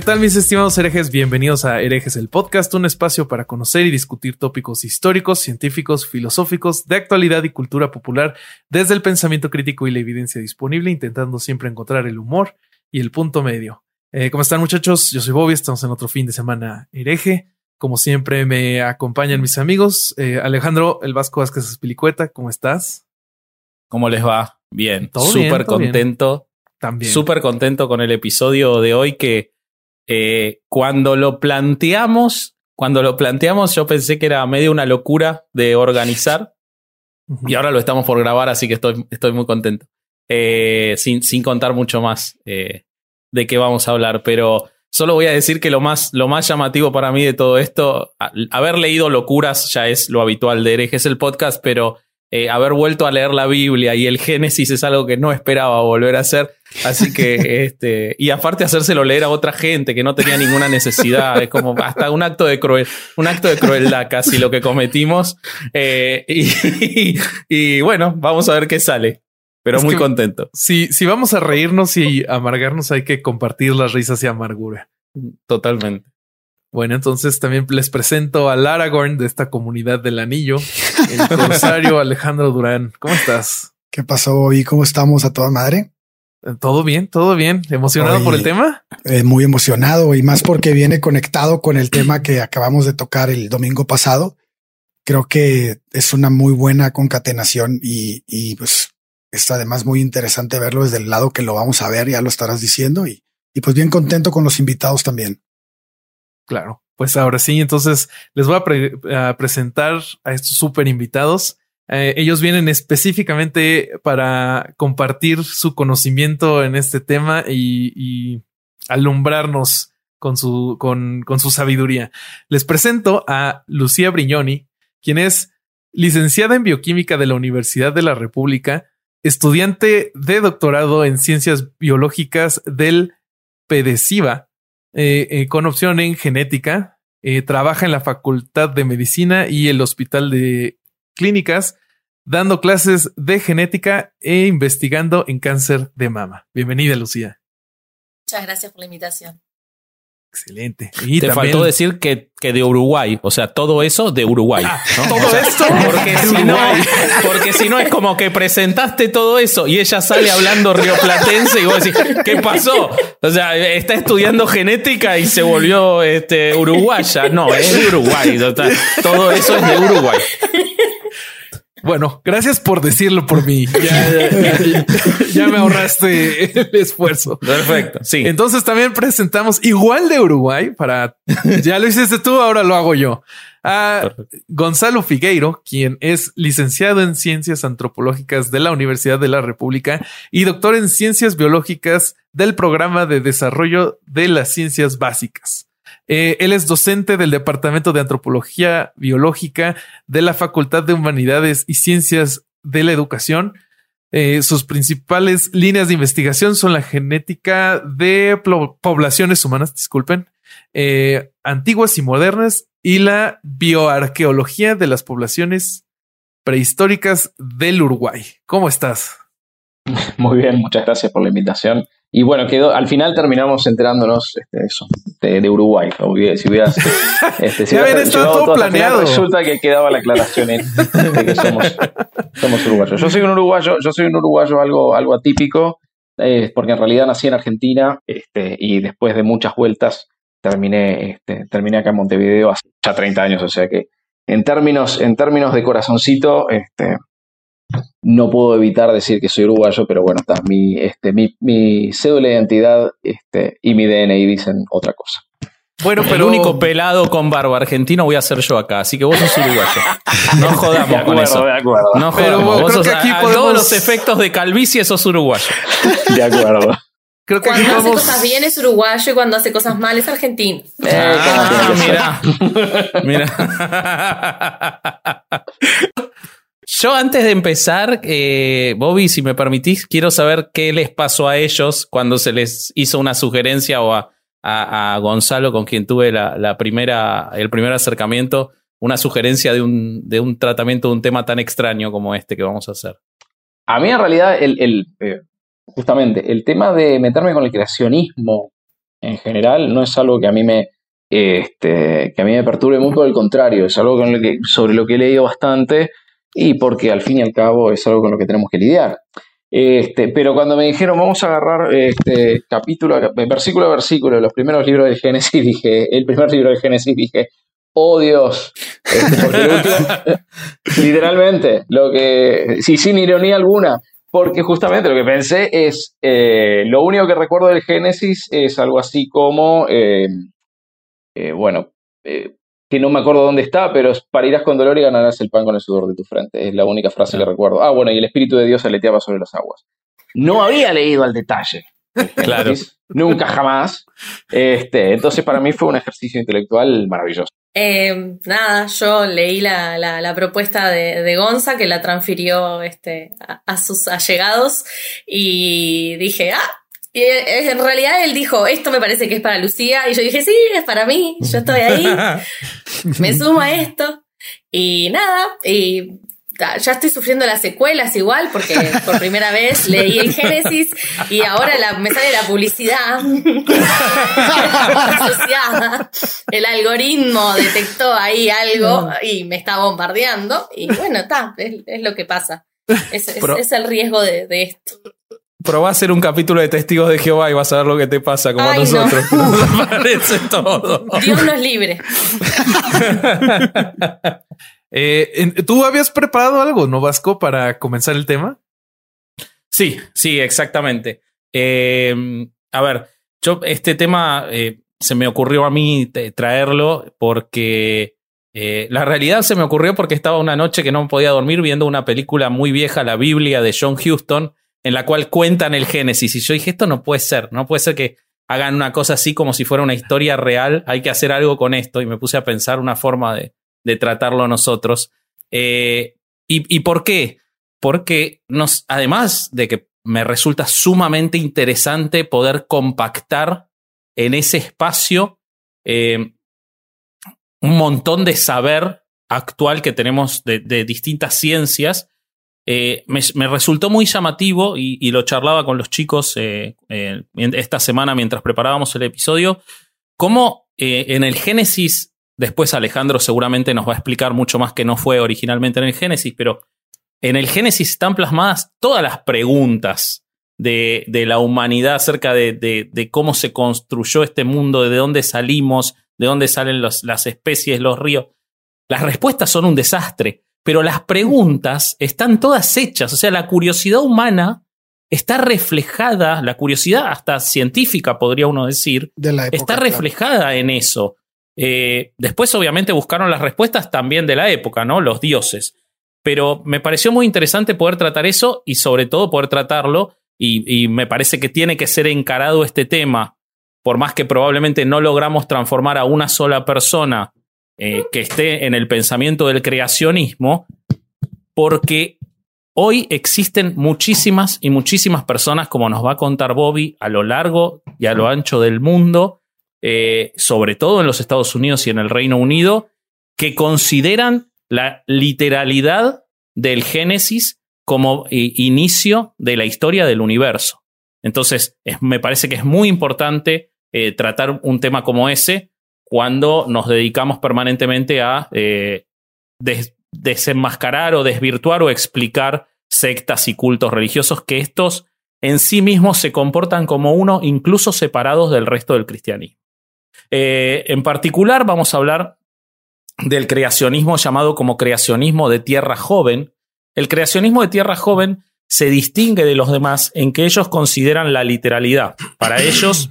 ¿Qué tal mis estimados herejes? Bienvenidos a Herejes el Podcast, un espacio para conocer y discutir tópicos históricos, científicos, filosóficos, de actualidad y cultura popular desde el pensamiento crítico y la evidencia disponible, intentando siempre encontrar el humor y el punto medio. Eh, ¿Cómo están muchachos? Yo soy Bobby, estamos en otro fin de semana hereje. Como siempre me acompañan mis amigos. Eh, Alejandro El Vasco Vázquez Espilicueta, ¿cómo estás? ¿Cómo les va? Bien, súper bien. contento. También. Súper contento con el episodio de hoy que eh, cuando lo planteamos, cuando lo planteamos yo pensé que era medio una locura de organizar y ahora lo estamos por grabar, así que estoy, estoy muy contento. Eh, sin, sin contar mucho más eh, de qué vamos a hablar, pero solo voy a decir que lo más, lo más llamativo para mí de todo esto, a- haber leído locuras ya es lo habitual de herejes el podcast, pero eh, haber vuelto a leer la Biblia y el Génesis es algo que no esperaba volver a hacer. Así que, este, y aparte hacérselo leer a otra gente que no tenía ninguna necesidad, es como hasta un acto de cruel, un acto de crueldad casi lo que cometimos. Eh, y, y bueno, vamos a ver qué sale. Pero Es muy contento, Si, si vamos a reírnos y amargarnos, hay que compartir las risas y amargura. totalmente. Bueno, entonces también les presento al Aragorn de esta comunidad del anillo, el corsario Alejandro Durán. ¿Cómo estás? ¿Qué pasó, Bobby? ¿Cómo estamos a toda madre? ¿Todo bien? ¿Todo bien? ¿Emocionado Oye. por el tema? Eh, muy emocionado y más porque viene conectado con el tema que acabamos de tocar el domingo pasado. Creo que es una muy buena concatenación y, y pues está además muy interesante verlo desde el lado que lo vamos a ver, ya lo estarás diciendo y, y pues bien contento con los invitados también. Claro. Pues ahora sí, entonces les voy a, pre- a presentar a estos súper invitados. Eh, ellos vienen específicamente para compartir su conocimiento en este tema y, alumbrarnos con su, con, con su sabiduría. Les presento a Lucía Brignoni, quien es licenciada en bioquímica de la Universidad de la República, estudiante de doctorado en ciencias biológicas del PEDESIVA, eh, eh, con opción en genética. Eh, trabaja en la Facultad de Medicina y el Hospital de Clínicas, dando clases de genética e investigando en cáncer de mama. Bienvenida, Lucía. Muchas gracias por la invitación. Excelente. Y Te también- faltó decir que, que de Uruguay, o sea, todo eso de Uruguay. ¿no? todo O sea, esto Porque si, no, porque si no es como que presentaste todo eso y ella sale hablando rioplatense y vos decís, ¿qué pasó? O sea, está estudiando genética y se volvió este, uruguaya. No, es de Uruguay. Todo eso es de Uruguay. Bueno, gracias por decirlo por mí. Ya, ya- ya- ya me ahorraste el esfuerzo. Perfecto. Sí. Entonces también presentamos igual de Uruguay para ya lo hiciste tú, ahora lo hago yo. A. Gonzalo Figueiro, quien es licenciado en ciencias antropológicas de la Universidad de la República y doctor en ciencias biológicas del programa de desarrollo de las ciencias básicas. Eh, él es docente del Departamento de Antropología Biológica de la Facultad de Humanidades y Ciencias de la Educación. Eh, sus principales líneas de investigación son la genética de poblaciones humanas, disculpen, eh, antiguas y modernas, y la bioarqueología de las poblaciones prehistóricas del Uruguay. ¿Cómo estás? Muy bien, muchas gracias por la invitación. Y bueno, quedó, al final terminamos enterándonos este, eso, de, de Uruguay. Si hubieras, este, si Ya hubieras todo final, planeado. resulta que quedaba la aclaración en- de que somos, somos uruguayos. Yo soy un uruguayo, yo soy un uruguayo algo, algo atípico, eh, porque en realidad nací en Argentina este, y después de muchas vueltas terminé, este, terminé acá en Montevideo hace ya 30 años, o sea que en términos, en términos de corazoncito, este, no puedo evitar decir que soy uruguayo, pero bueno, está, mi, este, mi, mi cédula de identidad este, y mi DNI dicen otra cosa. Bueno, El pero único pelado con barba argentino voy a ser yo acá, así que vos sos uruguayo. No De jodamos con acuerdo, eso. de acuerdo. No Pero jodamos. Vos creo sos que aquí a, todos los efectos de calvicie sos uruguayo. De acuerdo. Creo que Cuando hace vamos- cosas bien es uruguayo y cuando hace cosas mal es argentino. Eh. Ah, mira. mira. Yo antes de empezar, eh, Bobby, si me permitís, quiero saber qué les pasó a ellos cuando se les hizo una sugerencia o a, a- Gonzalo, con quien tuve la, la primera, el primer acercamiento, una sugerencia de un, de un tratamiento de un tema tan extraño como este que vamos a hacer. A mí en realidad, el, el, eh, justamente, el tema de meterme con el creacionismo en general no es algo que a mí me, eh, este, que a mí me perturbe muy, por el contrario, es algo sobre lo que he leído bastante y porque al fin y al cabo es algo con lo que tenemos que lidiar. Este, pero cuando me dijeron vamos a agarrar este capítulo, versículo a versículo, de los primeros libros del Génesis, dije, el primer libro del Génesis, dije, oh Dios, Este, literalmente, lo que, sí, sin ironía alguna, porque justamente lo que pensé es, eh, lo único que recuerdo del Génesis es algo así como, eh, eh, bueno, que no me acuerdo dónde está, pero es parirás con dolor y ganarás el pan con el sudor de tu frente. Es la única frase que recuerdo. Ah, bueno, y el Espíritu de Dios aleteaba sobre las aguas. No había leído al detalle. Claro. Nunca jamás. Este, entonces para mí fue un ejercicio intelectual maravilloso. Eh, nada, yo leí la, la, la propuesta de, de Gonza que la transfirió este, a, a sus allegados y dije, ah, y, eh, en realidad él dijo, esto me parece que es para Lucía y yo dije, sí, es para mí, yo estoy ahí, me sumo a esto y nada, y ya estoy sufriendo las secuelas igual porque por primera vez leí el Génesis y ahora la- me sale la publicidad asociada. El algoritmo detectó ahí algo y me está bombardeando y bueno, está, es, es lo que pasa. Es, es- Pero- es el riesgo de, de esto. Probá a hacer un capítulo de Testigos de Jehová y vas a ver lo que te pasa como a Ay, no. nosotros. Nos parece todo. Dios nos libre. Eh, ¿Tú habías preparado algo, no Vasco, para comenzar el tema? Sí, sí, exactamente. Eh, a ver, yo este tema eh, se me ocurrió a mí traerlo porque eh, la realidad se me ocurrió porque estaba una noche que no podía dormir viendo una película muy vieja, la Biblia de John Huston, en la cual cuentan el Génesis. Y yo dije, esto no puede ser, no puede ser que hagan una cosa así como si fuera una historia real, hay que hacer algo con esto. Y me puse a pensar una forma de, de tratarlo nosotros. Eh, ¿y, ¿Y por qué? Porque nos, además de que me resulta sumamente interesante poder compactar en ese espacio eh, un montón de saber actual que tenemos de, de distintas ciencias. Eh, me, resultó muy llamativo y, lo charlaba con los chicos eh, eh, esta semana mientras preparábamos el episodio, cómo en el Génesis, después Alejandro seguramente nos va a explicar mucho más que no fue originalmente en el Génesis, pero en el Génesis están plasmadas todas las preguntas de, de la humanidad acerca de, de- cómo se construyó este mundo, de dónde salimos, de dónde salen las especies, los ríos. Las respuestas son un desastre, pero las preguntas están todas hechas. O sea, la curiosidad humana está reflejada, la curiosidad hasta científica, podría uno decir, de la época. está claro. reflejada en eso. Eh, después, obviamente, buscaron las respuestas también de la época, ¿no? Los dioses. Pero me pareció muy interesante poder tratar eso y sobre todo poder tratarlo. Y, y me parece que tiene que ser encarado este tema, por más que probablemente no logramos transformar a una sola persona eh, que esté en el pensamiento del creacionismo, porque hoy existen muchísimas y muchísimas personas, como nos va a contar Bobby, a lo largo y a lo ancho del mundo, eh, sobre todo en los Estados Unidos y en el Reino Unido, que consideran la literalidad del Génesis como eh, inicio de la historia del universo. Entonces, es- me parece que es muy importante tratar un tema como ese cuando nos dedicamos permanentemente a eh, des- desenmascarar o desvirtuar o explicar sectas y cultos religiosos que estos en sí mismos se comportan como uno, incluso separados del resto del cristianismo. Eh, en particular, vamos a hablar del creacionismo llamado como creacionismo de tierra joven. El creacionismo de tierra joven se distingue de los demás en que ellos consideran la literalidad. Para ellos,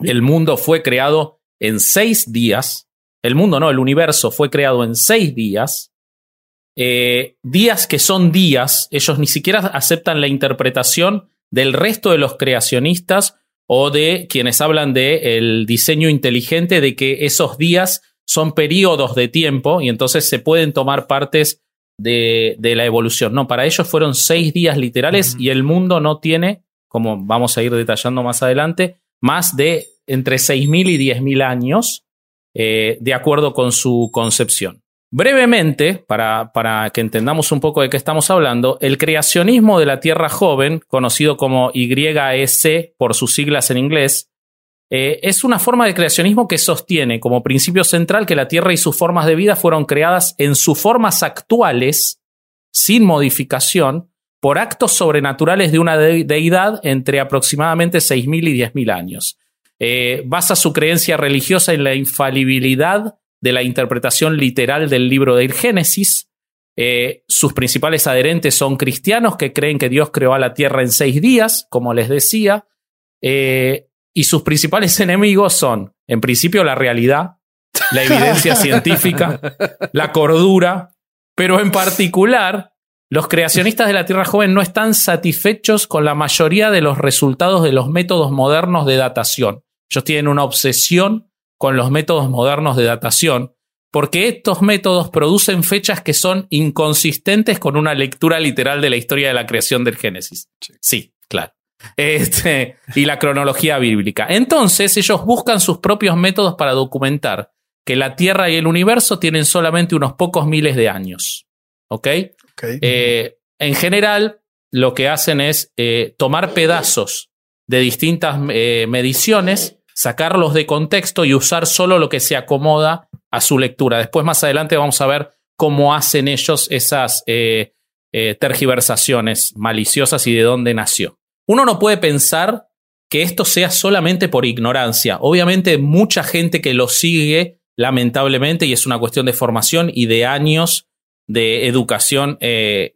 el mundo fue creado en seis días. El mundo no, el universo fue creado en seis días. Eh, días que son días, ellos ni siquiera aceptan la interpretación del resto de los creacionistas o de quienes hablan de el diseño inteligente, de que esos días son periodos de tiempo y entonces se pueden tomar partes de, la evolución. No, para ellos fueron seis días literales y el mundo no tiene, como vamos a ir detallando más adelante, más de entre 6.000 y 10.000 años, eh, de acuerdo con su concepción. Brevemente, para, para, que entendamos un poco de qué estamos hablando, el creacionismo de la Tierra joven, conocido como YEC por sus siglas en inglés, eh, es una forma de creacionismo que sostiene como principio central que la Tierra y sus formas de vida fueron creadas en sus formas actuales, sin modificación, por actos sobrenaturales de una deidad entre aproximadamente 6.000 y 10.000 años. Eh, basa su creencia religiosa en la infalibilidad de la interpretación literal del libro del Génesis. Eh, sus principales adherentes son cristianos que creen que Dios creó a la tierra en seis días, como les decía, eh, y sus principales enemigos son, en principio, la realidad, la evidencia científica, la cordura, pero en particular, los creacionistas de la Tierra Joven no están satisfechos con la mayoría de los resultados de los métodos modernos de datación. Ellos tienen una obsesión con los métodos modernos de datación, porque estos métodos producen fechas que son inconsistentes con una lectura literal de la historia de la creación del Génesis. Sí, claro. Este, y la cronología bíblica. Entonces, ellos buscan sus propios métodos para documentar que la Tierra y el universo tienen solamente unos pocos miles de años. ¿Ok? Eh, en general, lo que hacen es eh, tomar pedazos de distintas eh, mediciones sacarlos de contexto y usar solo lo que se acomoda a su lectura. Después, más adelante, vamos a ver cómo hacen ellos esas eh, eh, tergiversaciones maliciosas y de dónde nació. Uno no puede pensar que esto sea solamente por ignorancia. Obviamente, mucha gente que lo sigue, lamentablemente, y es una cuestión de formación y de años de educación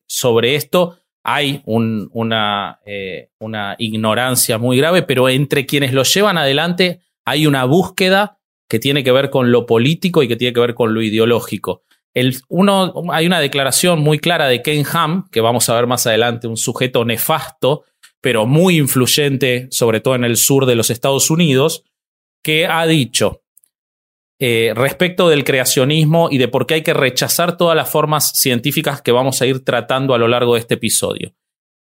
sobre esto, hay una, eh, una ignorancia muy grave, pero entre quienes lo llevan adelante hay una búsqueda que tiene que ver con lo político y que tiene que ver con lo ideológico. El, uno, hay una declaración muy clara de Ken Ham, que vamos a ver más adelante, un sujeto nefasto, pero muy influyente, sobre todo en el sur de los Estados Unidos, que ha dicho, eh, respecto del creacionismo y de por qué hay que rechazar todas las formas científicas que vamos a ir tratando a lo largo de este episodio.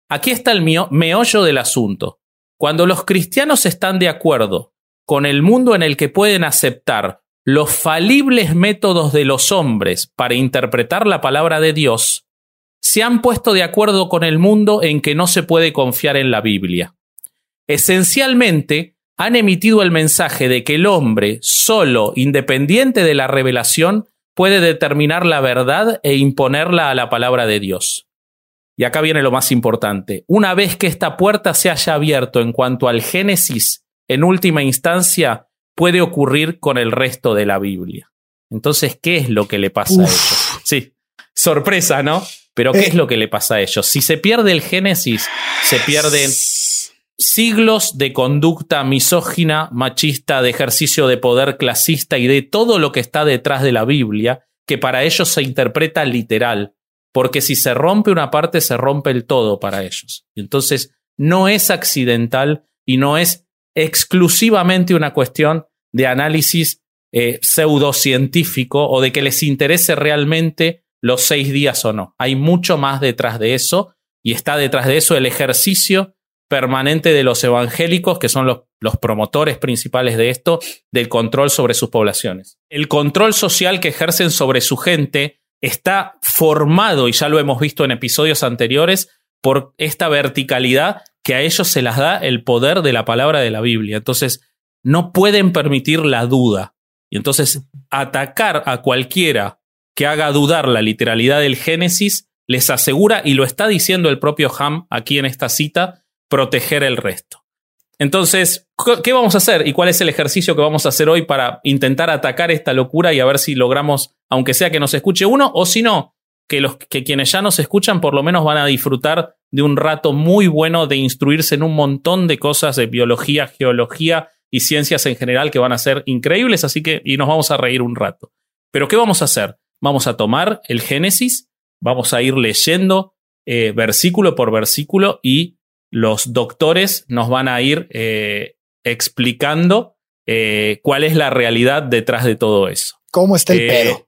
Aquí está el meollo del asunto. Cuando los cristianos están de acuerdo con el mundo en el que pueden aceptar los falibles métodos de los hombres para interpretar la palabra de Dios, se han puesto de acuerdo con el mundo en que no se puede confiar en la Biblia. Esencialmente, han emitido el mensaje de que el hombre, solo, independiente de la revelación, puede determinar la verdad e imponerla a la palabra de Dios. Y acá viene lo más importante. Una vez que esta puerta se haya abierto en cuanto al Génesis, en última instancia, puede ocurrir con el resto de la Biblia. Entonces, ¿qué es lo que le pasa a ellos? Sí, sorpresa, ¿no? Pero ¿qué eh. es lo que le pasa a ellos? Si se pierde el Génesis, se pierden siglos de conducta misógina, machista, de ejercicio de poder clasista y de todo lo que está detrás de la Biblia, que para ellos se interpreta literal, porque si se rompe una parte, se rompe el todo para ellos. Entonces, no es accidental y no es exclusivamente una cuestión de análisis eh, pseudocientífico o de que les interese realmente los seis días o no. Hay mucho más detrás de eso y está detrás de eso el ejercicio permanente de los evangélicos, que son los, los, promotores principales de esto, del control sobre sus poblaciones. El control social que ejercen sobre su gente está formado, y ya lo hemos visto en episodios anteriores, por esta verticalidad que a ellos se las da el poder de la palabra de la Biblia. Entonces, no pueden permitir la duda. Y entonces, atacar a cualquiera que haga dudar la literalidad del Génesis les asegura, y lo está diciendo el propio Ham aquí en esta cita, proteger el resto. Entonces, ¿qué vamos a hacer y cuál es el ejercicio que vamos a hacer hoy para intentar atacar esta locura y a ver si logramos, aunque sea que nos escuche uno, o si no, que, los, que quienes ya nos escuchan por lo menos van a disfrutar de un rato muy bueno de instruirse en un montón de cosas de biología, geología y ciencias en general que van a ser increíbles, así que y nos vamos a reír un rato. Pero ¿qué vamos a hacer? Vamos a tomar el Génesis, vamos a ir leyendo eh, versículo por versículo y los doctores nos van a ir eh, explicando eh, cuál es la realidad detrás de todo eso. ¿Cómo está el Eh, pedo?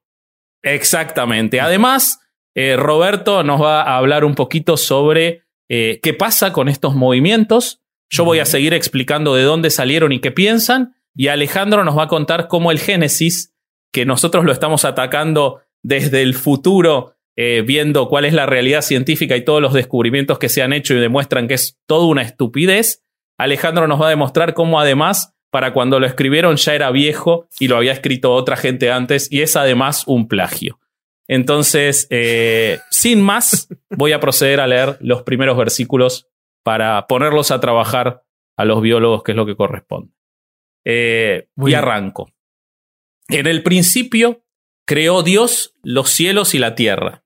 Exactamente. Además, eh, Roberto nos va a hablar un poquito sobre qué pasa con estos movimientos. Yo voy a seguir explicando de dónde salieron y qué piensan. Y Alejandro nos va a contar cómo el Génesis, que nosotros lo estamos atacando desde el futuro, eh, viendo cuál es la realidad científica y todos los descubrimientos que se han hecho y demuestran que es toda una estupidez. Alejandro nos va a demostrar cómo además para cuando lo escribieron ya era viejo y lo había escrito otra gente antes y es además un plagio. Entonces, eh, sin más, voy a proceder a leer los primeros versículos para ponerlos a trabajar a los biólogos, que es lo que corresponde. Eh, y arranco. En el principio creó Dios los cielos y la tierra.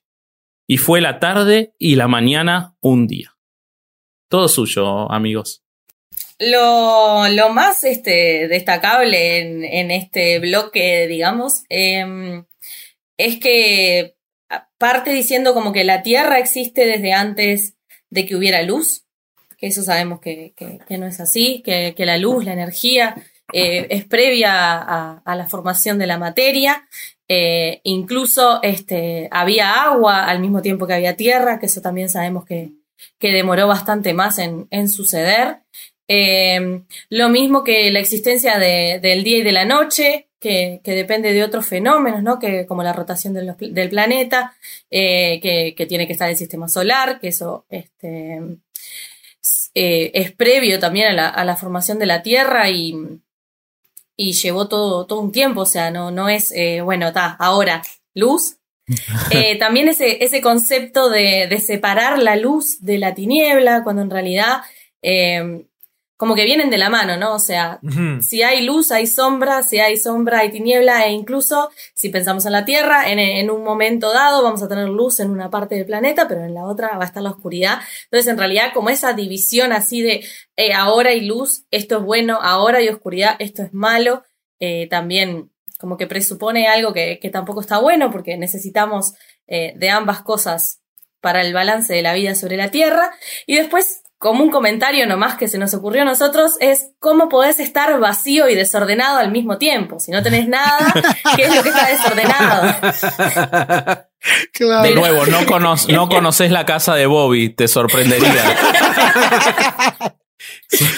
Y fue la tarde y la mañana un día. Todo suyo, amigos. Lo, lo más este, destacable en, este bloque, digamos, em, es que parte diciendo como que la Tierra existe desde antes de que hubiera luz, que eso sabemos que, que- no es así, que, que la luz, la energía, eh, es previa a la formación de la materia. Eh, incluso este, había agua al mismo tiempo que había tierra, que eso también sabemos que, que demoró bastante más en, suceder. Eh, lo mismo que la existencia de- del día y de la noche, que, que depende de otros fenómenos, ¿no? Que, como la rotación del planeta, eh, que, que tiene que estar el sistema solar, que eso este, eh, es previo también a la, a la formación de la Tierra y, y llevó todo, todo un tiempo, o sea, no, no es, eh, bueno, está, ahora, luz. Eh, también ese, ese concepto de, de separar la luz de la tiniebla, cuando en realidad eh, como que vienen de la mano, ¿no? O sea, si hay luz, hay sombra, si hay sombra, hay tiniebla, e incluso si pensamos en la Tierra, en, en un momento dado vamos a tener luz en una parte del planeta, pero en la otra va a estar la oscuridad. Entonces, en realidad, como esa división así de eh, ahora hay luz, esto es bueno, ahora hay oscuridad, esto es malo, eh, también como que presupone algo que, que tampoco está bueno, porque necesitamos eh, de ambas cosas para el balance de la vida sobre la Tierra. Y después, como un comentario nomás que se nos ocurrió a nosotros, es cómo podés estar vacío y desordenado al mismo tiempo. Si no tenés nada, ¿qué es lo que está desordenado? Claro. De nuevo, no, cono no conoces la casa de Bobby, te sorprendería.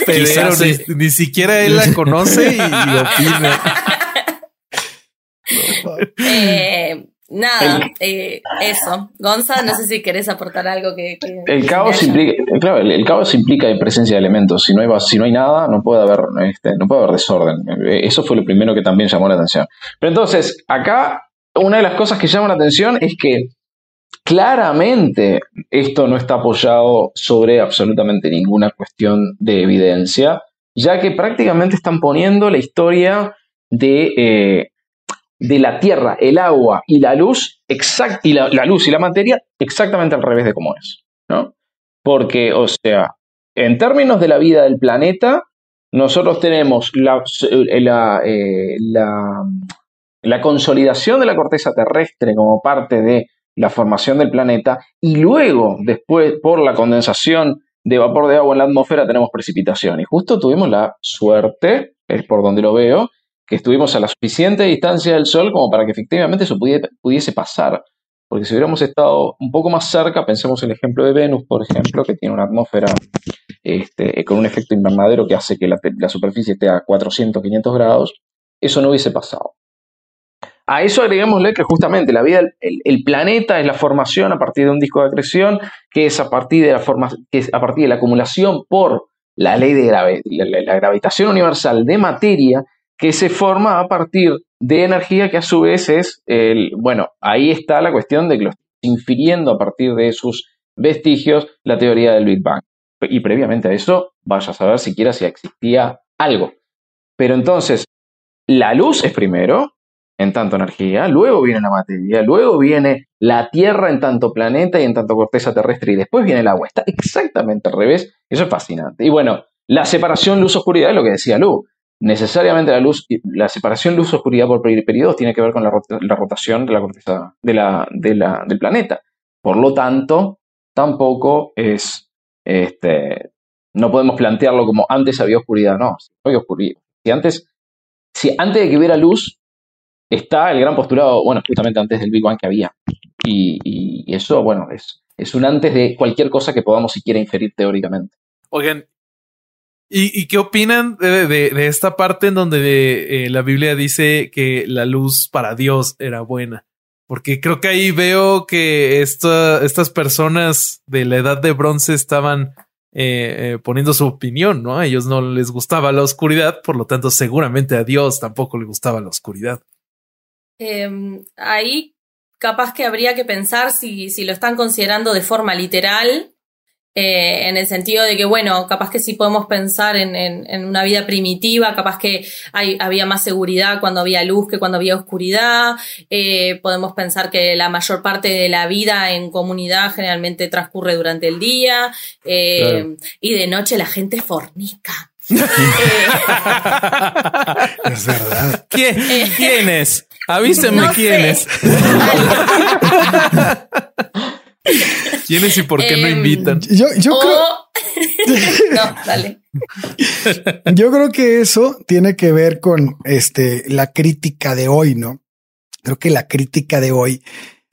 Quizás ni, ni siquiera él la conoce y, y opina. Eh, nada, eh, eso. Gonza, no sé si querés aportar algo que... que- El caos implica, claro, el, el caos implica presencia de elementos. Si no hay, si no hay nada, no puede haber, este, no puede haber desorden. Eh, Eso fue lo primero que también llamó la atención. Pero entonces, acá, una de las cosas que llama la atención es que claramente esto no está apoyado sobre absolutamente ninguna cuestión de evidencia, ya que prácticamente están poniendo la historia de, eh, de la tierra, el agua y la luz, exact, y la, la luz y la materia exactamente al revés de cómo es. ¿no? Porque, o sea, en términos de la vida del planeta, nosotros tenemos la, la, eh, la- la consolidación de la corteza terrestre como parte de la formación del planeta y luego, después, por la condensación de vapor de agua en la atmósfera, tenemos precipitación. Y justo tuvimos la suerte, es por donde lo veo, estuvimos a la suficiente distancia del Sol como para que efectivamente eso pudiese, pasar. Porque si hubiéramos estado un poco más cerca, pensemos en el ejemplo de Venus, por ejemplo, que tiene una atmósfera este, con un efecto invernadero que hace que la, superficie esté a 400, 500 grados, eso no hubiese pasado. A eso agreguémosle que justamente la vida, el, planeta es la formación a partir de un disco de acreción, que es a partir de la, forma, que es a partir de la acumulación por la ley de la, gravitación universal de materia, que se forma a partir de energía que a su vez es, el, bueno, ahí está la cuestión de que lo infiriendo a partir de sus vestigios la teoría del Big Bang. Y previamente a eso, vaya a saber siquiera si existía algo. Pero entonces, la luz es primero, en tanto energía, luego viene la materia, luego viene la Tierra en tanto planeta y en tanto corteza terrestre, y después viene el agua. Está exactamente al revés. Eso es fascinante. Y bueno, la separación luz-oscuridad es lo que decía Lu. Necesariamente la luz, la separación luz-oscuridad por periodos tiene que ver con la, rotación de la corteza del planeta. Por lo tanto, tampoco es, este, no podemos plantearlo como antes había oscuridad, no, había oscuridad. Si antes, si antes de que hubiera luz, está el gran postulado, bueno, justamente antes del Big Bang que había. Y, eso, bueno, es, es un antes de cualquier cosa que podamos siquiera inferir teóricamente. Oigan, ¿Y, qué opinan de, esta parte en donde eh, la Biblia dice que la luz para Dios era buena? Porque creo que ahí veo que estas personas de la edad de bronce estaban eh, eh, poniendo su opinión, ¿no? A ellos no les gustaba la oscuridad, por lo tanto seguramente a Dios tampoco le gustaba la oscuridad. Em, ahí capaz que habría que pensar si, si lo están considerando de forma literal eh, en el sentido de que, bueno, capaz que sí podemos pensar en, en, una vida primitiva, capaz que hay, había más seguridad cuando había luz que cuando había oscuridad, eh, podemos pensar que la mayor parte de la vida en comunidad generalmente transcurre durante el día eh, y de noche la gente fornica. es verdad. ¿Quién, ¿Quién es? Avísenme quién es. ¿Quiénes y por qué no em, invitan? Yo, yo creo. no, dale. Yo creo que eso tiene que ver con este la crítica de hoy, ¿no? Creo que la crítica de hoy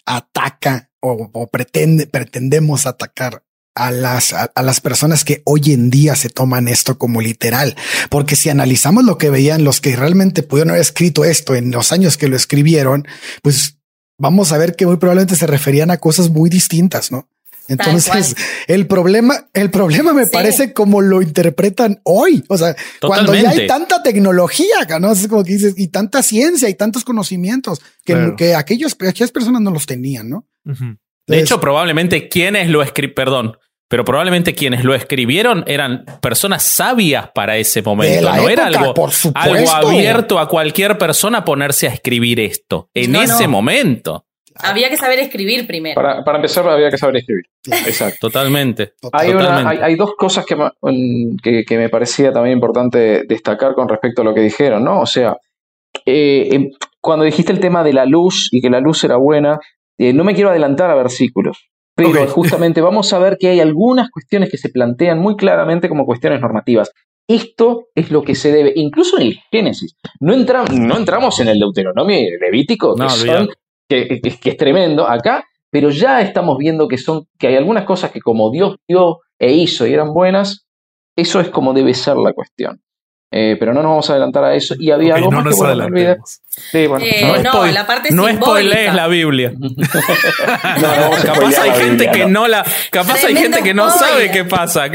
ataca o, pretende, pretendemos atacar a las, a, las personas que hoy en día se toman esto como literal. Porque si analizamos lo que veían los que realmente pudieron haber escrito esto en los años que lo escribieron, pues vamos a ver que muy probablemente se referían a cosas muy distintas, ¿no? Entonces, el problema, el problema me parece como lo interpretan hoy. O sea, cuando ya hay tanta tecnología, ¿no? Es como que dices, y tanta ciencia y tantos conocimientos que, que aquellos, aquellas personas no los tenían, ¿no? de hecho, probablemente quienes lo escribieron, perdón, pero probablemente quienes lo escribieron eran personas sabias para ese momento. no era algo, algo, abierto a cualquier persona ponerse a escribir esto en ese momento. Había que saber escribir primero. Para, para, empezar, había que saber escribir. Exacto. Totalmente. Hay, hay, dos cosas que, que, me parecía también importante destacar con respecto a lo que dijeron, ¿no? O sea, eh, em, cuando dijiste el tema de la luz y que la luz era buena, eh, no me quiero adelantar a versículos, pero justamente vamos a ver que hay algunas cuestiones que se plantean muy claramente como cuestiones normativas. Esto es lo que se debe, incluso en el Génesis. No, no entramos en el Deuteronomio y el Levítico, que, que, es tremendo acá, pero ya estamos viendo que, son, que hay algunas cosas que como Dios dio e hizo y eran buenas, eso es como debe ser la cuestión. Eh, pero no nos vamos a adelantar a eso. Y había algo más que bueno, no Sí, bueno, eh, no, la parte no spoilees la Biblia. no, capaz hay gente que no la, capaz hay gente que no sabe qué pasa.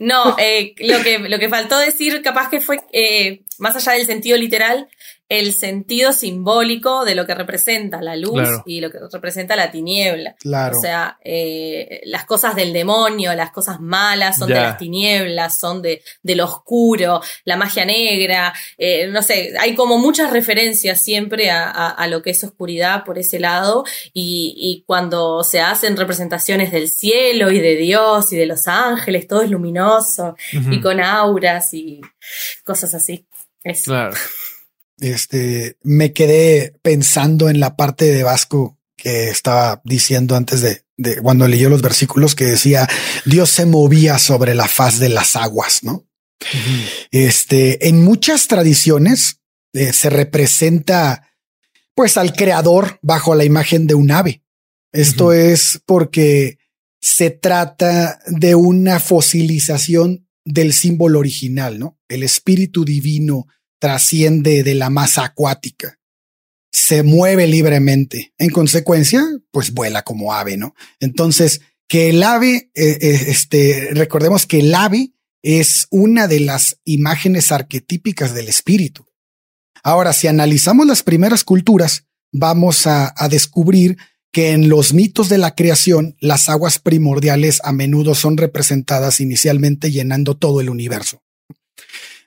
no, eh, lo que lo que faltó decir, capaz que fue más allá del sentido literal, el sentido simbólico de lo que representa la luz y lo que representa la tiniebla. O sea, eh, las cosas del demonio, las cosas malas son de las tinieblas, son de, lo oscuro, la magia negra, eh, no sé, hay como muchas referencias siempre a, lo que es oscuridad por ese lado y, cuando se hacen representaciones del cielo y de Dios y de los ángeles, todo es luminoso y con auras y cosas así. Claro este, me quedé pensando en la parte de Vasco que estaba diciendo antes de, de, cuando leyó los versículos que decía Dios se movía sobre la faz de las aguas, ¿no? Este, en muchas tradiciones eh, se representa pues al creador bajo la imagen de un ave. Esto es porque se trata de una fosilización del símbolo original, ¿no? El espíritu divino trasciende de la masa acuática, se mueve libremente. En consecuencia, pues vuela como ave, ¿no? Entonces, que el ave, eh, eh, este, recordemos que el ave es una de las imágenes arquetípicas del espíritu. Ahora, si analizamos las primeras culturas, vamos a, descubrir que en los mitos de la creación las aguas primordiales a menudo son representadas inicialmente llenando todo el universo.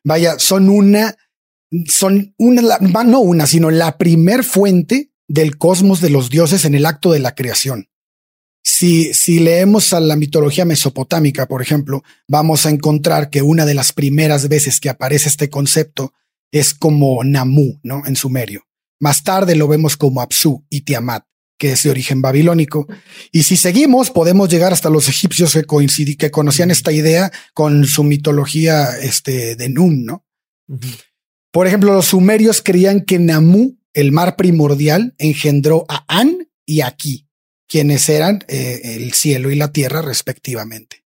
Vaya, son una, son una, no una, sino la primer fuente del cosmos de los dioses en el acto de la creación. Si, si leemos a la mitología mesopotámica, por ejemplo, vamos a encontrar que una de las primeras veces que aparece este concepto es como Namu, ¿no? En sumerio. Más tarde lo vemos como Apsu y Tiamat, que es de origen babilónico. Y si seguimos, podemos llegar hasta los egipcios que coincidí, que conocían esta idea con su mitología este, de Nun, ¿no? Por ejemplo, los sumerios creían que Namu, el mar primordial, engendró a An y a Ki, quienes eran eh, el cielo y la tierra respectivamente.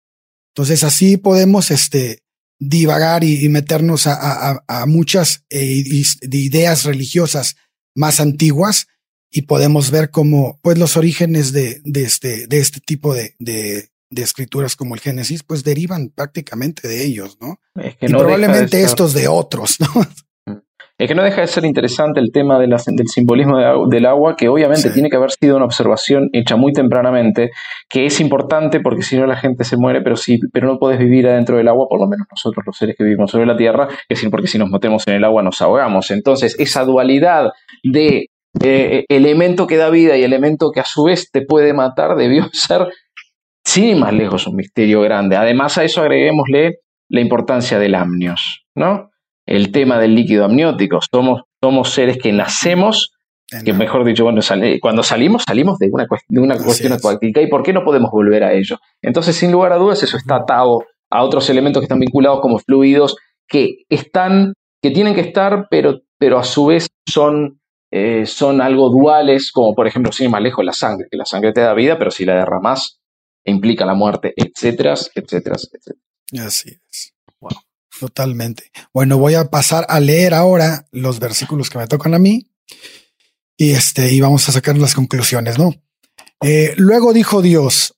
Entonces así podemos este, divagar y, meternos a, muchas eh, ideas religiosas más antiguas y podemos ver cómo pues los orígenes de, de este, de este tipo de, de, escrituras como el Génesis pues derivan prácticamente de ellos, ¿no? y probablemente estos de otros, ¿no? Es que no deja de ser interesante el tema del simbolismo del agua, que obviamente tiene que haber sido una observación hecha muy tempranamente, que es importante porque si no la gente se muere, pero sí, pero no puedes vivir adentro del agua, por lo menos nosotros los seres que vivimos sobre la Tierra, es decir, porque si nos metemos en el agua nos ahogamos. Entonces, esa dualidad de eh, elemento que da vida y elemento que a su vez te puede matar debió ser, sin más lejos, un misterio grande. Además a eso agreguémosle la importancia del amnios, ¿no? El tema del líquido amniótico. Somos, somos seres que nacemos, que mejor dicho, bueno, cuando salimos, salimos de una, de una cuestión acuática. ¿Y por qué no podemos volver a ello? Entonces, sin lugar a dudas, eso está atado a otros elementos que están vinculados como fluidos, que están, que tienen que estar, pero, pero a su vez son, eh, son algo duales, como por ejemplo, sin ir más lejos, la sangre, que la sangre te da vida, pero si la derramas, implica la muerte, etcétera, etcétera, etcétera. Así es. Totalmente. Bueno, voy a pasar a leer ahora los versículos que me tocan a mí y este, y vamos a sacar las conclusiones, ¿no? Eh, luego dijo Dios,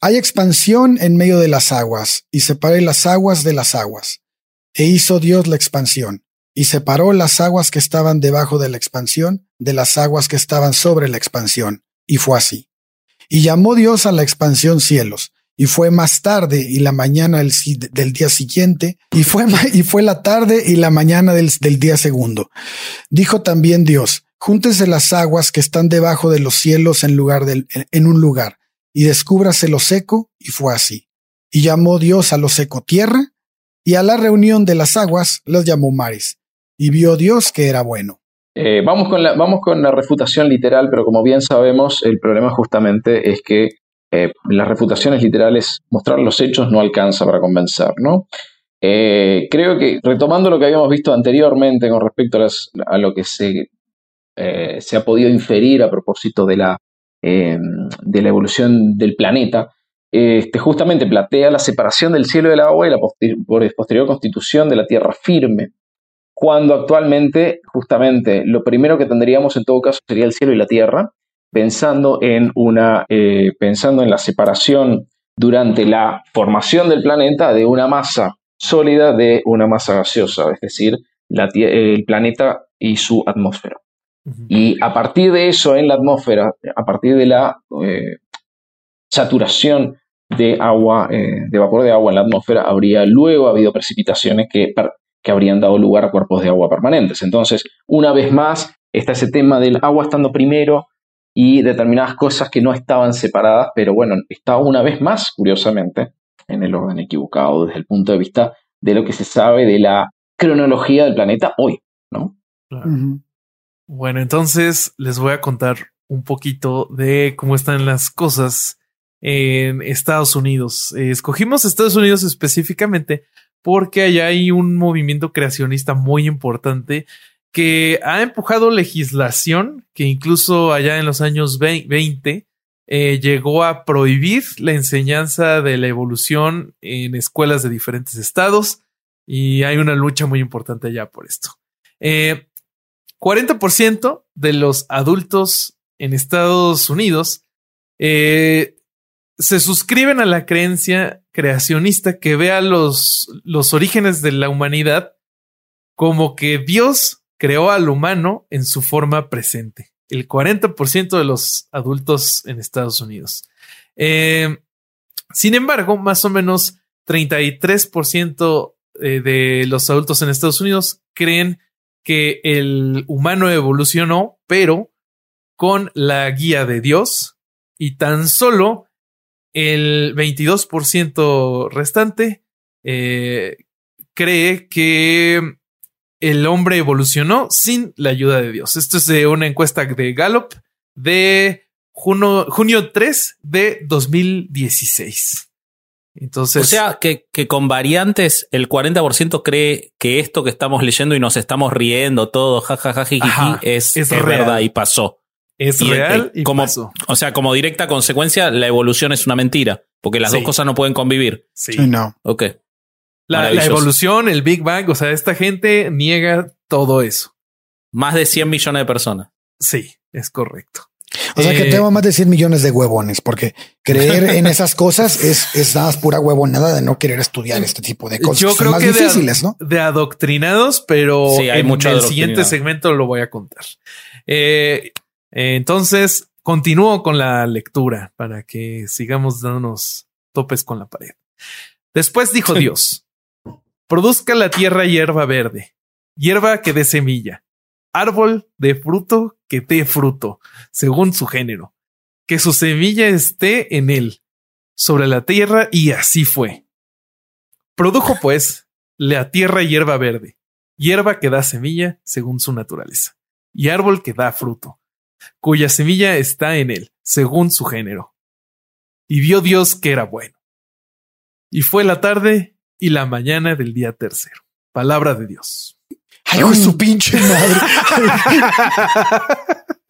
hay expansión en medio de las aguas y separé las aguas de las aguas. E hizo Dios la expansión y separó las aguas que estaban debajo de la expansión de las aguas que estaban sobre la expansión. Y fue así. Y llamó Dios a la expansión cielos y fue más tarde y la mañana del, día siguiente, y fue, y fue la tarde y la mañana del, del día segundo. Dijo también Dios, júntese las aguas que están debajo de los cielos en lugar del, en un lugar, y descúbrase lo seco, y fue así. Y llamó Dios a lo seco tierra, y a la reunión de las aguas las llamó mares, y vio Dios que era bueno. Eh, vamos, con vamos con la refutación literal, pero como bien sabemos, el problema justamente es que eh, las refutaciones literales, mostrar los hechos no alcanza para convencer, ¿no? Eh, creo que retomando lo que habíamos visto anteriormente con respecto a, lo que se, eh, se, ha podido inferir a propósito de la, de la evolución del planeta, este, justamente plantea la separación del cielo y del agua y la posterior constitución de la tierra firme, cuando actualmente justamente lo primero que tendríamos en todo caso sería el cielo y la tierra, pensando en, una, eh, pensando en la separación durante la formación del planeta de una masa sólida de una masa gaseosa, es decir, el planeta y su atmósfera. Y a partir de eso, en la atmósfera, a partir de la eh, saturación de agua, eh, de vapor de agua en la atmósfera, habría luego habido precipitaciones que, que habrían dado lugar a cuerpos de agua permanentes. Entonces, una vez más, está ese tema del agua estando primero, y determinadas cosas que no estaban separadas, pero bueno, está una vez más, curiosamente, en el orden equivocado desde el punto de vista de lo que se sabe de la cronología del planeta hoy, ¿no? Bueno, entonces les voy a contar un poquito de cómo están las cosas en Estados Unidos. escogimos Estados Unidos específicamente porque allá hay un movimiento creacionista muy importante que ha empujado legislación que incluso allá en los años 20 eh, llegó a prohibir la enseñanza de la evolución en escuelas de diferentes estados y hay una lucha muy importante allá por esto. 40% eh, de los adultos en Estados Unidos eh, se suscriben a la creencia creacionista que vea los, los orígenes de la humanidad como que Dios creó al humano en su forma presente. el 40% de los adultos en Estados Unidos. Eh, sin embargo, más o menos 33% eh, de los adultos en Estados Unidos creen que el humano evolucionó, pero con la guía de Dios y tan solo el 22% restante eh, cree que el hombre evolucionó sin la ayuda de Dios. Esto es de una encuesta de Gallup de junio, junio 3 de 2016. Entonces, o sea, que, que, con variantes el 40% cree que esto que estamos leyendo y nos estamos riendo todo, jajaja, es, es, verdad y pasó. Es real y como, pasó. O sea, como directa consecuencia, la evolución es una mentira, porque las Sí. dos cosas no pueden convivir. Sí. Sí, no. Ok. La, evolución, el Big Bang, o sea, esta gente niega todo eso. Más de 100 millones de personas. Sí, es correcto. O sea que Eh, tengo más de 100 millones de huevones, porque creer en esas cosas es, es nada más pura huevonada de no querer estudiar este tipo de cosas. Yo Son creo más que de, difíciles, ¿no? de adoctrinados, pero Sí, hay en mucho el siguiente segmento lo voy a contar. Eh, eh, entonces, continúo con la lectura para que sigamos dándonos topes con la pared. Después dijo Dios, produzca la tierra hierba verde, hierba que dé semilla, árbol de fruto que dé fruto, según su género, que su semilla esté en él, sobre la tierra, y así fue. Produjo pues la tierra hierba verde, hierba que da semilla según su naturaleza, y árbol que da fruto, cuya semilla está en él, según su género. Y vio Dios que era bueno. Y fue la tarde y la mañana del día tercero. Palabra de Dios. Ay, hijo de su pinche madre.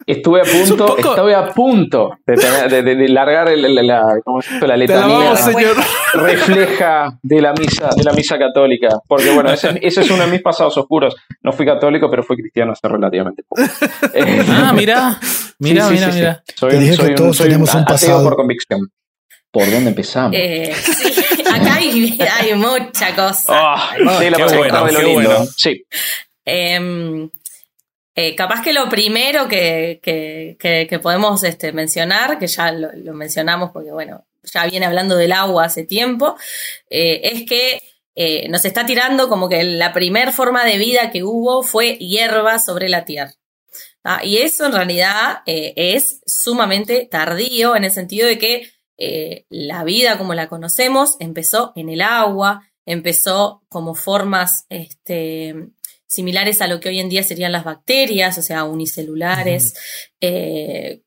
Estuve a punto, un poco- estuve a punto de, tener- de- de- de largar el- el- la, ¿cómo se la letanía alabamos, señor. refleja de la misa, de la misa católica. Porque bueno, ese, ese es uno de mis pasados oscuros. No fui católico, pero fui cristiano hace relativamente poco. Eh, Ah, mira. Mira, sí, sí, mira, sí, sí. mira. Soy, Te dije soy que un- todos soy tenemos un ateo pasado. por convicción. ¿Por dónde empezamos? Eh, sí, acá hay, hay mucha cosa. Ah, sí, la qué bueno, de lo qué lindo. bueno. Sí. Em, eh, capaz que lo primero que, que- que- que podemos este, mencionar, que ya lo, lo mencionamos porque, bueno, ya viene hablando del agua hace tiempo, eh, es que eh, nos está tirando como que la primer forma de vida que hubo fue hierba sobre la tierra. Ah, y eso en realidad eh, es sumamente tardío en el sentido de que eh, la vida como la conocemos empezó en el agua, empezó como formas este, similares a lo que hoy en día serían las bacterias, o sea, unicelulares, eh,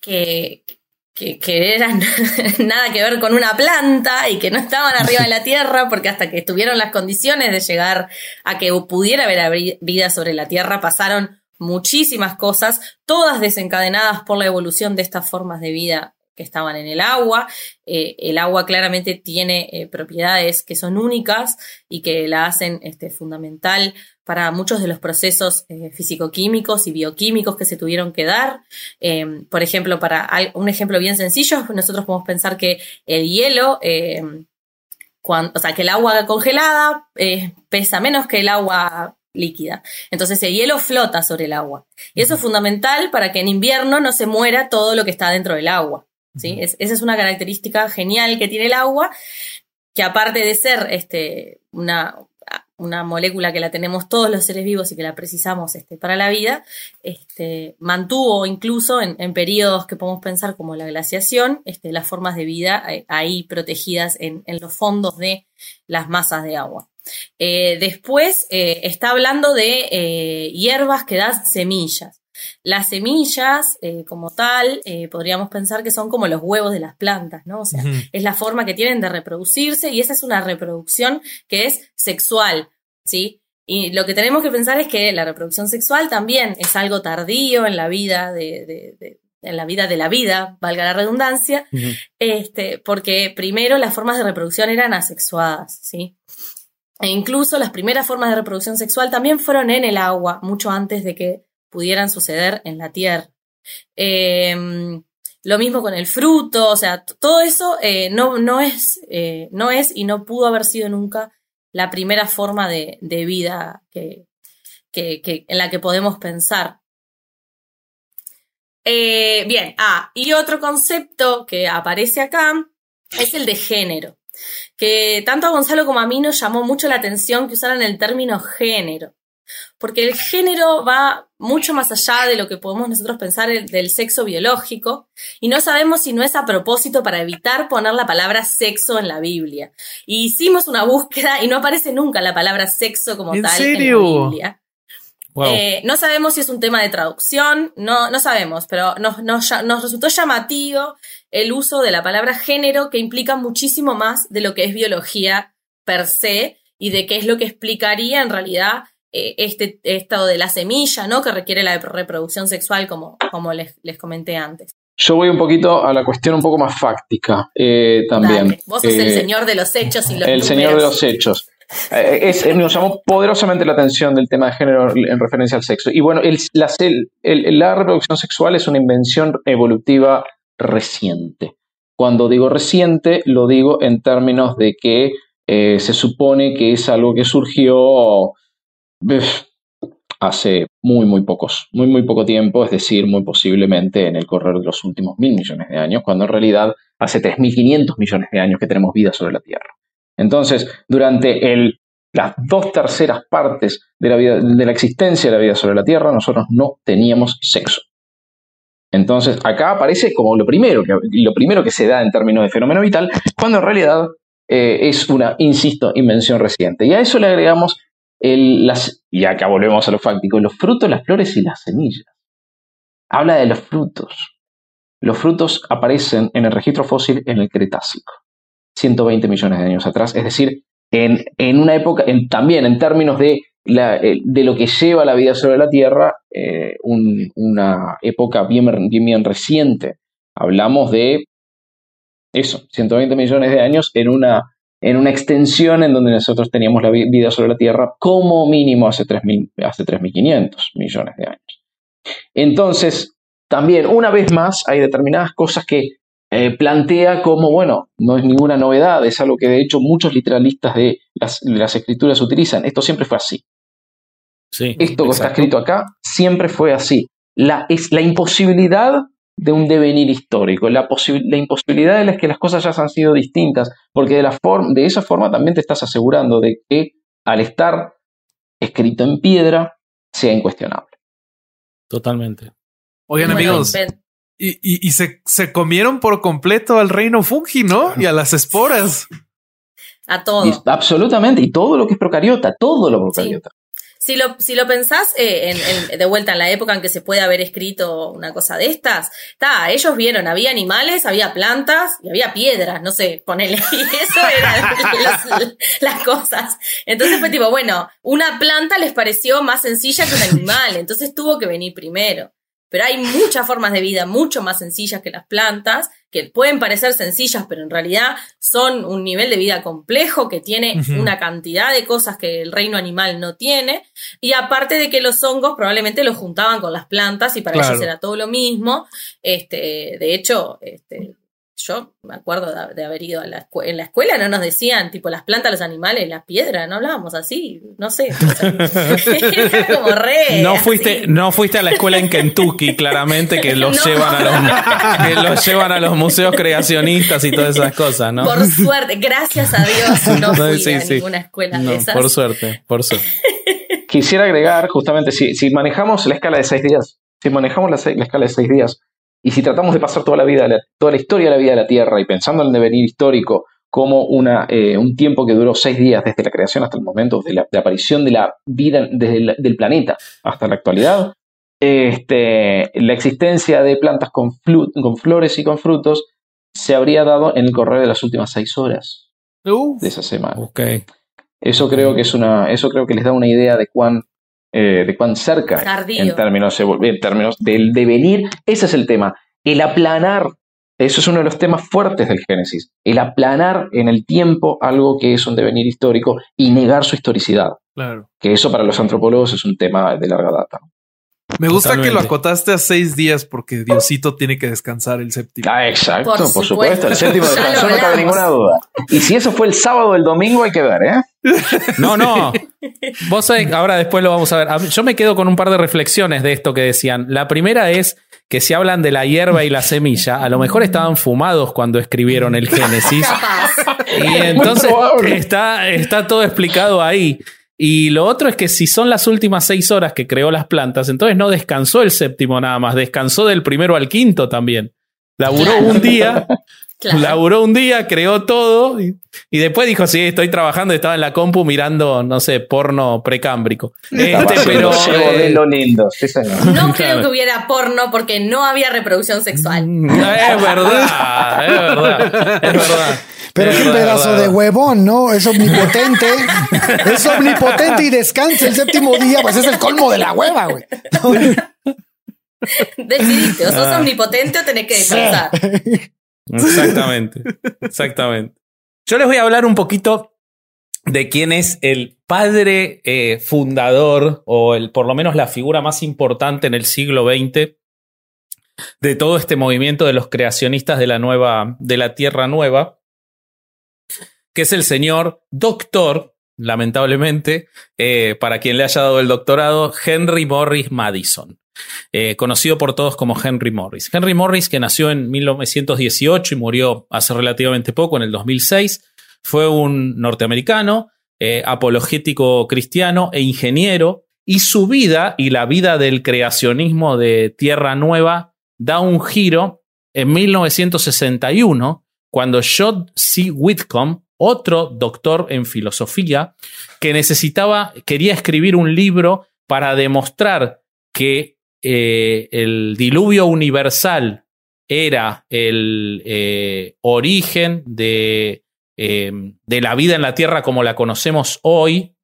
que, que, que eran nada que ver con una planta y que no estaban arriba de la Tierra, porque hasta que estuvieron las condiciones de llegar a que pudiera haber vida sobre la Tierra, pasaron muchísimas cosas, todas desencadenadas por la evolución de estas formas de vida que estaban en el agua. Eh, el agua claramente tiene eh, propiedades que son únicas y que la hacen este, fundamental para muchos de los procesos eh, físico-químicos y bioquímicos que se tuvieron que dar. Eh, por ejemplo, para un ejemplo bien sencillo, nosotros podemos pensar que el hielo, eh, cuan- o sea, que el agua congelada eh, pesa menos que el agua líquida. Entonces el hielo flota sobre el agua. Y eso es fundamental para que en invierno no se muera todo lo que está dentro del agua. ¿Sí? Es- esa es una característica genial que tiene el agua, que aparte de ser este, una, una molécula que la tenemos todos los seres vivos y que la precisamos este, para la vida, este, mantuvo incluso en, en periodos que podemos pensar como la glaciación, este, las formas de vida eh, ahí protegidas en, en los fondos de las masas de agua. Eh, después eh, está hablando de eh, hierbas que dan semillas. Las semillas, eh, como tal, eh, podríamos pensar que son como los huevos de las plantas, ¿no? O sea, es la forma que tienen de reproducirse y esa es una reproducción que es sexual, ¿sí? Y lo que tenemos que pensar es que la reproducción sexual también es algo tardío en la vida de, de- de- en la vida de la vida, valga la redundancia, este, porque primero las formas de reproducción eran asexuadas, ¿sí? E incluso las primeras formas de reproducción sexual también fueron en el agua, mucho antes de que pudieran suceder en la tierra. Eh, lo mismo con el fruto, o sea, todo eso eh, no, no, es, eh, no es y no pudo haber sido nunca la primera forma de, de vida que, que- que- en la que podemos pensar. Eh, bien, ah, y otro concepto que aparece acá es el de género, que tanto a Gonzalo como a mí nos llamó mucho la atención que usaran el término género, porque el género va mucho más allá de lo que podemos nosotros pensar del sexo biológico, y no sabemos si no es a propósito para evitar poner la palabra sexo en la Biblia. Y hicimos una búsqueda y no aparece nunca la palabra sexo como tal en la Biblia. Eh, no sabemos si es un tema de traducción, no, no sabemos, pero nos, nos, nos, resultó llamativo el uso de la palabra género que implica muchísimo más de lo que es biología per se y de qué es lo que explicaría en realidad este estado de la semilla, ¿no? Que requiere la reproducción sexual, como, como les, les comenté antes. Yo voy un poquito a la cuestión un poco más fáctica eh, también. Vos sos el señor de los hechos y los El señor de los hechos. Eh, es, nos llamó poderosamente la atención del tema de género en referencia al sexo. Y bueno, el, la, la, reproducción sexual es una invención evolutiva reciente. Cuando digo reciente, lo digo en términos de que eh, se supone que es algo que surgió hace muy, muy pocos, muy, muy poco tiempo, es decir, muy posiblemente en el correr de los últimos mil millones de años, cuando en realidad hace 3.500 millones de años que tenemos vida sobre la Tierra. Entonces, durante las dos terceras partes de la, vida, de la existencia de la vida sobre la Tierra, nosotros no teníamos sexo. Entonces, acá aparece como lo primero, que, lo primero que se da en términos de fenómeno vital, cuando en realidad eh, es una, insisto, invención reciente. Y a eso le agregamos, y acá volvemos a lo fáctico, los frutos, las flores y las semillas. Habla de los frutos. Los frutos aparecen en el registro fósil en el Cretácico. 120 millones de años atrás, es decir, en, en una época, en, también en términos de, eh, de lo que lleva la vida sobre la Tierra, eh, una época bien, bien, reciente. Hablamos de eso, 120 millones de años en una, en una extensión en donde nosotros teníamos la vida sobre la Tierra como mínimo hace 3.500 hace millones de años. Entonces, también, una vez más, hay determinadas cosas que eh, plantea como, bueno, no es ninguna novedad, es algo que de hecho muchos literalistas de las, escrituras utilizan. Esto siempre fue así. Sí, Esto que está escrito acá siempre fue así. La, es la imposibilidad de un devenir histórico, la, la imposibilidad de que las cosas ya han sido distintas, porque de, la de esa forma también te estás asegurando de que al estar escrito en piedra sea incuestionable. Totalmente. Oigan amigos, y, y, se, se, comieron por completo al reino fungi, ¿no? Y a las esporas. A todo. absolutamente. Y todo lo que es procariota, todo lo procariota. Si lo, si lo pensás eh, en, de vuelta en la época en que se puede haber escrito una cosa de estas, ellos vieron, había animales, había plantas y había piedras, no sé, ponele. Y eso eran las cosas. Entonces fue tipo, bueno, una planta les pareció más sencilla que un animal, entonces tuvo que venir primero. Pero hay muchas formas de vida mucho más sencillas que las plantas, que pueden parecer sencillas, pero en realidad son un nivel de vida complejo que tiene una cantidad de cosas que el reino animal no tiene. Y aparte de que los hongos probablemente los juntaban con las plantas y para ellos era todo lo mismo. Este, de hecho, este, yo me acuerdo de, haber ido a la escuela. En la escuela no nos decían, tipo, las plantas, los animales, las piedras, no hablábamos así, no sé. como re. No fuiste, no fuiste a la escuela en Kentucky, claramente, que los, llevan a los, que los llevan a los museos creacionistas y todas esas cosas, ¿no? Por suerte, gracias a Dios, no fui a ninguna escuela de esas. Por suerte, por suerte. Quisiera agregar, justamente, si, si manejamos la escala de seis días, si manejamos la, la escala de seis días, y si tratamos de pasar toda la vida, toda la historia de la vida de la Tierra y pensando en el devenir histórico como una, eh, un tiempo que duró seis días desde la creación hasta el momento de la, aparición de la vida desde del planeta hasta la actualidad, este, la existencia de plantas con, con, flores y con frutos se habría dado en el correr de las últimas seis horas de esa semana. Eso creo que es una, eso creo que les da una idea de cuán eh, de cuán cerca en términos, en términos del devenir. Ese es el tema. El aplanar, eso es uno de los temas fuertes del Génesis. El aplanar en el tiempo algo que es un devenir histórico y negar su historicidad. Claro. Que eso para los antropólogos es un tema de larga data. Me gusta que lo acotaste a seis días porque Diosito tiene que descansar el séptimo. Ah, exacto, Por por, supuesto. supuesto. El séptimo descanso, no cabe ninguna duda. Y si eso fue el sábado o el domingo, hay que ver, ¿eh? No, no. Vos sabés, ahora después lo vamos a ver. Yo me quedo con un par de reflexiones de esto que decían. La primera es que si hablan de la hierba y la semilla, a lo mejor estaban fumados cuando escribieron el Génesis. Y entonces está, está todo explicado ahí. Y lo otro es que si son las últimas seis horas que creó las plantas, entonces no descansó el séptimo nada más, descansó del primero al quinto también. Laburó Claro. un día, Claro. laburó un día, creó todo y, y después dijo, sí, estoy trabajando, estaba en la compu mirando, no sé, porno precámbrico. Estaba Este, pero... eh, lo lindo, sí, señor. No creo que hubiera porno porque no había reproducción sexual. Es verdad, es verdad, es verdad. Pero Es qué pedazo de huevón, ¿no? Es omnipotente. es omnipotente y descansa el séptimo día, pues es el colmo de la hueva, güey. Decidiste, o sos Ah. omnipotente o tenés que descansar. Exactamente, exactamente. Yo les voy a hablar un poquito de quién es el padre eh, fundador o el, por lo menos la figura más importante en el siglo XX de todo este movimiento de los creacionistas de la nueva, de la Tierra Nueva, que es el señor doctor, lamentablemente, eh, para quien le haya dado el doctorado, Henry Morris Madison eh, conocido por todos como Henry Morris. Henry Morris, que nació en 1918 y murió hace relativamente poco, en el 2006, fue un norteamericano, eh, apologético cristiano e ingeniero, y su vida y la vida del creacionismo de Tierra Nueva da un giro en 1961, cuando John C. Whitcomb, otro doctor en filosofía, que necesitaba, quería escribir un libro para demostrar que eh, el diluvio universal era el eh, origen de, eh, de la vida en la Tierra como la conocemos hoy,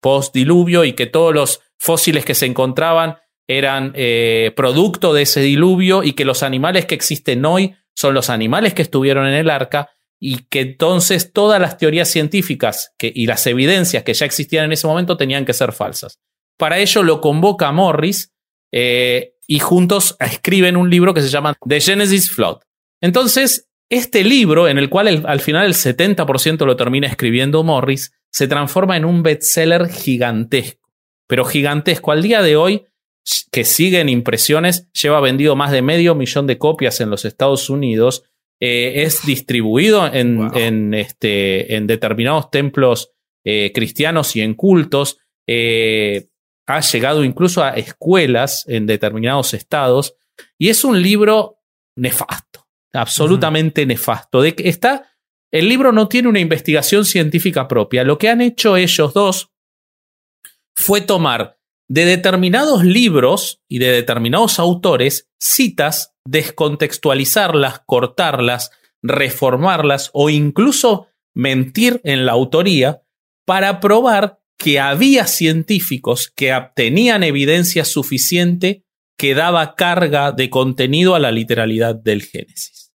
post-diluvio, y que todos los fósiles que se encontraban eran eh, producto de ese diluvio y que los animales que existen hoy son los animales que estuvieron en el arca y que entonces todas las teorías científicas que, y las evidencias que ya existían en ese momento tenían que ser falsas. Para ello lo convoca Morris eh, y juntos escriben un libro que se llama The Genesis Flood. Entonces, este libro, en el cual el- al final el 70% lo termina escribiendo Morris, se transforma en un bestseller gigantesco, pero gigantesco. Al día de hoy, que sigue en impresiones, lleva vendido más de medio millón de copias en los Estados Unidos, eh, es distribuido en, Wow. en, este, en determinados templos eh, cristianos y en cultos. eh, ha llegado incluso a escuelas en determinados estados y es un libro nefasto, absolutamente nefasto. De que está, el libro no tiene una investigación científica propia. Lo que han hecho ellos dos fue tomar de determinados libros y de determinados autores citas, descontextualizarlas, cortarlas, reformarlas o incluso mentir en la autoría para probar que había científicos que tenían evidencia suficiente que daba carga de contenido a la literalidad del Génesis.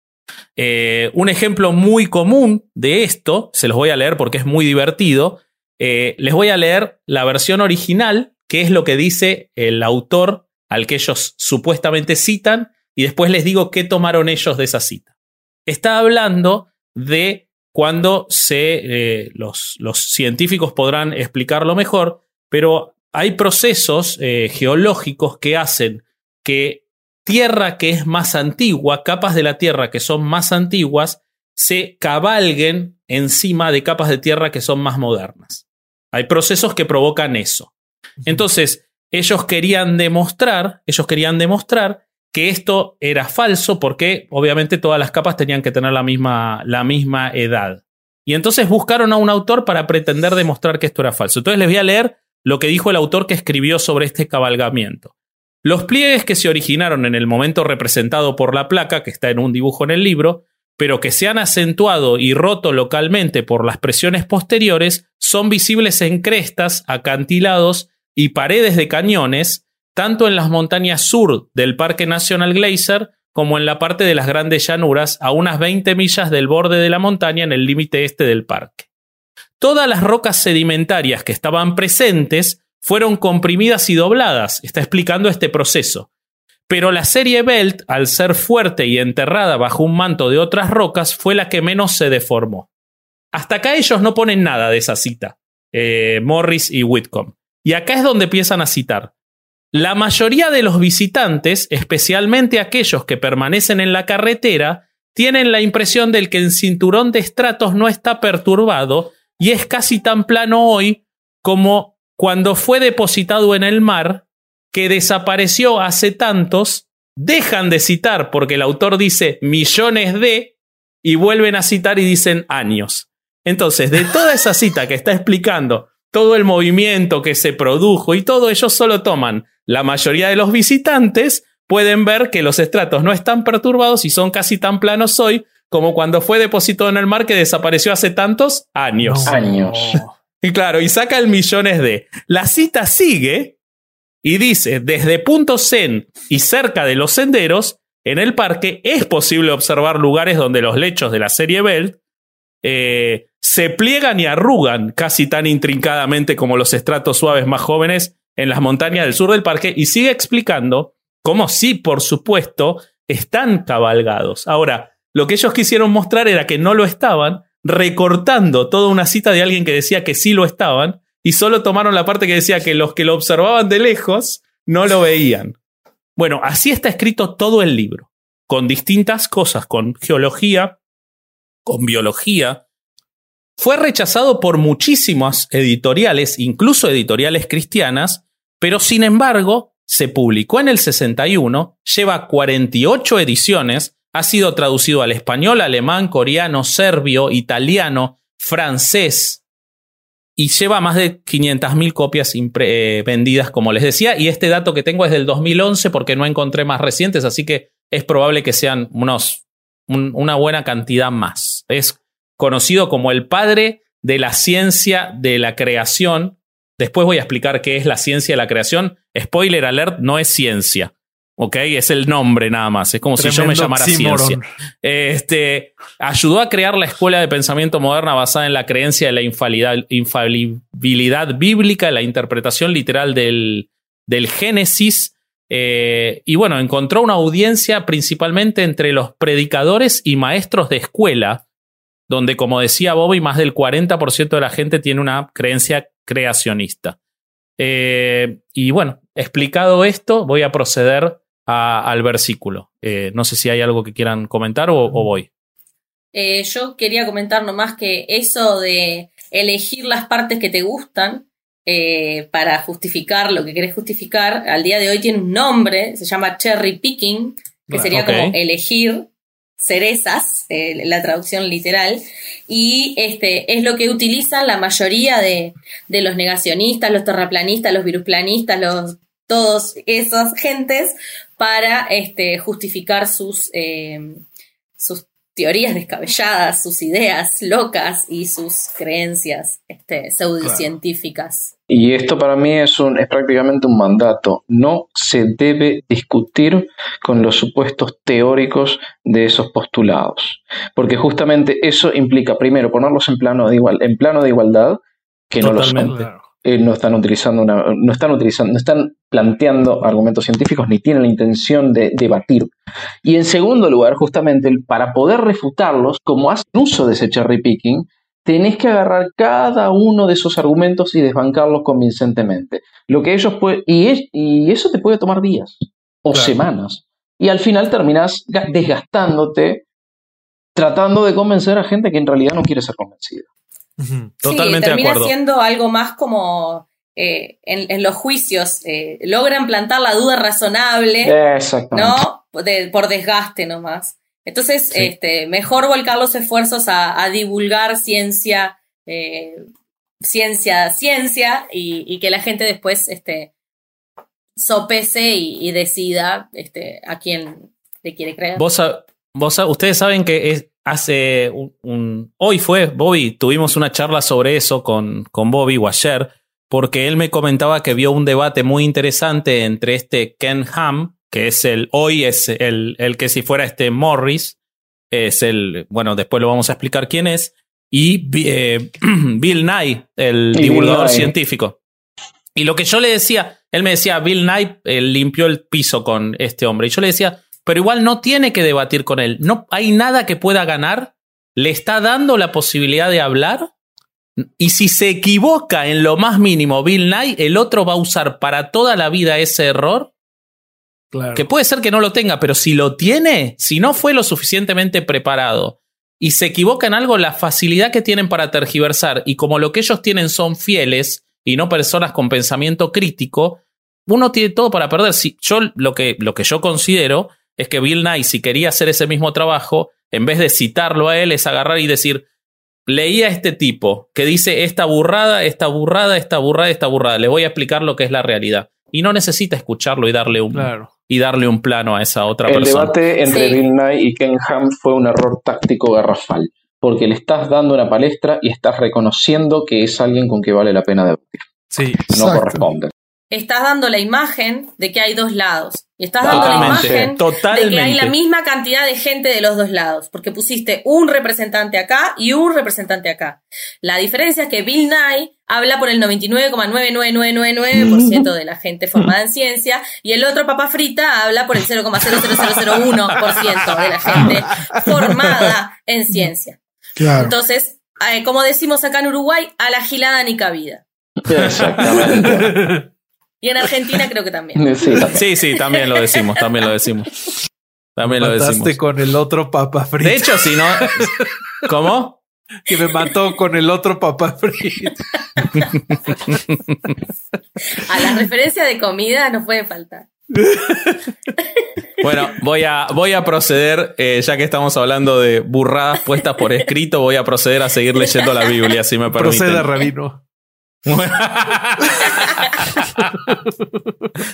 Eh, un ejemplo muy común de esto, se los voy a leer porque es muy divertido, eh, les voy a leer la versión original, que es lo que dice el autor al que ellos supuestamente citan, y después les digo qué tomaron ellos de esa cita. Está hablando de cuando se, eh, los, los, científicos podrán explicarlo mejor, pero hay procesos eh, geológicos que hacen que tierra que es más antigua, capas de la tierra que son más antiguas, se cabalguen encima de capas de tierra que son más modernas. Hay procesos que provocan eso. Entonces, ellos querían demostrar, ellos querían demostrar que esto era falso porque obviamente todas las capas tenían que tener la misma, la misma edad. Y entonces buscaron a un autor para pretender demostrar que esto era falso. Entonces les voy a leer lo que dijo el autor que escribió sobre este cabalgamiento. Los pliegues que se originaron en el momento representado por la placa, que está en un dibujo en el libro, pero que se han acentuado y roto localmente por las presiones posteriores, son visibles en crestas, acantilados y paredes de cañones, tanto en las montañas sur del Parque Nacional Glacier como en la parte de las grandes llanuras a unas 20 millas del borde de la montaña en el límite este del parque. Todas las rocas sedimentarias que estaban presentes fueron comprimidas y dobladas. Está explicando este proceso. Pero la serie Belt, al ser fuerte y enterrada bajo un manto de otras rocas, fue la que menos se deformó. Hasta acá ellos no ponen nada de esa cita, eh, Morris y Whitcomb. Y acá es donde empiezan a citar. La mayoría de los visitantes, especialmente aquellos que permanecen en la carretera, tienen la impresión del que el cinturón de estratos no está perturbado y es casi tan plano hoy como cuando fue depositado en el mar que desapareció hace tantos, dejan de citar porque el autor dice millones de y vuelven a citar y dicen años. Entonces, de toda esa cita que está explicando todo el movimiento que se produjo y todo, ellos solo toman la mayoría de los visitantes, pueden ver que los estratos no están perturbados y son casi tan planos hoy como cuando fue depositado en el mar que desapareció hace tantos años. Años. Y claro, y saca el millones de. La cita sigue y dice, desde Punto Zen y cerca de los senderos, en el parque es posible observar lugares donde los lechos de la serie Belt eh, se pliegan y arrugan casi tan intrincadamente como los estratos suaves más jóvenes en las montañas del sur del parque y sigue explicando cómo sí, por supuesto, están cabalgados. Ahora, lo que ellos quisieron mostrar era que no lo estaban, recortando toda una cita de alguien que decía que sí lo estaban, y solo tomaron la parte que decía que los que lo observaban de lejos no lo veían. Bueno, así está escrito todo el libro, con distintas cosas, con geología, con biología. Fue rechazado por muchísimas editoriales, incluso editoriales cristianas, pero sin embargo se publicó en el 61, lleva 48 ediciones, ha sido traducido al español, alemán, coreano, serbio, italiano, francés, y lleva más de 500.000 copias eh, vendidas, como les decía. Y este dato que tengo es del 2011 porque no encontré más recientes, así que es probable que sean unos, una buena cantidad más. Es conocido como el padre de la ciencia de la creación. Después voy a explicar qué es la ciencia de la creación. Spoiler alert, no es ciencia. ¿ok? Es el nombre nada más, es como si yo me llamara ciencia. Este, ayudó a crear la escuela de pensamiento moderna basada en la creencia de la infalibilidad bíblica, la interpretación literal del, del Génesis. Eh, y bueno, encontró una audiencia principalmente entre los predicadores y maestros de escuela, donde, como decía Bobby, más del 40% de la gente tiene una creencia creacionista. Eh, y bueno, explicado esto, voy a proceder al versículo. Eh, no sé si hay algo que quieran comentar o, voy. Eh, yo quería comentar nomás que eso de elegir las partes que te gustan para justificar lo que querés justificar, al día de hoy tiene un nombre, se llama cherry picking, que sería como elegir cerezas, la traducción literal, y este es lo que utilizan la mayoría de, de los negacionistas, los terraplanistas, los virusplanistas, los todos esas gentes para este, justificar sus, eh, sus teorías descabelladas, sus ideas locas y sus creencias este, pseudocientíficas. Y esto para mí es, un, es prácticamente un mandato. No se debe discutir con los supuestos teóricos de esos postulados. Porque justamente eso implica, primero, ponerlos en plano de, igual, en plano de igualdad, que no lo son. Eh, no están utilizando una, no están utilizando, no están planteando argumentos científicos ni tienen la intención de debatir. Y en segundo lugar, justamente para poder refutarlos, como hacen uso de ese cherry picking, tenés que agarrar cada uno de esos argumentos y desbancarlos convincentemente. Lo que ellos pueden, y, y eso te puede tomar días o semanas. Y al final terminás desgastándote tratando de convencer a gente que en realidad no quiere ser convencida. Totalmente sí, termina de siendo algo más como eh, en, los juicios, eh, logran plantar la duda razonable, ¿no? por desgaste nomás. Entonces, este, mejor volcar los esfuerzos a, divulgar ciencia, eh, ciencia, ciencia, y, que la gente después este, sopese y, decida este, a quién le quiere creer. Vos, vos, ustedes saben que es, hace un, Hoy fue, Bobby, tuvimos una charla sobre eso con, con Bobby o ayer, porque él me comentaba que vio un debate muy interesante entre este Ken Ham, que es el. Hoy es el, el que si fuera este Morris, es el. Bueno, después lo vamos a explicar quién es, y eh, Bill Nye, el divulgador científico. Y lo que yo le decía, él me decía, Bill Knight eh, limpió el piso con este hombre. Y yo le decía, pero igual no tiene que debatir con él. No hay nada que pueda ganar. Le está dando la posibilidad de hablar. Y si se equivoca en lo más mínimo Bill Knight, el otro va a usar para toda la vida ese error. Claro. Que puede ser que no lo tenga, pero si lo tiene, si no fue lo suficientemente preparado y se equivoca en algo, la facilidad que tienen para tergiversar y como lo que ellos tienen son fieles y no personas con pensamiento crítico, uno tiene todo para perder. Si yo lo que, lo que yo considero es que Bill Nye, si quería hacer ese mismo trabajo, en vez de citarlo a él, es agarrar y decir, leí a este tipo que dice esta burrada, esta burrada, esta burrada, esta burrada. Le voy a explicar lo que es la realidad. Y no necesita escucharlo y darle un, Claro. y darle un plano a esa otra El persona. debate entre Sí. Bill Nye y Ken Ham fue un error táctico garrafal, porque le estás dando una palestra y estás reconociendo que es alguien con que vale la pena debatir. Sí. No Exacto. corresponde. Estás dando la imagen de que hay dos lados. Y estás dando la Totalmente, imagen de totalmente. que hay la misma cantidad de gente de los dos lados. Porque pusiste un representante acá y un representante acá. La diferencia es que Bill Nye habla por el 99,99999% de la gente formada en ciencia y el otro papa frita habla por el 0,00001% de la gente formada en ciencia. Claro. Entonces, eh, como decimos acá en Uruguay, a la gilada ni cabida. Exactamente. Y en Argentina creo que también. Sí, también. Sí, sí, también lo decimos, también lo decimos. También lo Mataste decimos. con el otro papa frito. De hecho, si no. ¿Cómo? que me mató con el otro papa frito. A la referencia de comida no puede faltar. Bueno, voy a, voy a proceder, eh, ya que estamos hablando de burradas puestas por escrito, voy a proceder a seguir leyendo la Biblia, si me permiten. Proceda, rabino.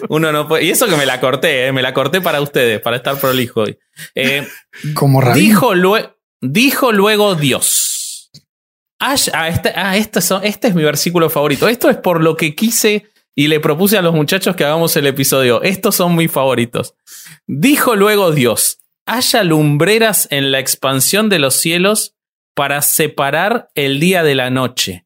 Uno no puede. Y eso que me la corté, eh, me la corté para ustedes, para estar prolijo hoy. Eh, Como dijo, lue- dijo luego Dios. Ash- ah, este, ah, este son- este es mi versículo favorito. Esto es por lo que quise y le propuse a los muchachos que hagamos el episodio. Estos son mis favoritos. Dijo luego Dios: haya lumbreras en la expansión de los cielos para separar el día de la noche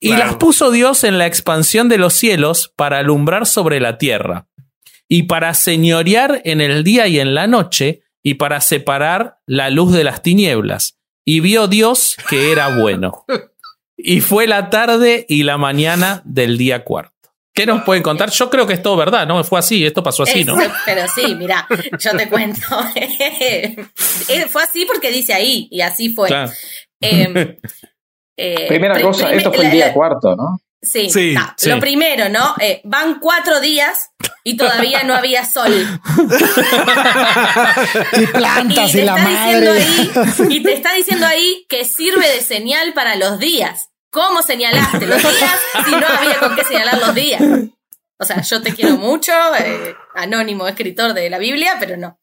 Y Claro. las puso Dios en la expansión de los cielos para alumbrar sobre la tierra y para señorear en el día y en la noche y para separar la luz de las tinieblas. Y vio Dios que era bueno. Y fue la tarde y la mañana del día cuarto. ¿Qué nos pueden contar? Yo creo que es todo verdad, ¿no? Fue así, esto pasó así, ¿no? Eso, pero sí, mira, yo te cuento. Eh, fue así porque dice ahí, y así fue. Claro. Eh, eh, Primera pri- cosa, esto fue el día la- cuarto, ¿no? Sí, Sí, ta, sí. lo primero, ¿no? Eh, van cuatro días y todavía no había sol. Y plantas y, te la está diciendo madre. ahí, y te está diciendo ahí que sirve de señal para los días. ¿Cómo señalaste los días si no había con qué señalar los días? O sea, yo te quiero mucho, eh, anónimo escritor de la Biblia, pero no.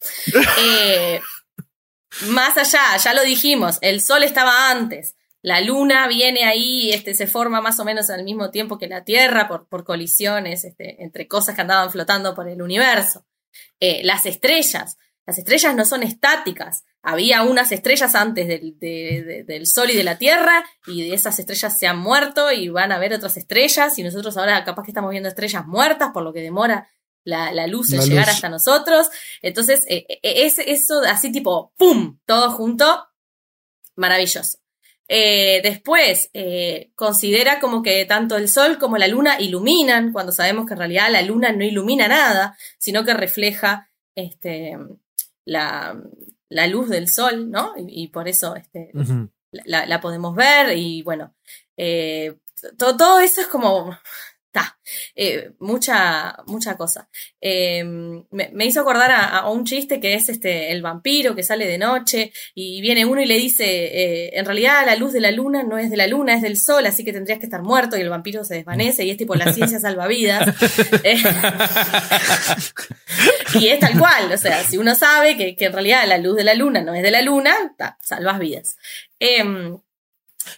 Eh, más allá, ya lo dijimos, el sol estaba antes. La luna viene ahí, este, se forma más o menos al mismo tiempo que la Tierra por, por colisiones este, entre cosas que andaban flotando por el universo. Eh, las estrellas, las estrellas no son estáticas. Había unas estrellas antes del, de- de- del Sol y de la Tierra, y de esas estrellas se han muerto y van a haber otras estrellas, y nosotros ahora capaz que estamos viendo estrellas muertas, por lo que demora la, la luz en La llegar luz. hasta nosotros. Entonces, eh, eh, es eso así tipo, ¡pum! Todo junto, maravilloso. Eh, después, eh, considera como que tanto el sol como la luna iluminan, cuando sabemos que en realidad la luna no ilumina nada, sino que refleja este, la, la luz del sol, ¿no? Y, y por eso este, la, la podemos ver y bueno, eh, to- todo eso es como ta, eh, mucha, mucha cosa. Eh, me, hizo acordar a, un chiste que es este el vampiro que sale de noche y viene uno y le dice, eh, en realidad la luz de la luna no es de la luna, es del sol, así que tendrías que estar muerto y el vampiro se desvanece y es tipo la ciencia salva vidas. y es tal cual, o sea, si uno sabe que, en realidad la luz de la luna no es de la luna, salvas vidas. Em,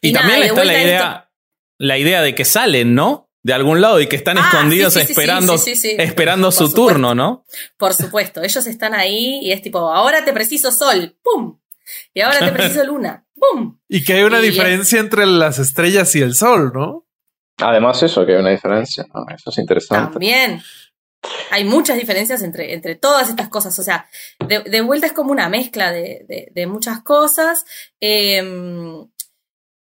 y, también está la idea, la idea de que salen, ¿no? De algún lado y que están ah, escondidos esperando, esperando su turno, ¿no? Por supuesto, ellos están ahí y es tipo, ahora te preciso sol, ¡pum! Y ahora te preciso luna, ¡pum! Y que hay una diferencia entre las estrellas y el sol, ¿no? Además eso, que hay una diferencia, Eso es interesante. También. Hay muchas diferencias entre, entre todas estas cosas. O sea, de, vuelta es como una mezcla de, de muchas cosas. Eh,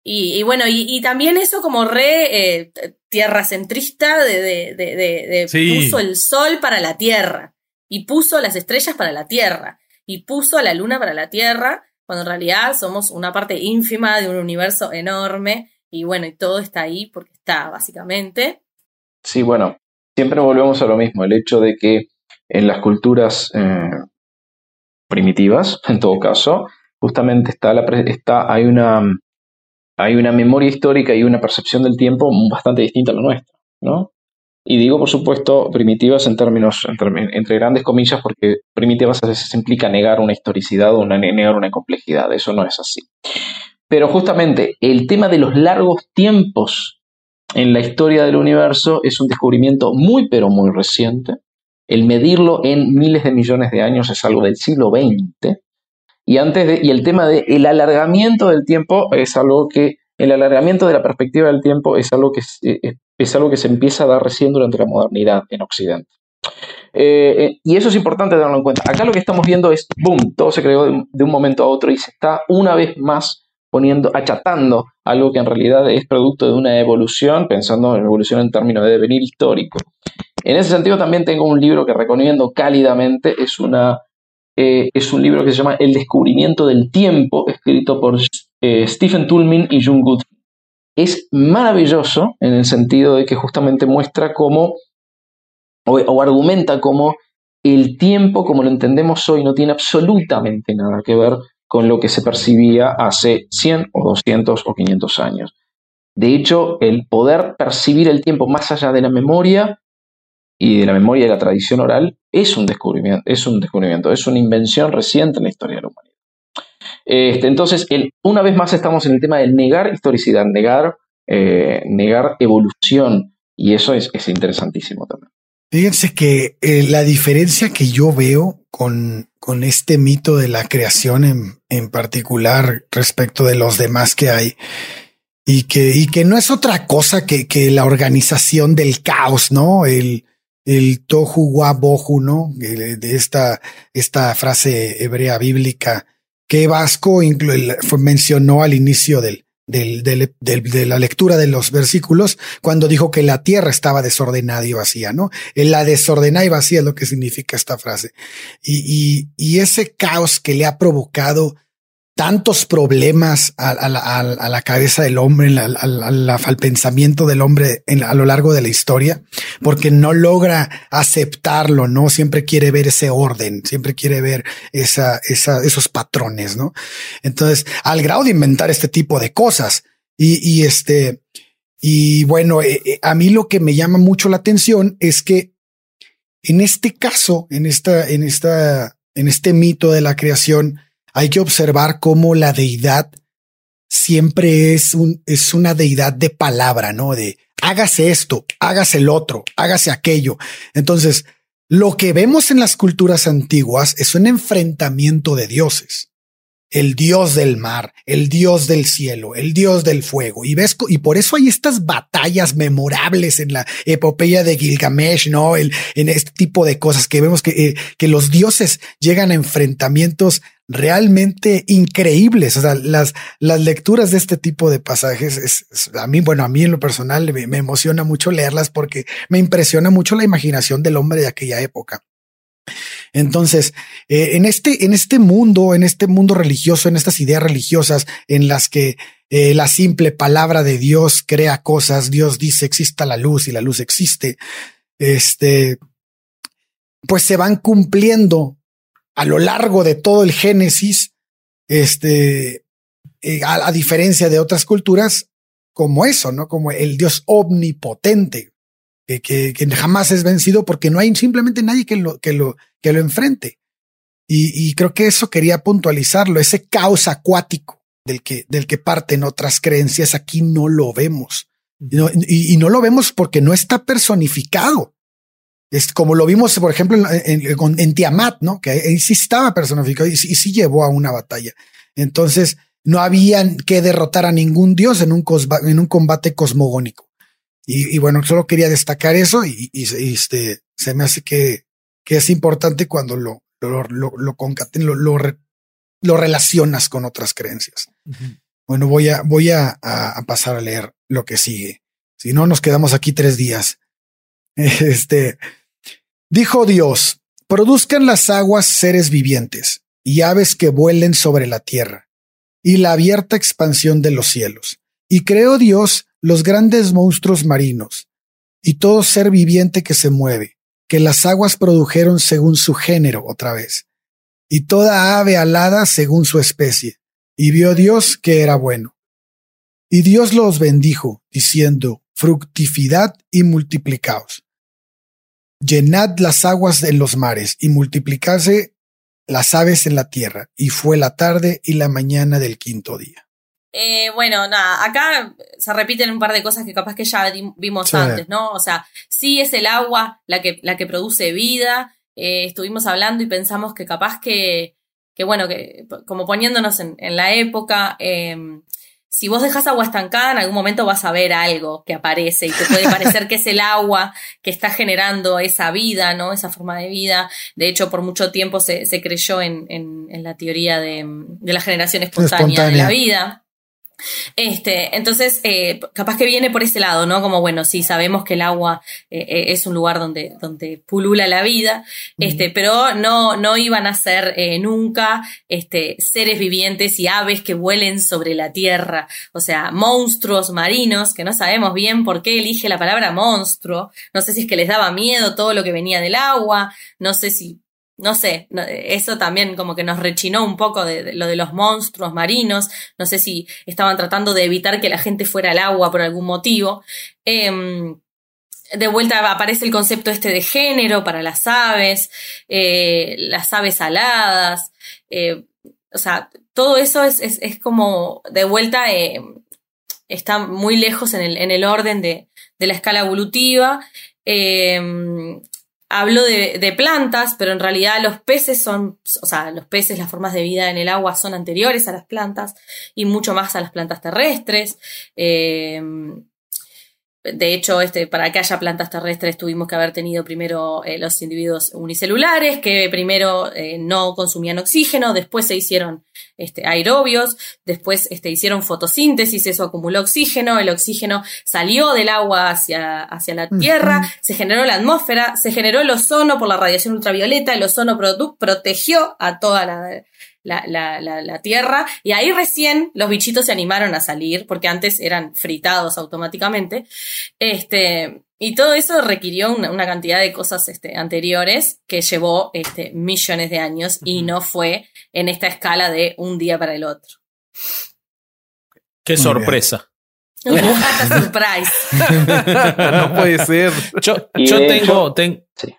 y, bueno, y, también eso como re eh, tierra centrista de, de, puso el sol para la tierra y puso las estrellas para la tierra y puso a la luna para la tierra, cuando en realidad somos una parte ínfima de un universo enorme y bueno, y todo está ahí porque está básicamente. Sí, bueno, siempre volvemos a lo mismo, el hecho de que en las culturas eh, primitivas, en todo caso, justamente está, la, está hay una hay una memoria histórica y una percepción del tiempo bastante distinta a la nuestra, ¿no? Y digo, por supuesto, primitivas en términos, entre grandes comillas, porque primitivas a veces implica negar una historicidad o una, negar una complejidad. Eso no es así. Pero justamente el tema de los largos tiempos en la historia del universo es un descubrimiento muy, pero muy reciente. El medirlo en miles de millones de años es algo del siglo XX. Y, antes de, y el tema del alargamiento del tiempo es algo que, el alargamiento de la perspectiva del tiempo es algo que, eh, eh, es algo que se empieza a dar recién durante la modernidad en Occidente. Eh, y eso es importante tenerlo en cuenta. Acá lo que estamos viendo es, boom, todo se creó de, de un momento a otro y se está una vez más poniendo, achatando algo que en realidad es producto de una evolución, pensando en evolución en términos de devenir histórico. En ese sentido también tengo un libro que recomiendo cálidamente, es una eh, es un libro que se llama El descubrimiento del tiempo, escrito por eh, Stephen Toulmin y Jung Good. Es maravilloso en el sentido de que justamente muestra cómo, o, argumenta cómo el tiempo, como lo entendemos hoy, no tiene absolutamente nada que ver con lo que se percibía hace 100 o 200 o 500 años. De hecho, el poder percibir el tiempo más allá de la memoria y de la memoria y la tradición oral es un descubrimiento, es un descubrimiento, es una invención reciente en la historia de la humanidad. Este, entonces, una vez más estamos en el tema del negar historicidad, negar, eh, negar evolución, y eso es, interesantísimo también. Fíjense que eh, la diferencia que yo veo con, con este mito de la creación en, en, particular respecto de los demás que hay, y que, y que no es otra cosa que, que la organización del caos, ¿no? El, el tohu wa bohu, ¿no? De esta, esta frase hebrea bíblica que Vasco mencionó al inicio del, del, del, de la lectura de los versículos cuando dijo que la tierra estaba desordenada y vacía, ¿no? La desordenada y vacía es lo que significa esta frase. Y, y, y ese caos que le ha provocado tantos problemas a, la, cabeza del hombre, al pensamiento del hombre a lo largo de la historia, porque no logra aceptarlo, no siempre quiere ver ese orden, siempre quiere ver esa, esos patrones, no? Entonces, al grado de inventar este tipo de cosas y, este, y bueno, eh, eh, a mí lo que me llama mucho la atención es que en este caso, en esta, en esta, en este mito de la creación, hay que observar cómo la deidad siempre es un, es una deidad de palabra, ¿no? De hágase esto, hágase el otro, hágase aquello. Entonces, lo que vemos en las culturas antiguas es un enfrentamiento de dioses el dios del mar, el dios del cielo, el dios del fuego. Y ves, y por eso hay estas batallas memorables en la epopeya de Gilgamesh, ¿no? En este tipo de cosas que vemos que, eh, que los dioses llegan a enfrentamientos realmente increíbles. O sea, las, las lecturas de este tipo de pasajes, es, a mí, bueno, a mí en lo personal me, emociona mucho leerlas porque me impresiona mucho la imaginación del hombre de aquella época. Entonces, eh, en este, en este mundo, en este mundo religioso, en estas ideas religiosas en las que eh, la simple palabra de Dios crea cosas, Dios dice exista la luz y la luz existe, este, pues se van cumpliendo a lo largo de todo el Génesis, este, eh, a, diferencia de otras culturas, como eso, ¿no? Como el Dios omnipotente, que, que, jamás es vencido porque no hay simplemente nadie que lo, que lo, que lo enfrente. Y, y creo que eso quería puntualizarlo, ese caos acuático del que, del que parten otras creencias, aquí no lo vemos. Y no, lo vemos porque no está personificado. Es como lo vimos, por ejemplo, en, Tiamat, ¿no? Que ahí sí estaba personificado y, sí llevó a una batalla. Entonces, no habían que derrotar a ningún dios en un, en un combate cosmogónico. Y, bueno, solo quería destacar eso y, este, se me hace que, que es importante cuando lo, lo, lo, lo, lo, lo, lo relacionas con otras creencias. Bueno, voy a, voy a, pasar a leer lo que sigue. Si no, nos quedamos aquí tres días. Este dijo Dios: produzcan las aguas seres vivientes y aves que vuelen sobre la tierra y la abierta expansión de los cielos. Y creó Dios los grandes monstruos marinos y todo ser viviente que se mueve, que las aguas produjeron según su género otra vez y toda ave alada según su especie. Y vio Dios que era bueno. Y Dios los bendijo, diciendo, fructificad y multiplicaos. Llenad las aguas en los mares y multiplicase las aves en la tierra. Y fue la tarde y la mañana del quinto día. Eh, bueno, nada, acá se repiten un par de cosas que capaz que ya vimos antes, ¿no? O sea, sí es el agua la que, la que produce vida, eh, estuvimos hablando y pensamos que capaz que, que bueno, que como poniéndonos en, la época, em, si vos dejas agua estancada, en algún momento vas a ver algo que aparece y te puede parecer que es el agua que está generando esa vida, ¿no? Esa forma de vida. De hecho, por mucho tiempo se, se creyó en, en, la teoría de, de la generación espontánea, de la vida. Este, entonces, eh, capaz que viene por ese lado, ¿no? Como, bueno, sí, sabemos que el agua eh, eh, es un lugar donde, donde pulula la vida, este, pero no, no iban a ser nunca este, seres vivientes y aves que vuelen sobre la tierra, o sea, monstruos marinos, que no sabemos bien por qué elige la palabra monstruo, no sé si es que les daba miedo todo lo que venía del agua, no sé si no sé, eso también como que nos rechinó un poco de, lo de los monstruos marinos, no sé si estaban tratando de evitar que la gente fuera al agua por algún motivo. Em, de vuelta aparece el concepto este de género para las aves, eh, las aves aladas, eh, o sea, todo eso es, es, como de vuelta eh, está muy lejos en el, en el orden de, de la escala evolutiva. Em, hablo de, plantas, pero en realidad los peces son, o sea, los peces, las formas de vida en el agua son anteriores a las plantas y mucho más a las plantas terrestres. Eh, de hecho, este, para que haya plantas terrestres tuvimos que haber tenido primero eh, los individuos unicelulares, que primero eh, no consumían oxígeno, después se hicieron este, aerobios, después este, hicieron fotosíntesis, eso acumuló oxígeno, el oxígeno salió del agua hacia, hacia la Tierra, se generó la atmósfera, se generó el ozono por la radiación ultravioleta, el ozono protegió a toda la, la, la, la, tierra y ahí recién los bichitos se animaron a salir porque antes eran fritados automáticamente. Este, y todo eso requirió una, cantidad de cosas este, anteriores que llevó este, millones de años y no fue en esta escala de un día para el otro. Qué sorpresa. surprise. no puede ser. Yo, yo tengo, Sí,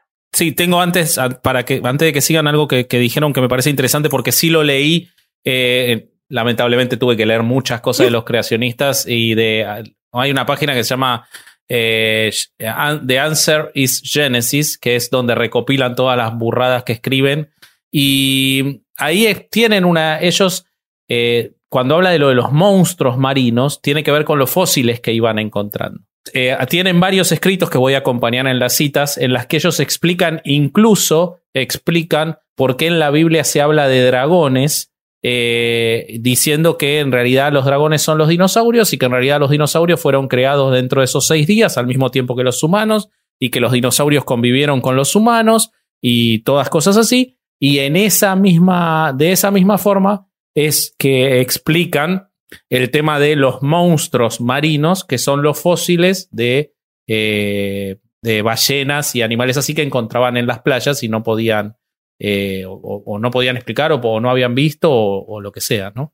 tengo antes, para que, antes de que sigan algo que, dijeron que me parece interesante, porque sí lo leí. Eh, lamentablemente tuve que leer muchas cosas de los creacionistas y de. Hay una página que se llama eh, The Answer is Genesis, que es donde recopilan todas las burradas que escriben. Y ahí tienen una. Ellos. Eh, cuando habla de lo de los monstruos marinos, tiene que ver con los fósiles que iban encontrando. Eh, tienen varios escritos que voy a acompañar en las citas, en las que ellos explican, incluso explican por qué en la Biblia se habla de dragones, eh, diciendo que en realidad los dragones son los dinosaurios y que en realidad los dinosaurios fueron creados dentro de esos seis días al mismo tiempo que los humanos y que los dinosaurios convivieron con los humanos y todas cosas así. Y en esa misma, de esa misma forma es que explican el tema de los monstruos marinos, que son los fósiles de, eh, de ballenas y animales así que encontraban en las playas y no podían, eh, o, no podían explicar o, no habían visto o, lo que sea, ¿no?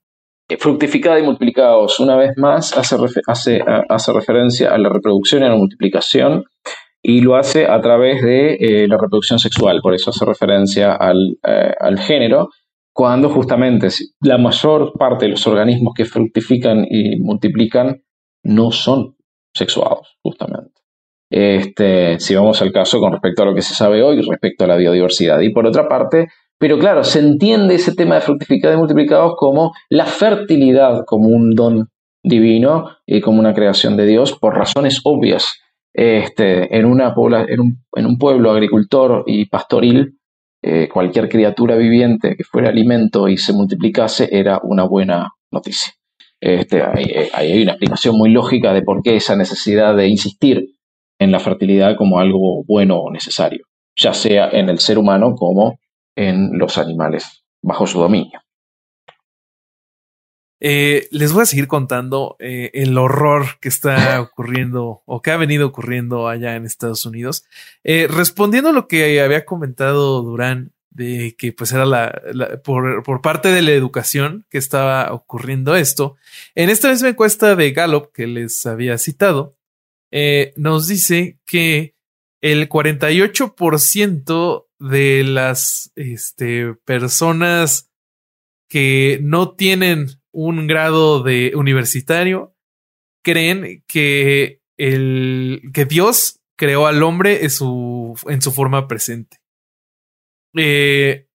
Fructificada y multiplicados, una vez más, hace, hace, hace referencia a la reproducción y a la multiplicación y lo hace a través de eh, la reproducción sexual, por eso hace referencia al, al género, cuando justamente la mayor parte de los organismos que fructifican y multiplican no son sexuados, justamente. Este, si vamos al caso con respecto a lo que se sabe hoy respecto a la biodiversidad. Y por otra parte, pero claro, se entiende ese tema de fructificados y multiplicados como la fertilidad, como un don divino y como una creación de Dios por razones obvias. Este, en, una en, un, en un pueblo agricultor y pastoril, eh, cualquier criatura viviente que fuera alimento y se multiplicase era una buena noticia. Este, hay, hay, una explicación muy lógica de por qué esa necesidad de insistir en la fertilidad como algo bueno o necesario, ya sea en el ser humano como en los animales bajo su dominio. Eh, les voy a seguir contando eh, el horror que está ocurriendo o que ha venido ocurriendo allá en Estados Unidos. Eh, respondiendo a lo que había comentado Durán, de que pues era la, por, por, parte de la educación que estaba ocurriendo esto. En esta misma encuesta de Gallup que les había citado, nos dice que el 48% de las este, personas que no tienen un grado de universitario creen que, el, que Dios creó al hombre en su, en su forma presente. Eh,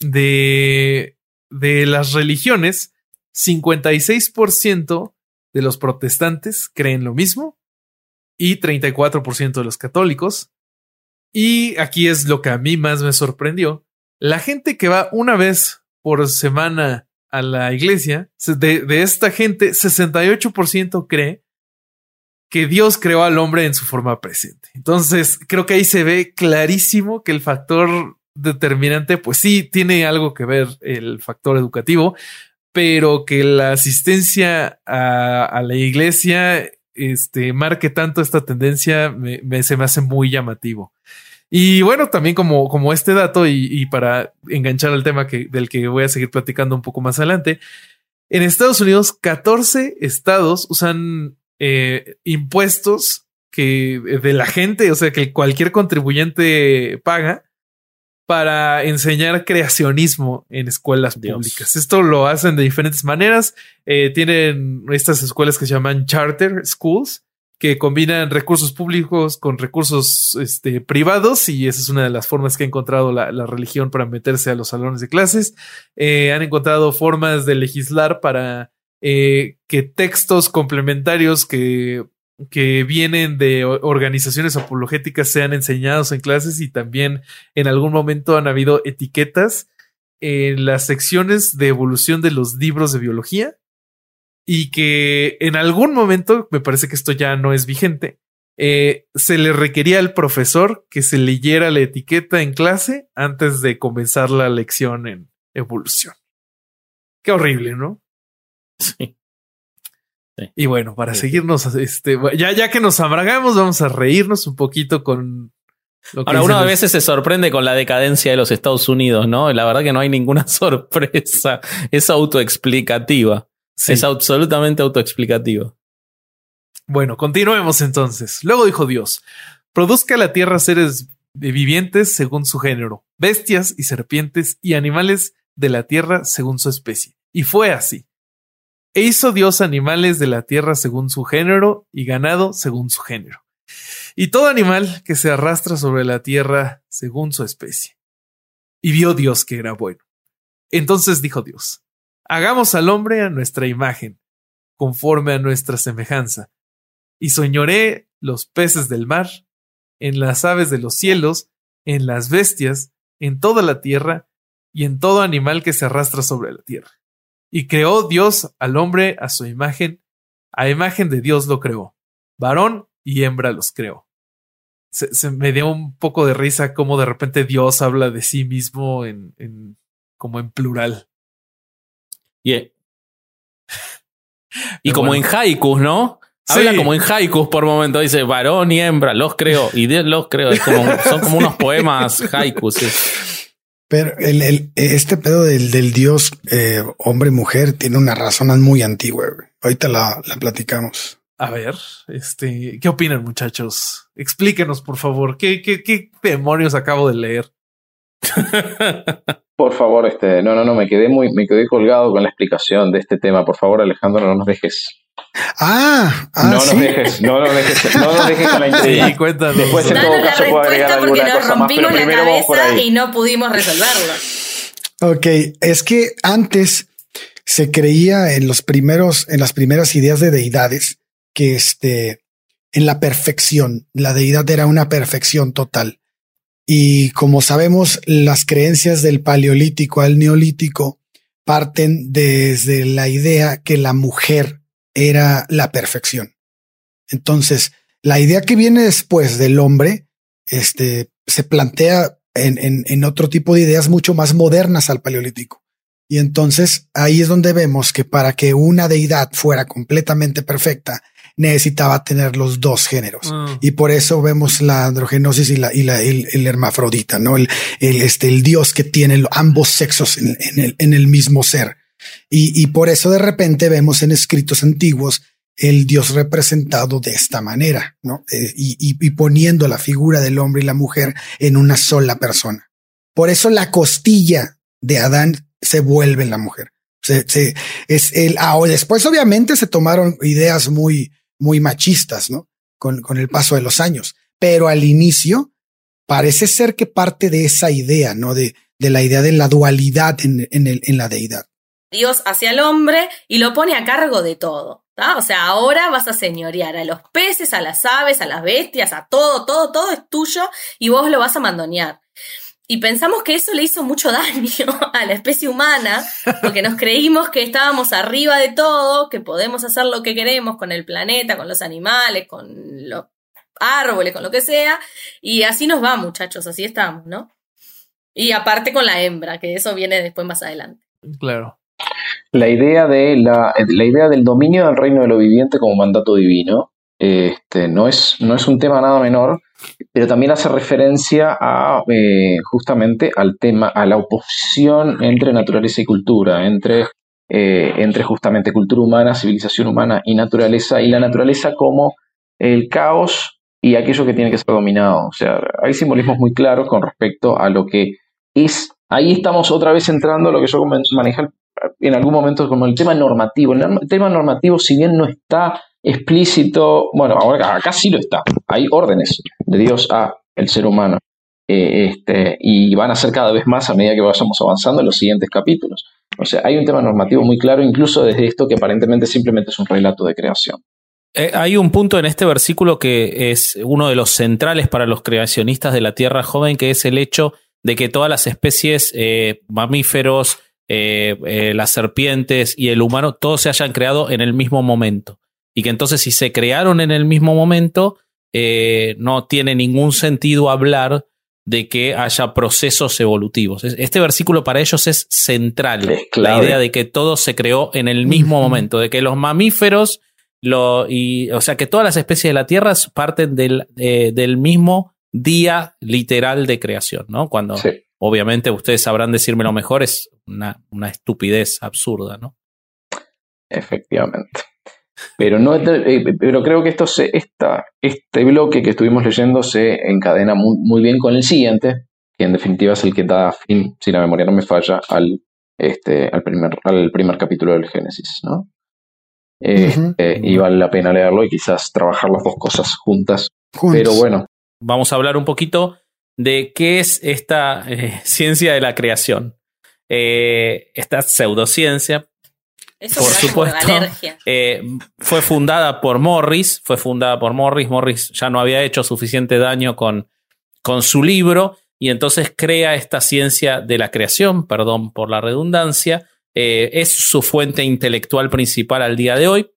de, de las religiones, 56% de los protestantes creen lo mismo y 34% de los católicos. Y aquí es lo que a mí más me sorprendió. La gente que va una vez por semana a la iglesia, de, de esta gente, 68% cree que Dios creó al hombre en su forma presente. Entonces, creo que ahí se ve clarísimo que el factor determinante, pues sí, tiene algo que ver el factor educativo, pero que la asistencia a, a la iglesia este, marque tanto esta tendencia, se me hace muy llamativo. Y bueno, también como, como este dato y, para enganchar al tema que, del que voy a seguir platicando un poco más adelante, en Estados Unidos 14 estados usan eh, impuestos que de la gente, o sea, que cualquier contribuyente paga para enseñar creacionismo en escuelas públicas. Esto lo hacen de diferentes maneras. Eh, tienen estas escuelas que se llaman charter schools, que combinan recursos públicos con recursos este, privados y esa es una de las formas que ha encontrado la, religión para meterse a los salones de clases. Eh, han encontrado formas de legislar para eh, que textos complementarios que que vienen de organizaciones apologéticas sean enseñados en clases y también en algún momento han habido etiquetas en las secciones de evolución de los libros de biología y que en algún momento, me parece que esto ya no es vigente, eh, se le requería al profesor que se leyera la etiqueta en clase antes de comenzar la lección en evolución. Qué horrible, ¿no? Sí. Y bueno, para seguirnos, este, ya, ya que nos abragamos, vamos a reírnos un poquito con lo que Ahora, uno a veces se sorprende con la decadencia de los Estados Unidos, ¿no? La verdad que no hay ninguna sorpresa. Es autoexplicativa. Es absolutamente autoexplicativa. Bueno, continuemos entonces. Luego dijo Dios: Produzca la tierra seres vivientes según su género, bestias y serpientes y animales de la tierra según su especie. Y fue así. E hizo Dios animales de la tierra según su género y ganado según su género. Y todo animal que se arrastra sobre la tierra según su especie. Y vio Dios que era bueno. Entonces dijo Dios, hagamos al hombre a nuestra imagen, conforme a nuestra semejanza, y soñoré los peces del mar, en las aves de los cielos, en las bestias, en toda la tierra, y en todo animal que se arrastra sobre la tierra. Y creó Dios al hombre a su imagen, a imagen de Dios lo creó, varón y hembra los creó. Se, me dio un poco de risa como de repente Dios habla de sí mismo en, en como en plural. Y Y como en haikus, ¿no? Habla como en haikus por momento. Dice varón y hembra, los creo. Y los creo. son como unos poemas haikus. Pero el, este pedo del, del dios eh, hombre-mujer tiene una razón muy antigua. Ahorita la, la platicamos. A ver, este, ¿qué opinan, muchachos? Explíquenos, por favor, ¿qué, qué, qué demonios acabo de leer? Por favor, este, no, no, no, me quedé muy, me quedé colgado con la explicación de este tema. Por favor, Alejandro, no nos dejes. Ah, ah no nos dejes, no nos dejes, no nos dejes con la intriga. Sí, cuéntanos. Después en todo caso puedo agregar porque alguna nos cosa más, pero rompimos la primero vamos por ahí. y no pudimos resolverlo. Ok, es que antes se creía en los primeros, en las primeras ideas de deidades que este, en la perfección, la deidad era una perfección total. Y como sabemos, las creencias del paleolítico al neolítico parten desde la idea que la mujer era la perfección. Entonces, la idea que viene después del hombre, este, se plantea en, en, en otro tipo de ideas mucho más modernas al paleolítico. Y entonces ahí es donde vemos que para que una deidad fuera completamente perfecta, necesitaba tener los dos géneros. Mm. Y por eso vemos la androgenosis y la, y la, el, el hermafrodita, ¿no? El, el, este, el dios que tiene ambos sexos en, en el, en el mismo ser. Y, y por eso de repente vemos en escritos antiguos el dios representado de esta manera, ¿no? Eh, y, y, poniendo la figura del hombre y la mujer en una sola persona. Por eso la costilla de Adán se vuelve la mujer. Se, se- es el, ah, después obviamente se tomaron ideas muy, muy machistas, ¿no? Con, con el paso de los años. Pero al inicio parece ser que parte de esa idea, ¿no? De, de la idea de la dualidad en, en, la deidad. Dios hacia el hombre y lo pone a cargo de todo. ¿tá? O sea, ahora vas a señorear a los peces, a las aves, a las bestias, a todo, todo, todo es tuyo y vos lo vas a mandonear. Y pensamos que eso le hizo mucho daño a la especie humana, porque nos creímos que estábamos arriba de todo, que podemos hacer lo que queremos con el planeta, con los animales, con los árboles, con lo que sea. Y así nos va, muchachos, así estamos, ¿no? Y aparte con la hembra, que eso viene después más adelante. Claro. La idea de la, la idea del dominio del reino de lo viviente como mandato divino este, no, es, no es un tema nada menor, pero también hace referencia a eh, justamente al tema, a la oposición entre naturaleza y cultura, entre, eh, entre justamente cultura humana, civilización humana y naturaleza, y la naturaleza como el caos y aquello que tiene que ser dominado. O sea, hay simbolismos muy claros con respecto a lo que es. Ahí estamos otra vez entrando a lo que yo manejé en algún momento como el tema normativo. El, el tema normativo, si bien no está explícito, bueno, ahora acá sí lo está. Hay órdenes de Dios a el ser humano. Eh, este, y van a ser cada vez más a medida que vayamos avanzando en los siguientes capítulos. O sea, hay un tema normativo muy claro, incluso desde esto que aparentemente simplemente es un relato de creación. Eh, hay un punto en este versículo que es uno de los centrales para los creacionistas de la Tierra Joven, que es el hecho de que todas las especies, eh, mamíferos, las serpientes y el humano, todos se hayan creado en el mismo momento. Y que entonces si se crearon en el mismo momento, eh, no tiene ningún sentido hablar de que haya procesos evolutivos. Este versículo para ellos es central. Es la idea de que todo se creó en el mismo momento, de que los mamíferos, lo, y, o sea, que todas las especies de la Tierra parten del, eh, del mismo día literal de creación, ¿no? Cuando Sí. obviamente ustedes sabrán decírmelo mejor, es una, una estupidez absurda, ¿no? Efectivamente. Pero, no, eh, pero creo que esto se, esta, este bloque que estuvimos leyendo se encadena muy, muy bien con el siguiente, que en definitiva es el que da fin, si la memoria no me falla, al, este, al, primer, al primer capítulo del Génesis, ¿no? Eh, eh, y vale la pena leerlo y quizás trabajar las dos cosas juntas. Juntos. Pero bueno, Vamos a hablar un poquito de qué es esta eh, ciencia de la creación. Eh, esta pseudociencia Eso Por supuesto. alergia. eh, fue fundada por Morris, fue fundada por Morris. Morris ya no había hecho suficiente daño con, con su libro y entonces crea esta ciencia de la creación, perdón por la redundancia. Eh, es su fuente intelectual principal al día de hoy,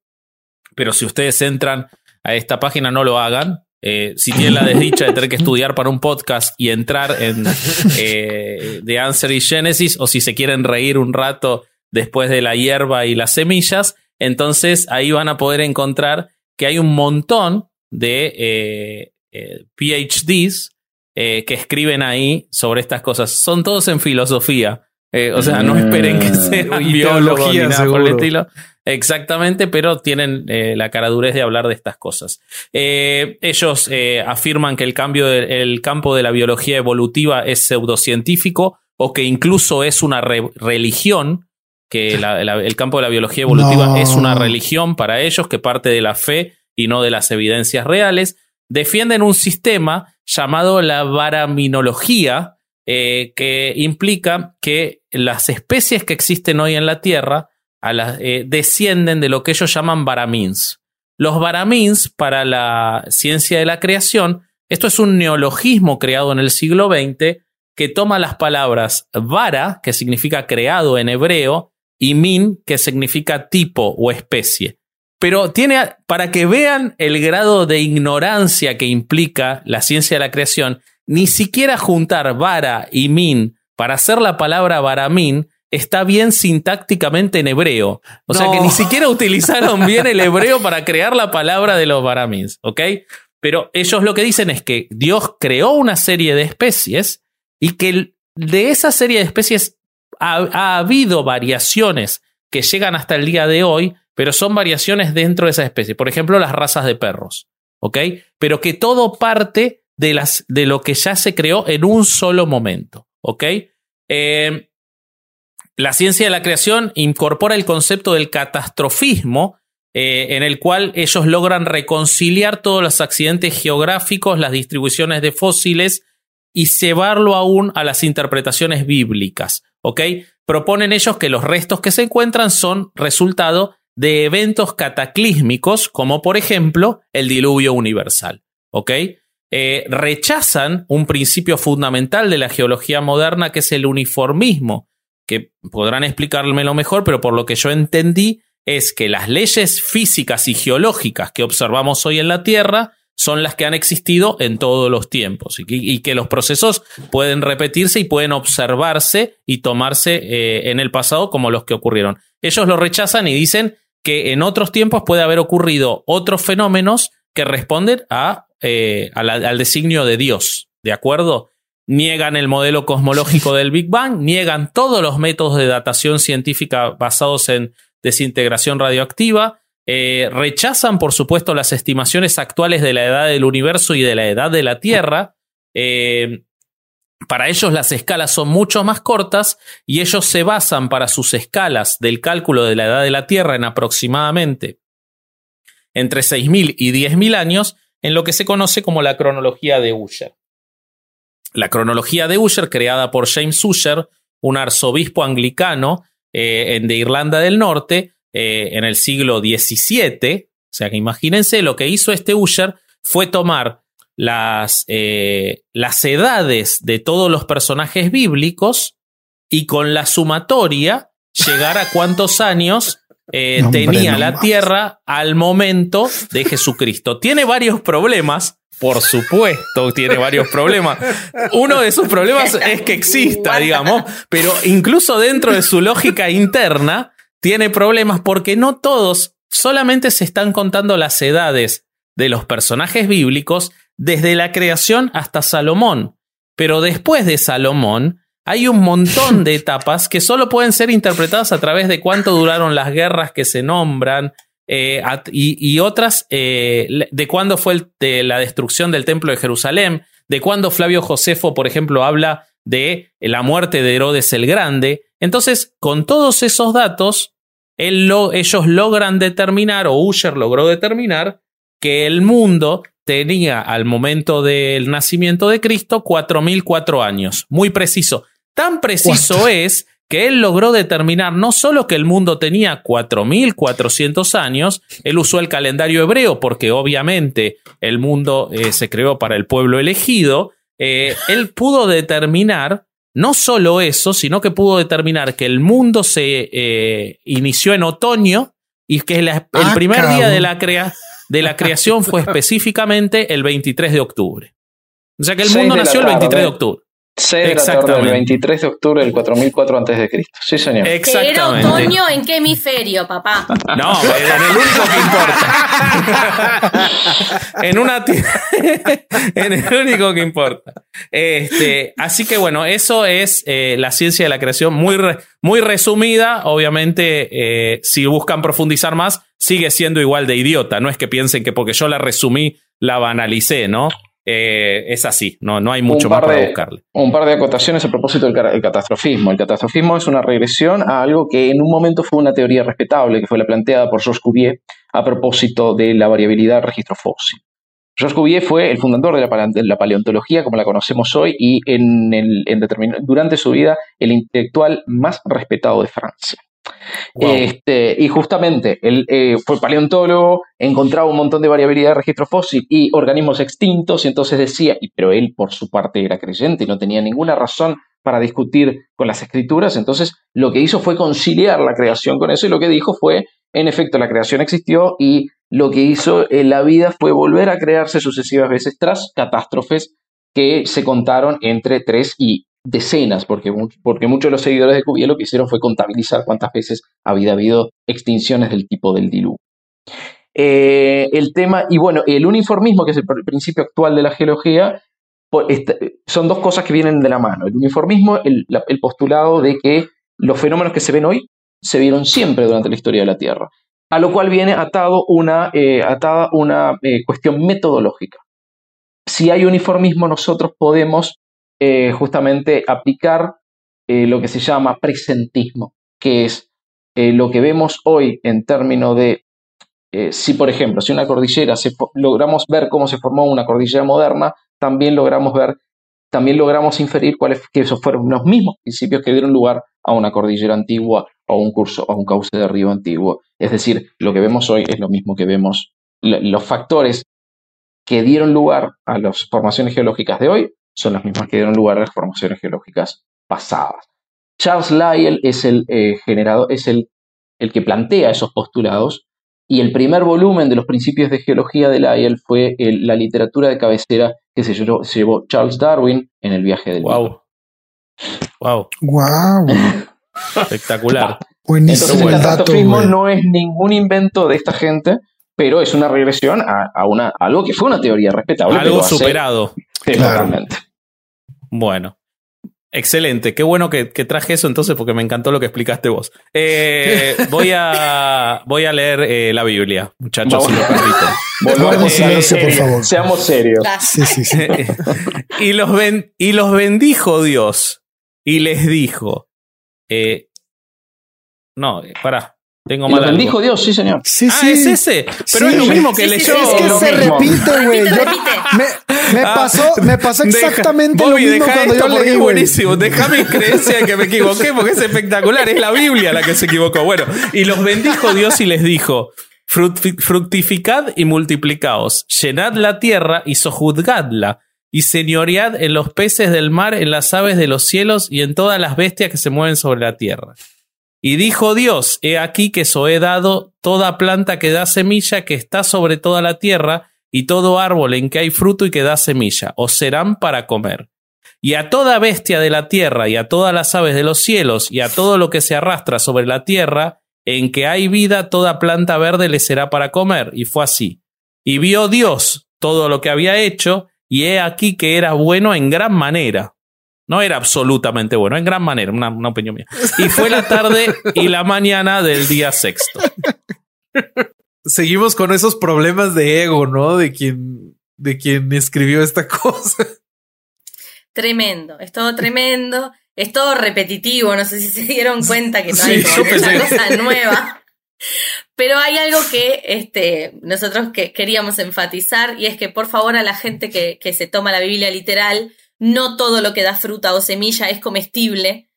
pero si ustedes entran a esta página no lo hagan. Eh, si tienen la desdicha de tener que estudiar para un podcast y entrar en eh, The Answer y Genesis, o si se quieren reír un rato después de la hierba y las semillas, Entonces ahí van a poder encontrar que hay un montón de eh, eh, PhDs eh, que escriben ahí sobre estas cosas. Son todos en filosofía. o sea, no esperen que sean biólogos ni nada por el estilo. Exactamente, pero tienen la caradurez de hablar de estas cosas. ellos afirman que el cambio del campo de la biología evolutiva es pseudocientífico o que incluso es una religión, que el campo de la biología evolutiva es una religión para ellos que parte de la fe y no de las evidencias reales. Defienden un sistema llamado la varaminología, eh, que implica que las especies que existen hoy en la Tierra eh, descienden de lo que ellos llaman varamins. Los varamins, para la ciencia de la creación, esto es un neologismo creado en el siglo XX que toma las palabras vara, que significa creado en hebreo, y min, que significa tipo o especie. Pero tiene, para que vean el grado de ignorancia que implica la ciencia de la creación, ni siquiera juntar vara y min para hacer la palabra varamin está bien sintácticamente en hebreo. O sea que ni siquiera utilizaron bien el hebreo para crear la palabra de los varamins, ¿ok? Pero ellos lo que dicen es que Dios creó una serie de especies y que de esa serie de especies ha, habido variaciones que llegan hasta el día de hoy, pero son variaciones dentro de esa especie. Por ejemplo, las razas de perros, ¿ok? Pero que todo parte de, las, de lo que ya se creó en un solo momento, ¿ok? Eh, la ciencia de la creación incorpora el concepto del catastrofismo, eh, en el cual ellos logran reconciliar todos los accidentes geográficos, las distribuciones de fósiles y llevarlo aún a las interpretaciones bíblicas. ¿Ok? Proponen ellos que los restos que se encuentran son resultado de eventos cataclísmicos, como por ejemplo el diluvio universal. ¿Ok? Eh, rechazan un principio fundamental de la geología moderna que es el uniformismo, que podrán explicármelo mejor, pero por lo que yo entendí es que las leyes físicas y geológicas que observamos hoy en la Tierra son las que han existido en todos los tiempos y que, los procesos pueden repetirse y pueden observarse y tomarse eh, en el pasado como los que ocurrieron. Ellos lo rechazan y dicen que en otros tiempos puede haber ocurrido otros fenómenos que responden a, eh, al designio de Dios, ¿de acuerdo? Niegan el modelo cosmológico del Big Bang, niegan todos los métodos de datación científica basados en desintegración radioactiva, eh, rechazan, por supuesto, las estimaciones actuales de la edad del universo y de la edad de la Tierra. Eh, para ellos las escalas son mucho más cortas y ellos se basan para sus escalas del cálculo de la edad de la Tierra en aproximadamente entre 6.000 y 10.000 años en lo que se conoce como la cronología de Usher. La cronología de Usher, creada por James Usher, un arzobispo anglicano eh, de Irlanda del Norte, eh, en el siglo XVII. O sea que imagínense, lo que hizo este Usher fue tomar las, eh, las edades de todos los personajes bíblicos y con la sumatoria llegar a cuántos años eh, tenía la tierra al momento de Jesucristo. Tiene varios problemas. Por supuesto, tiene varios problemas. Uno de sus problemas es que exista, digamos, pero incluso dentro de su lógica interna, tiene problemas porque no todos solamente se están contando las edades de los personajes bíblicos desde la creación hasta Salomón. Pero después de Salomón hay un montón de etapas que solo pueden ser interpretadas a través de cuánto duraron las guerras que se nombran eh, y, otras eh, de cuándo fue la destrucción del templo de Jerusalén, de cuándo Flavio Josefo, por ejemplo, habla de la muerte de Herodes el Grande. Entonces, con todos esos datos, ellos logran determinar, o Usher logró determinar, que el mundo tenía al momento del nacimiento de Cristo 4004 años. Muy preciso. Tan preciso es que él logró determinar no solo que el mundo tenía 4400 años, él usó el calendario hebreo porque obviamente el mundo eh, se creó para el pueblo elegido, eh, él pudo determinar no solo eso, sino que pudo determinar que el mundo se eh, inició en otoño y que el ah, primer día de la, de la, creación fue específicamente el 23 de octubre. O sea que el mundo nació el 23 de octubre. 6 de la tarde del 23 de octubre del 4004 a.C. Sí, señor. Que era otoño en qué hemisferio, papá. No, en el único que importa. en una en el único que importa. Este, así que bueno, eso es eh, la ciencia de la creación muy, muy resumida. Obviamente, eh, si buscan profundizar más, sigue siendo igual de idiota. No es que piensen que porque yo la resumí, la banalicé, ¿no? Eh, es así, no, no hay mucho más para buscarle. Un par de acotaciones a propósito del catastrofismo. El catastrofismo es una regresión a algo que en un momento fue una teoría respetable, que fue la planteada por Georges Cuvier a propósito de la variabilidad del registro fósil. Georges Cuvier fue el fundador de la, paleontología como la conocemos hoy y en el, durante su vida el intelectual más respetado de Francia. Este, y justamente él eh, fue paleontólogo, encontraba un montón de variabilidad de registro fósil y organismos extintos, y entonces decía, pero él por su parte era creyente y no tenía ninguna razón para discutir con las escrituras, entonces lo que hizo fue conciliar la creación con eso y lo que dijo fue, en efecto, la creación existió y lo que hizo en la vida fue volver a crearse sucesivas veces tras catástrofes que se contaron entre 3 y decenas, porque, porque muchos de los seguidores de Cuvier lo que hicieron fue contabilizar cuántas veces había habido extinciones del tipo del diluvio. Eh, el tema, y bueno, el uniformismo, que es el principio actual de la geología, son dos cosas que vienen de la mano. El uniformismo, el, postulado de que los fenómenos que se ven hoy se vieron siempre durante la historia de la Tierra, a lo cual viene atado una, eh, atada una eh, cuestión metodológica. Si hay uniformismo, nosotros podemos eh, justamente aplicar eh, lo que se llama presentismo, que es eh, lo que vemos hoy en términos de si, por ejemplo, si una cordillera, logramos ver cómo se formó una cordillera moderna, también logramos ver, también logramos inferir cuáles que esos fueron los mismos principios que dieron lugar a una cordillera antigua o un curso o un cauce de río antiguo. Es decir, lo que vemos hoy es lo mismo que vemos, los factores que dieron lugar a las formaciones geológicas de hoy son las mismas que dieron lugar a las formaciones geológicas pasadas. Charles Lyell es el eh, generador, es el, el que plantea esos postulados y el primer volumen de los principios de geología de Lyell fue la literatura de cabecera que se llevó, Charles Darwin en el viaje del wow. Wow. Wow. Espectacular. Entonces el catastrofismo no es ningún invento de esta gente, pero es una regresión a, una, algo que fue una teoría respetable. Algo superado. Claramente. Bueno. Excelente, qué bueno que, traje eso entonces porque me encantó lo que explicaste vos. Eh, voy, a, voy a leer eh, la Biblia, muchachos. Volvamos a por favor. Seamos serios. Sí, sí, sí. y, los y los bendijo Dios y les dijo, eh, no, pará, tengo mal. bendijo Dios, sí, señor. Sí, ah, es ese. Pero es lo mismo que leyó. es que se repite, güey. Me, ah, pasó, me pasó exactamente lo mismo cuando yo porque es buenísimo. Déjame mi creencia de que me equivoqué porque es espectacular. Es la Biblia la que se equivocó. Bueno, y los bendijo Dios y les dijo: Fructificad y multiplicaos, llenad la tierra y sojuzgadla, y señoread en los peces del mar, en las aves de los cielos y en todas las bestias que se mueven sobre la tierra. Y dijo Dios, he aquí que os he dado toda planta que da semilla que está sobre toda la tierra, y todo árbol en que hay fruto y que da semilla, os serán para comer. Y a toda bestia de la tierra, y a todas las aves de los cielos, y a todo lo que se arrastra sobre la tierra, en que hay vida, toda planta verde le será para comer. Y fue así. Y vio Dios todo lo que había hecho, y he aquí que era bueno en gran manera. No era absolutamente bueno, en gran manera, una, opinión mía. Y fue la tarde y la mañana del día sexto. Seguimos con esos problemas de ego, ¿no? De quien, de quien escribió esta cosa. Tremendo, es todo tremendo, es todo repetitivo, no sé si se dieron cuenta que no hay cosa nueva. Pero hay algo que este, nosotros que queríamos enfatizar y es que por favor a la gente que, que se toma la Biblia literal, no todo lo que da fruta o semilla es comestible.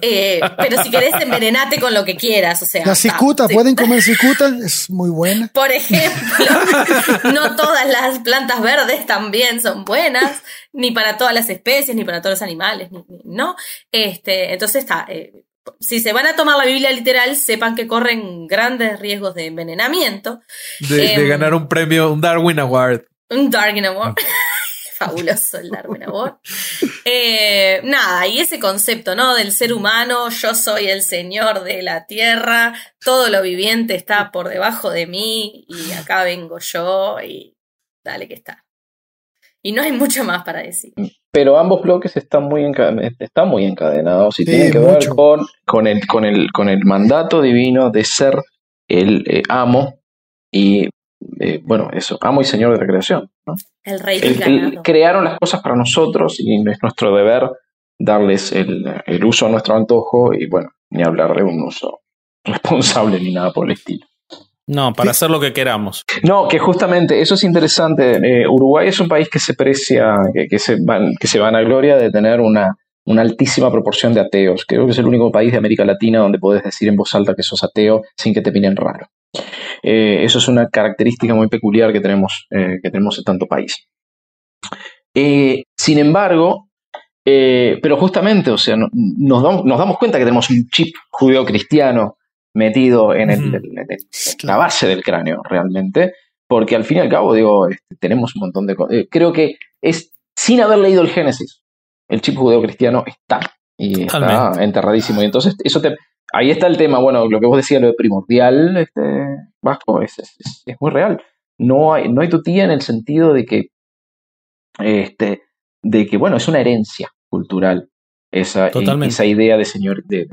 Eh, pero si querés envenenate con lo que quieras, o sea. La cicuta, ¿pueden comer cicuta? Es muy buena. Por ejemplo, no todas las plantas verdes también son buenas, ni para todas las especies, ni para todos los animales, ¿no? Este, entonces está, eh, si se van a tomar la Biblia literal, sepan que corren grandes riesgos de envenenamiento. De, em, ganar un premio, un Darwin Award. Un Darwin Award. Fabuloso el Darwin Award. Eh, nada, y ese concepto, ¿no? Del ser humano, yo soy el señor de la tierra, todo lo viviente está por debajo de mí y acá vengo yo y dale que está. Y no hay mucho más para decir. Pero ambos bloques están muy, están muy encadenados y tienen que ver con, con, el, con, el, con el mandato divino de ser el eh, amo y, eh, bueno, eso, amo y señor de la creación. El rey del Crearon las cosas para nosotros y es nuestro deber darles el, el uso a nuestro antojo y, bueno, ni hablar de un uso responsable ni nada por el estilo. No, para hacer lo que queramos. No, que justamente eso es interesante. Eh, Uruguay es un país que se precia, que, se van, que se van a gloria de tener una, una altísima proporción de ateos. Creo que es el único país de América Latina donde puedes decir en voz alta que sos ateo sin que te miren raro. Eh, eso es una característica muy peculiar que tenemos, eh, que tenemos en tanto país. sin embargo, pero justamente, o sea, nos, damos, nos damos cuenta que tenemos un chip judeo-cristiano metido en, la base del cráneo realmente, porque al fin y al cabo, digo, este, tenemos un montón de cosas. Eh, creo que es, sin haber leído el Génesis, el chip judeo-cristiano está, y está enterradísimo. Y entonces, eso te, ahí está el tema, bueno, lo que vos decías, lo de primordial, este, Vasco, es, es, muy real. No hay, no hay tutía en el sentido de que, este, de que, bueno, es una herencia cultural esa, esa idea de, señor, de,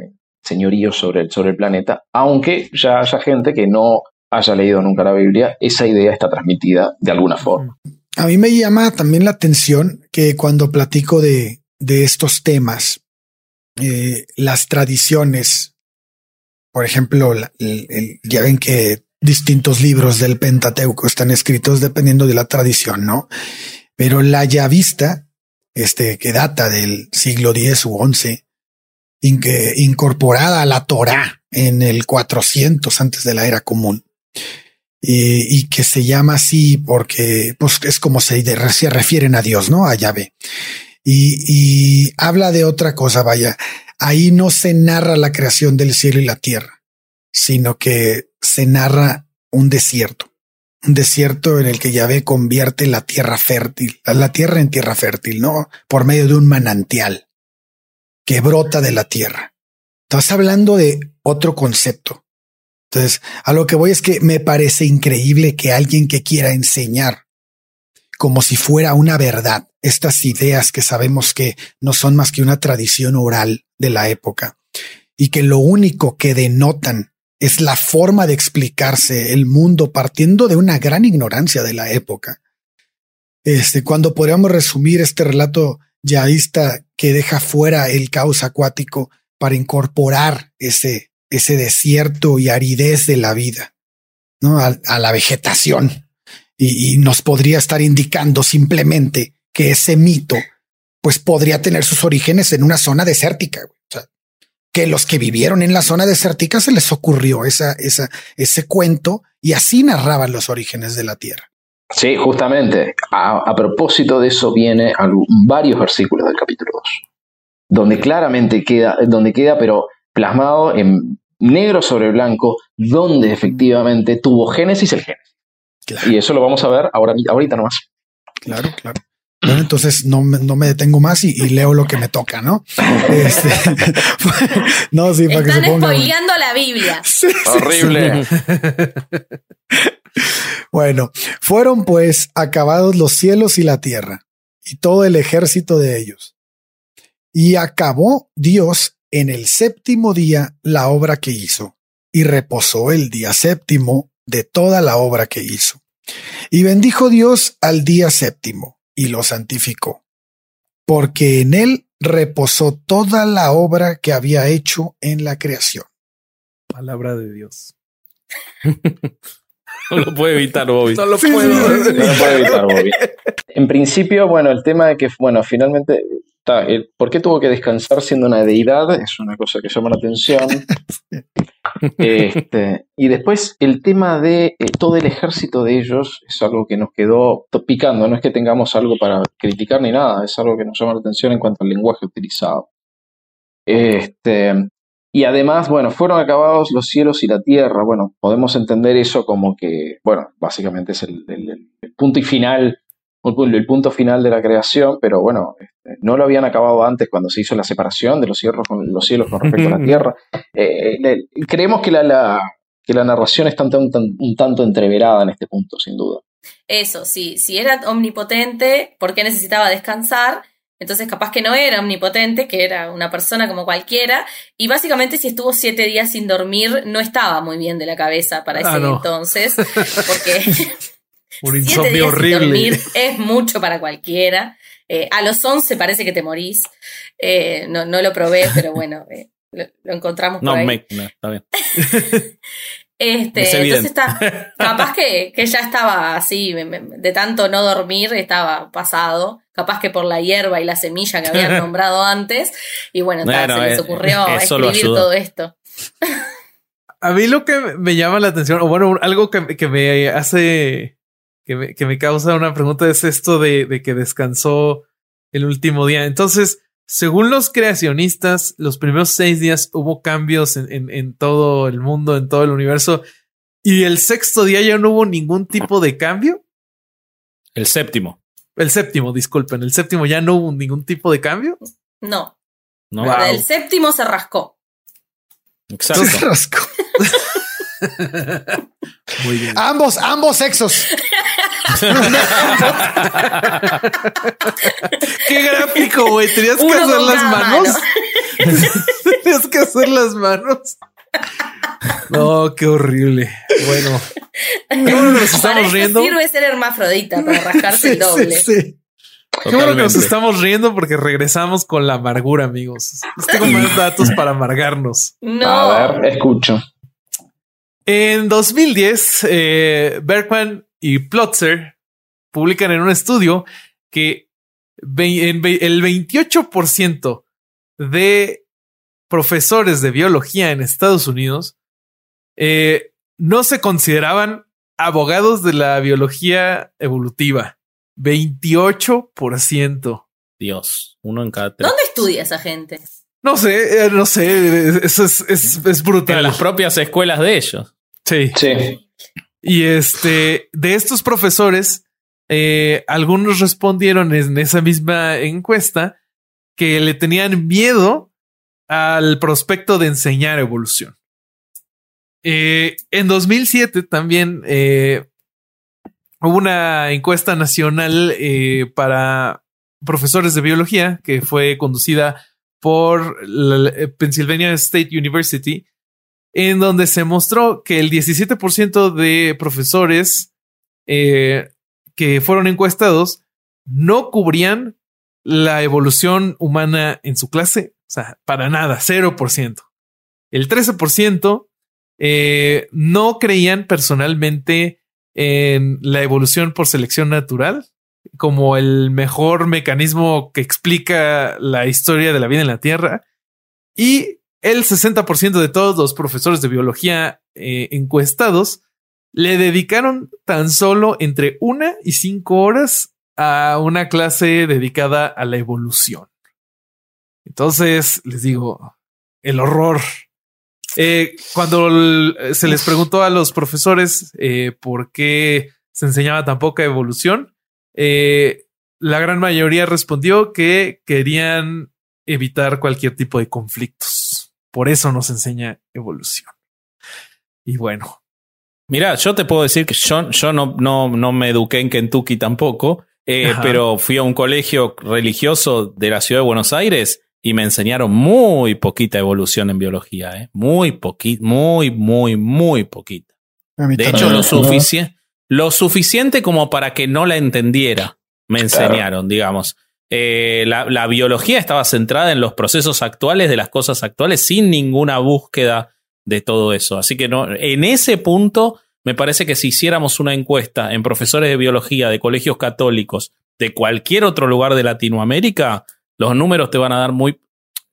señorío sobre el, sobre el planeta, aunque ya haya gente que no haya leído nunca la Biblia, esa idea está transmitida de alguna forma. A mí me llama también la atención que cuando platico de, de estos temas, eh, las tradiciones, por ejemplo, ya ven que distintos libros del Pentateuco están escritos dependiendo de la tradición, ¿no? Pero la Yavista, este, que data del siglo X u XI, incorporada a la Torá en el 400 antes de la era común. Y, que se llama así porque pues, es como se, refieren a Dios, ¿no? A Yahvé. Y habla de otra cosa, vaya. Ahí no se narra la creación del cielo y la tierra, sino que se narra un desierto. Un desierto en el que Yahvé convierte la tierra fértil, la tierra en tierra fértil, ¿no? Por medio de un manantial que brota de la tierra. Estás hablando de otro concepto. Entonces, a lo que voy es que me parece increíble que alguien que quiera enseñar como si fuera una verdad estas ideas que sabemos que no son más que una tradición oral de la época y que lo único que denotan es la forma de explicarse el mundo partiendo de una gran ignorancia de la época. Este, cuando podríamos resumir este relato yaísta que deja fuera el caos acuático para incorporar ese, ese desierto y aridez de la vida, ¿no? A, la vegetación. Y, nos podría estar indicando simplemente que ese mito, pues podría tener sus orígenes en una zona desértica. O sea, que los que vivieron en la zona desértica se les ocurrió esa, esa, ese cuento y así narraban los orígenes de la tierra. Sí, justamente. A, propósito de eso viene varios versículos del capítulo 2, donde claramente queda, donde queda, pero plasmado en negro sobre blanco, donde efectivamente tuvo Génesis el Génesis. Y eso lo vamos a ver ahora, ahorita nomás. Claro, claro. Bueno, entonces no, no me detengo más y, leo lo que me toca, ¿no? Este, no, sí, para Están que se spoileando la Biblia. Horrible. Bueno, fueron pues acabados los cielos y la tierra, y todo el ejército de ellos. Y acabó Dios en el séptimo día la obra que hizo, y reposó el día séptimo de toda la obra que hizo. Y bendijo Dios al día séptimo, y lo santificó, porque en él reposó toda la obra que había hecho en la creación. Palabra de Dios. No lo puede evitar, Bobby. No lo puede evitar, Bobby. En principio, bueno, el tema de que, bueno, finalmente, ¿por qué tuvo que descansar siendo una deidad? Es una cosa que llama la atención. Este, y después el tema de eh, todo el ejército de ellos es algo que nos quedó picando. No es que tengamos algo para criticar ni nada, es algo que nos llama la atención en cuanto al lenguaje utilizado. Este, y además, bueno, fueron acabados los cielos y la tierra. Bueno, podemos entender eso como que, bueno, básicamente es el, punto y final el punto final de la creación, pero bueno, este, no lo habían acabado antes cuando se hizo la separación de los cielos con, los cielos con respecto a la tierra. Eh, creemos que la, que la narración está un, un tanto entreverada en este punto, sin duda. Eso, sí, si era omnipotente, ¿por qué necesitaba descansar? Entonces, capaz que no era omnipotente, que era una persona como cualquiera. Y básicamente, si estuvo siete días sin dormir, no estaba muy bien de la cabeza para ese ah, entonces. Porque un insomnio horrible. dormir es mucho para cualquiera. Eh, a los once parece que te morís. Eh, no, no, lo probé, pero bueno, eh, lo, encontramos por no, Me, no, está bien. Este, entonces está, capaz que, que, ya estaba así, de tanto no dormir, estaba pasado, capaz que por la hierba y la semilla que habían nombrado antes, y bueno, se les ocurrió escribir todo esto. A mí lo que me llama la atención, o bueno, algo que, que me hace, que me, que me, causa una pregunta es esto de, de que descansó el último día. Entonces, según los creacionistas, los primeros seis días hubo cambios en, todo el mundo, en todo el universo, y el sexto día ya no hubo ningún tipo de cambio. El séptimo. El séptimo, disculpen, el séptimo ya no hubo ningún tipo de cambio. No. no. El séptimo se rascó. Exacto. Se rascó. Muy bien. Ambos, ambos sexos. Qué gráfico, güey. Tenías que hacer las manos. Tenías que hacer las manos. No, qué horrible. Bueno, ¿cómo nos estamos riendo? Sirve ser hermafrodita para rascarse el doble. Sí, Qué bueno que nos estamos riendo porque regresamos con la amargura, amigos. Tengo más datos para amargarnos. No. A ver, escucho. En 2010, eh, Bergman y Plotzer publican en un estudio que el 28% de profesores de biología en Estados Unidos eh, no se consideraban abogados de la biología evolutiva. 28%. Dios, uno en cada tres. ¿Dónde estudia esa gente? No sé, eh, no sé, eso es, es, es brutal. En las propias escuelas de ellos. Sí. Sí. Y este, de estos profesores, eh, algunos respondieron en esa misma encuesta que le tenían miedo al prospecto de enseñar evolución. Eh, en 2007 también eh, hubo una encuesta nacional para profesores de biología que fue conducida por la Pennsylvania State University en donde se mostró que el 17% de profesores eh, que fueron encuestados no cubrían la evolución humana en su clase, o sea, para nada, 0%. El 13% eh, no creían personalmente en la evolución por selección natural como el mejor mecanismo que explica la historia de la vida en la Tierra. Y el 60% de todos los profesores de biología eh, encuestados le dedicaron tan solo entre una y cinco horas a una clase dedicada a la evolución. Entonces, les digo, el horror. Eh, cuando se les preguntó a los profesores eh, por qué se enseñaba tan poca evolución, la gran mayoría respondió que querían evitar cualquier tipo de conflictos. Por eso nos enseña evolución. Y bueno. Mira, yo te puedo decir que yo, yo no, no, no me eduqué en Kentucky tampoco, eh, pero fui a un colegio religioso de la ciudad de Buenos Aires y me enseñaron muy poquita evolución en biología, ¿eh? muy poquita, muy, muy, muy poquita. De hecho, lo, suficiente lo suficiente como para que no la entendiera, me enseñaron, digamos. Eh, la, biología estaba centrada en los procesos actuales de las cosas actuales sin ninguna búsqueda de todo eso. Así que no, en ese punto me parece que si hiciéramos una encuesta en profesores de biología de colegios católicos de cualquier otro lugar de Latinoamérica, los números te van a dar muy...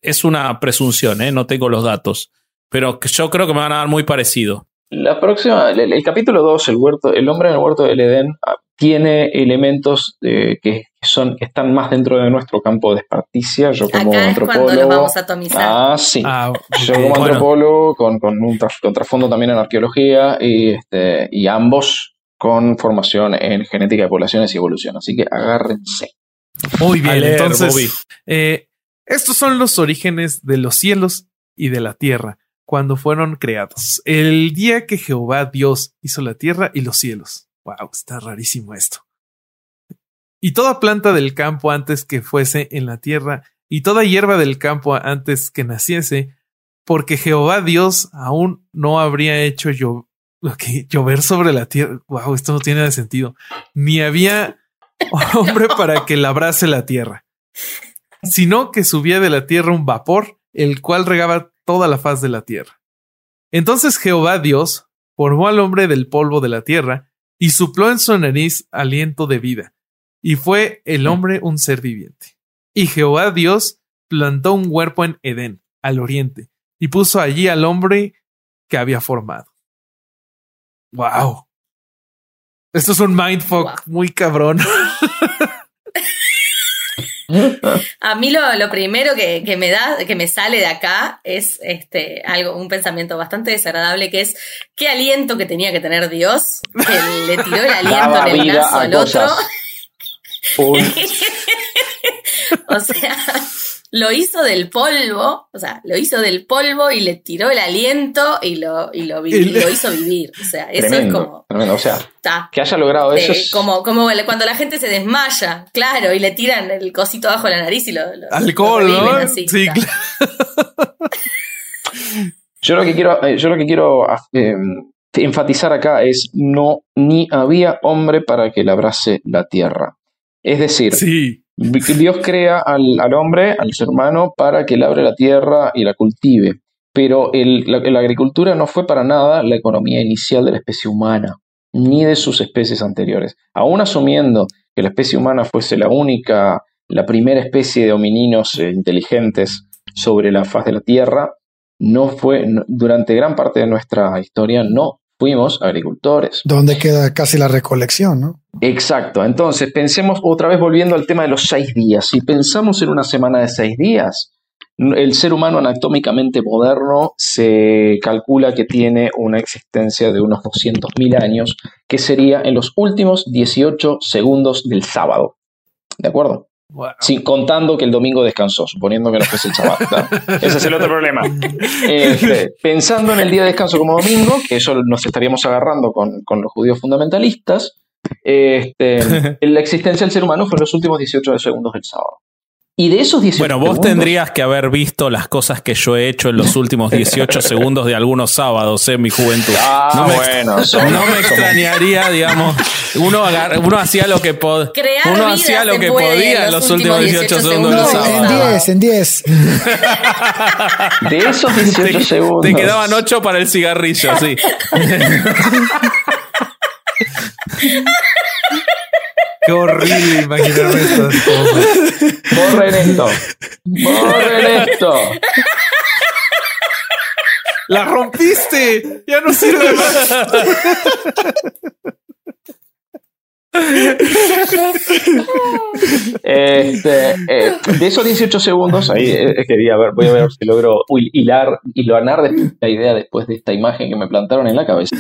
Es una presunción, ¿eh? no tengo los datos, pero yo creo que me van a dar muy parecido. La próxima, el, capítulo 2, el huerto, el hombre en el huerto del Edén, ah, tiene elementos que son están más dentro de nuestro campo de experticia. Yo como antropólogo. vamos a atomizar. Ah, sí. Ah, Yo como antropólogo con, un trasfondo también en arqueología y, este, y ambos con formación en genética de poblaciones y evolución. Así que agárrense. Muy bien, leer, entonces, eh, estos son los orígenes de los cielos y de la tierra cuando fueron creados. El día que Jehová Dios hizo la tierra y los cielos. Wow, está rarísimo esto. Y toda planta del campo antes que fuese en la tierra, y toda hierba del campo antes que naciese, porque Jehová Dios aún no habría hecho llo- lo que- llover sobre la tierra. Wow, esto no tiene sentido. Ni había hombre para que labrase la tierra, sino que subía de la tierra un vapor, el cual regaba toda la faz de la tierra. Entonces Jehová Dios formó al hombre del polvo de la tierra y supló en su nariz aliento de vida, y fue el hombre un ser viviente. Y Jehová Dios plantó un huerto en Edén, al oriente, y puso allí al hombre que había formado. Wow. Esto es un mindfuck Wow. muy cabrón. A mí lo, lo primero que, que me da, que me sale de acá es este algo, un pensamiento bastante desagradable que es qué aliento que tenía que tener Dios, que le tiró el aliento en el brazo al otro. O sea, lo hizo del polvo, o sea, lo hizo del polvo y le tiró el aliento y lo, y lo, vi- El- lo hizo vivir. O sea, eso tremendo, es como. tremendo. O sea, ta, que haya logrado de- eso es- como, cuando la gente se desmaya, claro, y le tiran el cosito abajo de la nariz y lo. lo- Alcohol, lo ¿no? así, Sí, ta. claro. Yo lo que quiero, eh, yo lo que quiero eh, enfatizar acá es no ni había hombre para que labrase la tierra. Es decir, Sí. Dios crea al, al hombre, al ser humano, para que labre la tierra y la cultive. Pero la, agricultura no fue para nada la economía inicial de la especie humana, ni de sus especies anteriores. Aún asumiendo que la especie humana fuese la única, la primera especie de homininos eh, inteligentes sobre la faz de la tierra, no fue, durante gran parte de nuestra historia no fuimos agricultores. Donde queda casi la recolección, ¿no? Exacto, entonces pensemos otra vez volviendo al tema de los seis días. Si pensamos en una semana de seis días, el ser humano anatómicamente moderno se calcula que tiene una existencia de unos 200.000 años, que sería en los últimos 18 segundos del sábado. ¿De acuerdo? Wow. Sin contando que el domingo descansó, suponiendo que no fuese el sábado. ¿no? Ese es el otro problema. Este, pensando en el día de descanso como domingo, que eso nos estaríamos agarrando con, con los judíos fundamentalistas, este, la existencia del ser humano fue en los últimos 18 segundos del sábado. Y de esos 18 Bueno, vos segundos- tendrías que haber visto las cosas que yo he hecho en los últimos 18 segundos de algunos sábados en mi juventud. Ah, no me, bueno, somos- no me extrañaría, digamos, uno, agar- uno hacía lo que, po- Crear uno vida hacía lo que podía en los últimos últimos 18 18 segundos del segundos. en sábado. 10, en 10. De esos 18 Te, segundos. te quedaban 8 para el cigarrillo, sí. Qué horrible imaginarme estas cosas. Borren esto. Borren esto. ¡La rompiste! ¡Ya no sirve más! Este, eh, de esos 18 segundos, ahí eh, quería ver, voy a ver si logro hil- hilar, hilanar de- la idea después de esta imagen que me plantaron en la cabeza.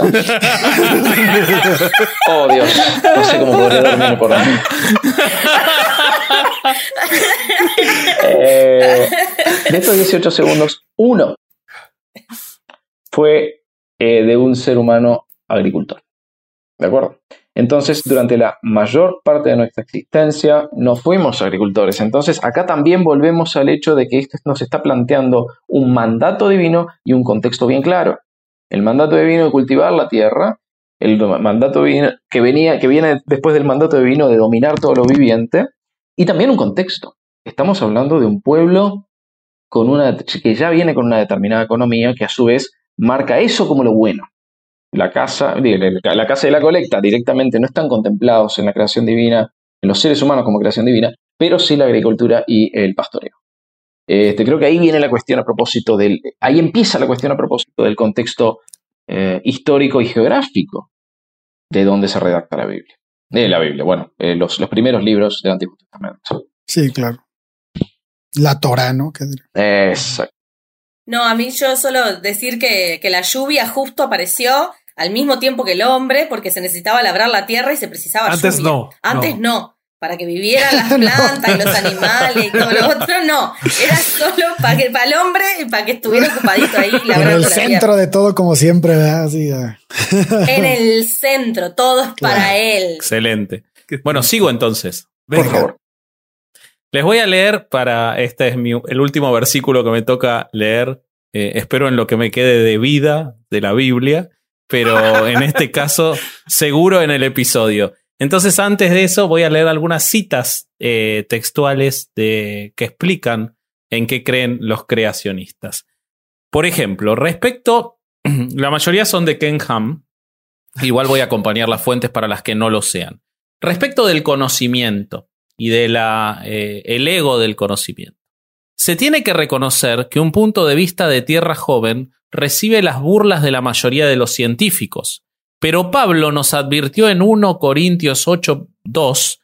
Oh Dios, no sé cómo podría dormir por ahí. Eh, de estos 18 segundos, uno fue eh, de un ser humano agricultor. ¿De acuerdo? Entonces, durante la mayor parte de nuestra existencia no fuimos agricultores. Entonces, acá también volvemos al hecho de que esto nos está planteando un mandato divino y un contexto bien claro. El mandato divino de cultivar la tierra, el mandato divino que, venía, que viene después del mandato divino de dominar todo lo viviente, y también un contexto. Estamos hablando de un pueblo con una, que ya viene con una determinada economía que a su vez marca eso como lo bueno la casa, la casa de la colecta directamente no están contemplados en la creación divina, en los seres humanos como creación divina, pero sí la agricultura y el pastoreo. Este, creo que ahí viene la cuestión a propósito del, ahí empieza la cuestión a propósito del contexto eh, histórico y geográfico de donde se redacta la Biblia. De la Biblia, bueno, eh, los, los primeros libros del Antiguo Testamento. Sí, claro. La Torah, ¿no? Exacto. No, a mí yo solo decir que, que la lluvia justo apareció al mismo tiempo que el hombre, porque se necesitaba labrar la tierra y se precisaba Antes lluvia. no, Antes no. no. Para que vivieran las plantas y los animales y todo lo otro, no. Era solo para que para el hombre y para que estuviera ocupadito ahí En el la centro de todo, como siempre, ¿verdad? En el centro, todo es para él. Excelente. Bueno, sigo entonces. Por favor. Les voy a leer para. Este es mi, el último versículo que me toca leer. Eh, espero en lo que me quede de vida de la Biblia, pero en este caso, seguro en el episodio. Entonces, antes de eso, voy a leer algunas citas eh, textuales de, que explican en qué creen los creacionistas. Por ejemplo, respecto. La mayoría son de Ken Ham. Igual voy a acompañar las fuentes para las que no lo sean. Respecto del conocimiento y de la, eh, ego del conocimiento. Se tiene que reconocer que un punto de vista de tierra joven recibe las burlas de la mayoría de los científicos, pero Pablo nos advirtió en 1 Corintios 8, 2,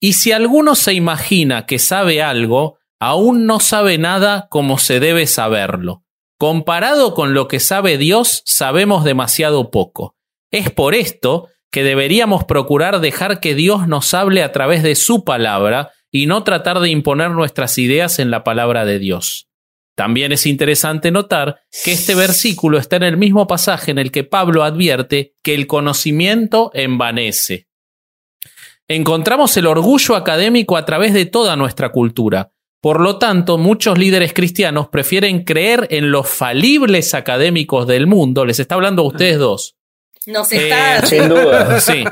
y si alguno se imagina que sabe algo, aún no sabe nada como se debe saberlo. Comparado con lo que sabe Dios, sabemos demasiado poco. Es por esto que deberíamos procurar dejar que Dios nos hable a través de su palabra y no tratar de imponer nuestras ideas en la palabra de Dios. También es interesante notar que este versículo está en el mismo pasaje en el que Pablo advierte que el conocimiento envanece. Encontramos el orgullo académico a través de toda nuestra cultura. Por lo tanto, muchos líderes cristianos prefieren creer en los falibles académicos del mundo, les está hablando a ustedes dos, Nos Eh, está. Sin duda. Sí,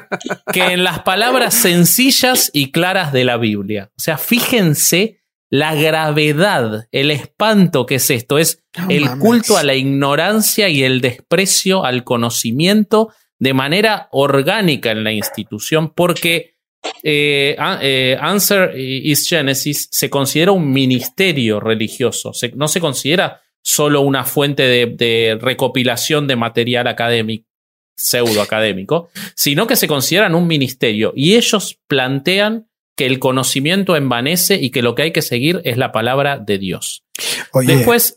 que en las palabras sencillas y claras de la Biblia. O sea, fíjense la gravedad, el espanto que es esto. Es el mames. culto a la ignorancia y el desprecio al conocimiento de manera orgánica en la institución, porque eh, eh, Answer is Genesis se considera un ministerio religioso, se- no se considera solo una fuente de, de recopilación de material académico pseudo académico, sino que se consideran un ministerio y ellos plantean que el conocimiento envanece y que lo que hay que seguir es la palabra de Dios. Oye, Después,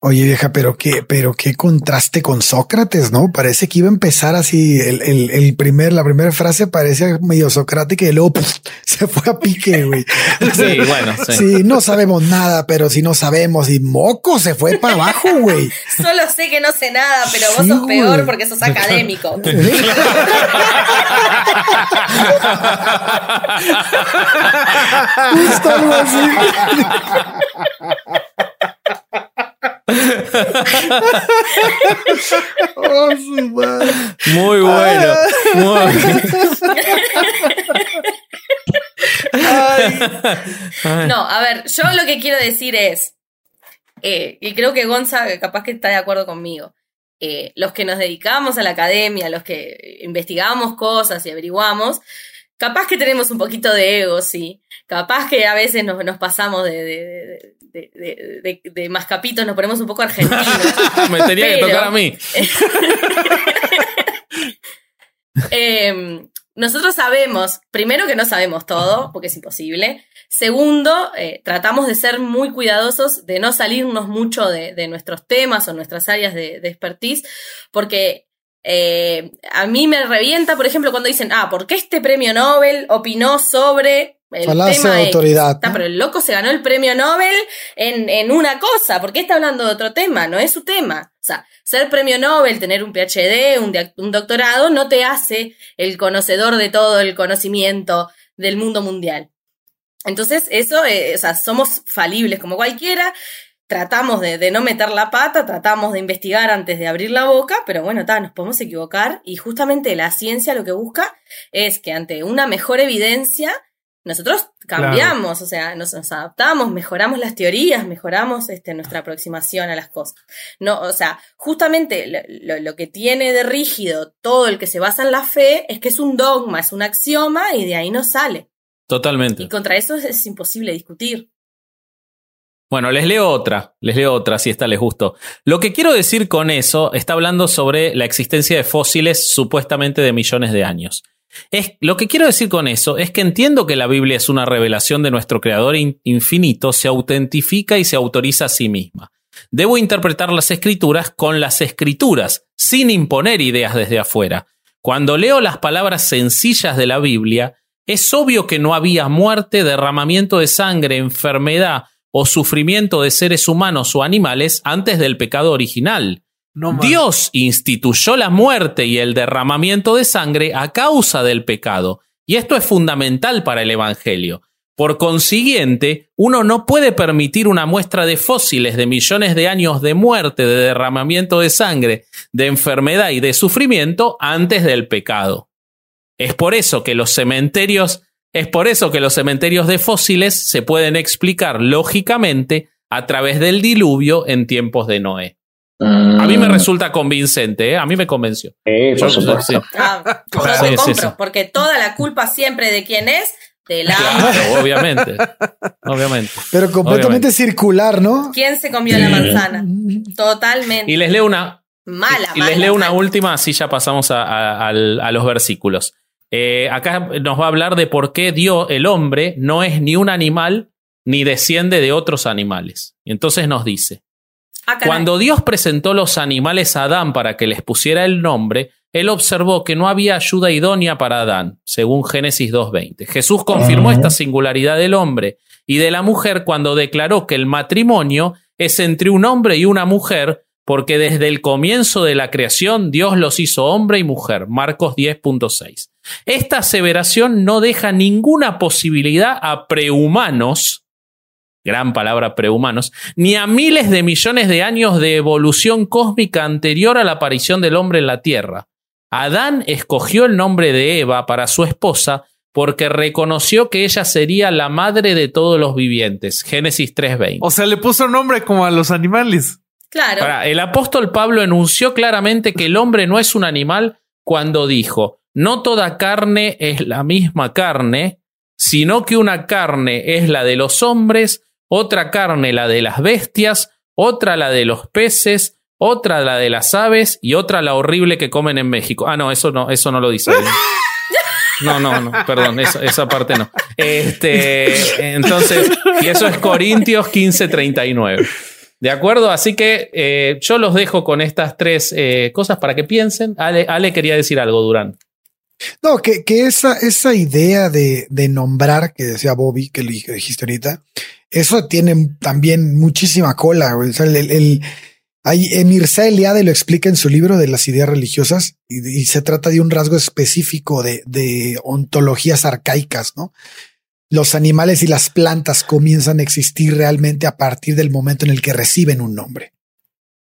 oye, vieja, pero qué, pero qué contraste con Sócrates, ¿no? Parece que iba a empezar así. El, el, el primer, la primera frase parece medio socrática y luego puf, se fue a pique, güey. sí, bueno, sí. Sí, no sabemos nada, pero si no sabemos y moco se fue para abajo, güey. Solo sé que no sé nada, pero vos Sí, sos peor porque sos académico. Justo algo así. Oh, su madre. Muy bueno. muy- Ay. No, a ver, yo lo que quiero decir es, eh, y creo que Gonza capaz que está de acuerdo conmigo, eh, los que nos dedicamos a la academia, los que investigamos cosas y averiguamos, capaz que tenemos un poquito de ego, sí, capaz que a veces nos, nos pasamos de, de, de, de, de- de- de mascapitos, nos ponemos un poco argentinos. Me tenía que tocar a mí. Eh, nosotros sabemos, primero que no sabemos todo, porque es imposible. Segundo, eh, tratamos de ser muy cuidadosos, de no salirnos mucho de, de nuestros temas o nuestras áreas de, de expertise, porque eh, a mí me revienta, por ejemplo, cuando dicen, ah, ¿por qué este premio Nobel opinó sobre el Falacia tema de X?". autoridad. Está, ¿no? pero el loco se ganó el premio Nobel en, en una cosa. ¿Por qué está hablando de otro tema? No es su tema. O sea, ser premio Nobel, tener un PhD, un, doctorado, no te hace el conocedor de todo el conocimiento del mundo mundial. Entonces, eso, eh, o sea, somos falibles como cualquiera. Tratamos de, de no meter la pata, tratamos de investigar antes de abrir la boca, pero bueno, ta, nos podemos equivocar y justamente la ciencia lo que busca es que ante una mejor evidencia nosotros cambiamos, o sea, nos, nos adaptamos, mejoramos las teorías, mejoramos este, nuestra aproximación a las cosas. No, o sea, justamente lo, lo- lo que tiene de rígido todo el que se basa en la fe es que es un dogma, es un axioma y de ahí no sale. Totalmente. Y contra eso es, es imposible discutir. Bueno, les leo otra, les leo otra si esta les gustó. Lo que quiero decir con eso está hablando sobre la existencia de fósiles supuestamente de millones de años. Lo que quiero decir con eso es que entiendo que la Biblia es una revelación de nuestro Creador in- infinito, se autentifica y se autoriza a sí misma. Debo interpretar las escrituras con las escrituras, sin imponer ideas desde afuera. Cuando leo las palabras sencillas de la Biblia, es obvio que no había muerte, derramamiento de sangre, enfermedad o sufrimiento de seres humanos o animales antes del pecado original. Dios instituyó la muerte y el derramamiento de sangre a causa del pecado, y esto es fundamental para el Evangelio. Por consiguiente, uno no puede permitir una muestra de fósiles de millones de años de muerte, de derramamiento de sangre, de enfermedad y de sufrimiento antes del pecado. Es por eso que los cementerios, es por eso que los cementerios de fósiles se pueden explicar lógicamente a través del diluvio en tiempos de Noé. A mí me resulta convincente, ¿eh? a mí me convenció. por supuesto. Ah, yo te compro, porque toda la culpa siempre de quién es del Claro, obviamente. obviamente. Pero completamente circular, ¿no? ¿Quién se comió la manzana? Totalmente. Y les leo una. Mala, Y les leo una última, así ya pasamos a, a- al- a los versículos. Eh, acá nos va a hablar de por qué Dios, el hombre, no es ni un animal ni desciende de otros animales. Y entonces nos dice: Ah. Cuando Dios presentó los animales a Adán para que les pusiera el nombre, él observó que no había ayuda idónea para Adán, según Génesis 2.20. Jesús confirmó esta singularidad del hombre y de la mujer cuando declaró que el matrimonio es entre un hombre y una mujer, porque desde el comienzo de la creación Dios los hizo hombre y mujer. Marcos 10.6. Esta aseveración no deja ninguna posibilidad a prehumanos gran palabra prehumanos, ni a miles de millones de años de evolución cósmica anterior a la aparición del hombre en la Tierra. Adán escogió el nombre de Eva para su esposa porque reconoció que ella sería la madre de todos los vivientes. Génesis 3:20. O sea, le puso nombre como a los animales. Claro. Ahora, el apóstol Pablo enunció claramente que el hombre no es un animal cuando dijo, no toda carne es la misma carne, sino que una carne es la de los hombres, otra carne la de las bestias, otra la de los peces, otra la de las aves y otra la horrible que comen en México. Ah, no, eso no, eso no lo dice. No, no, no, perdón, esa, esa parte no. Este, entonces, y eso es Corintios 15:39. ¿De acuerdo? Así que eh, yo los dejo con estas tres eh, cosas para que piensen. Ale, Ale quería decir algo, Durán. No, que, que esa, esa idea de, de nombrar que decía Bobby, que lo dij- dijiste ahorita, eso tiene también muchísima cola. güey. O sea, el, el- Mircea Eliade lo explica en su libro de las ideas religiosas y, y se trata de un rasgo específico de, de ontologías arcaicas, ¿no? Los animales y las plantas comienzan a existir realmente a partir del momento en el que reciben un nombre.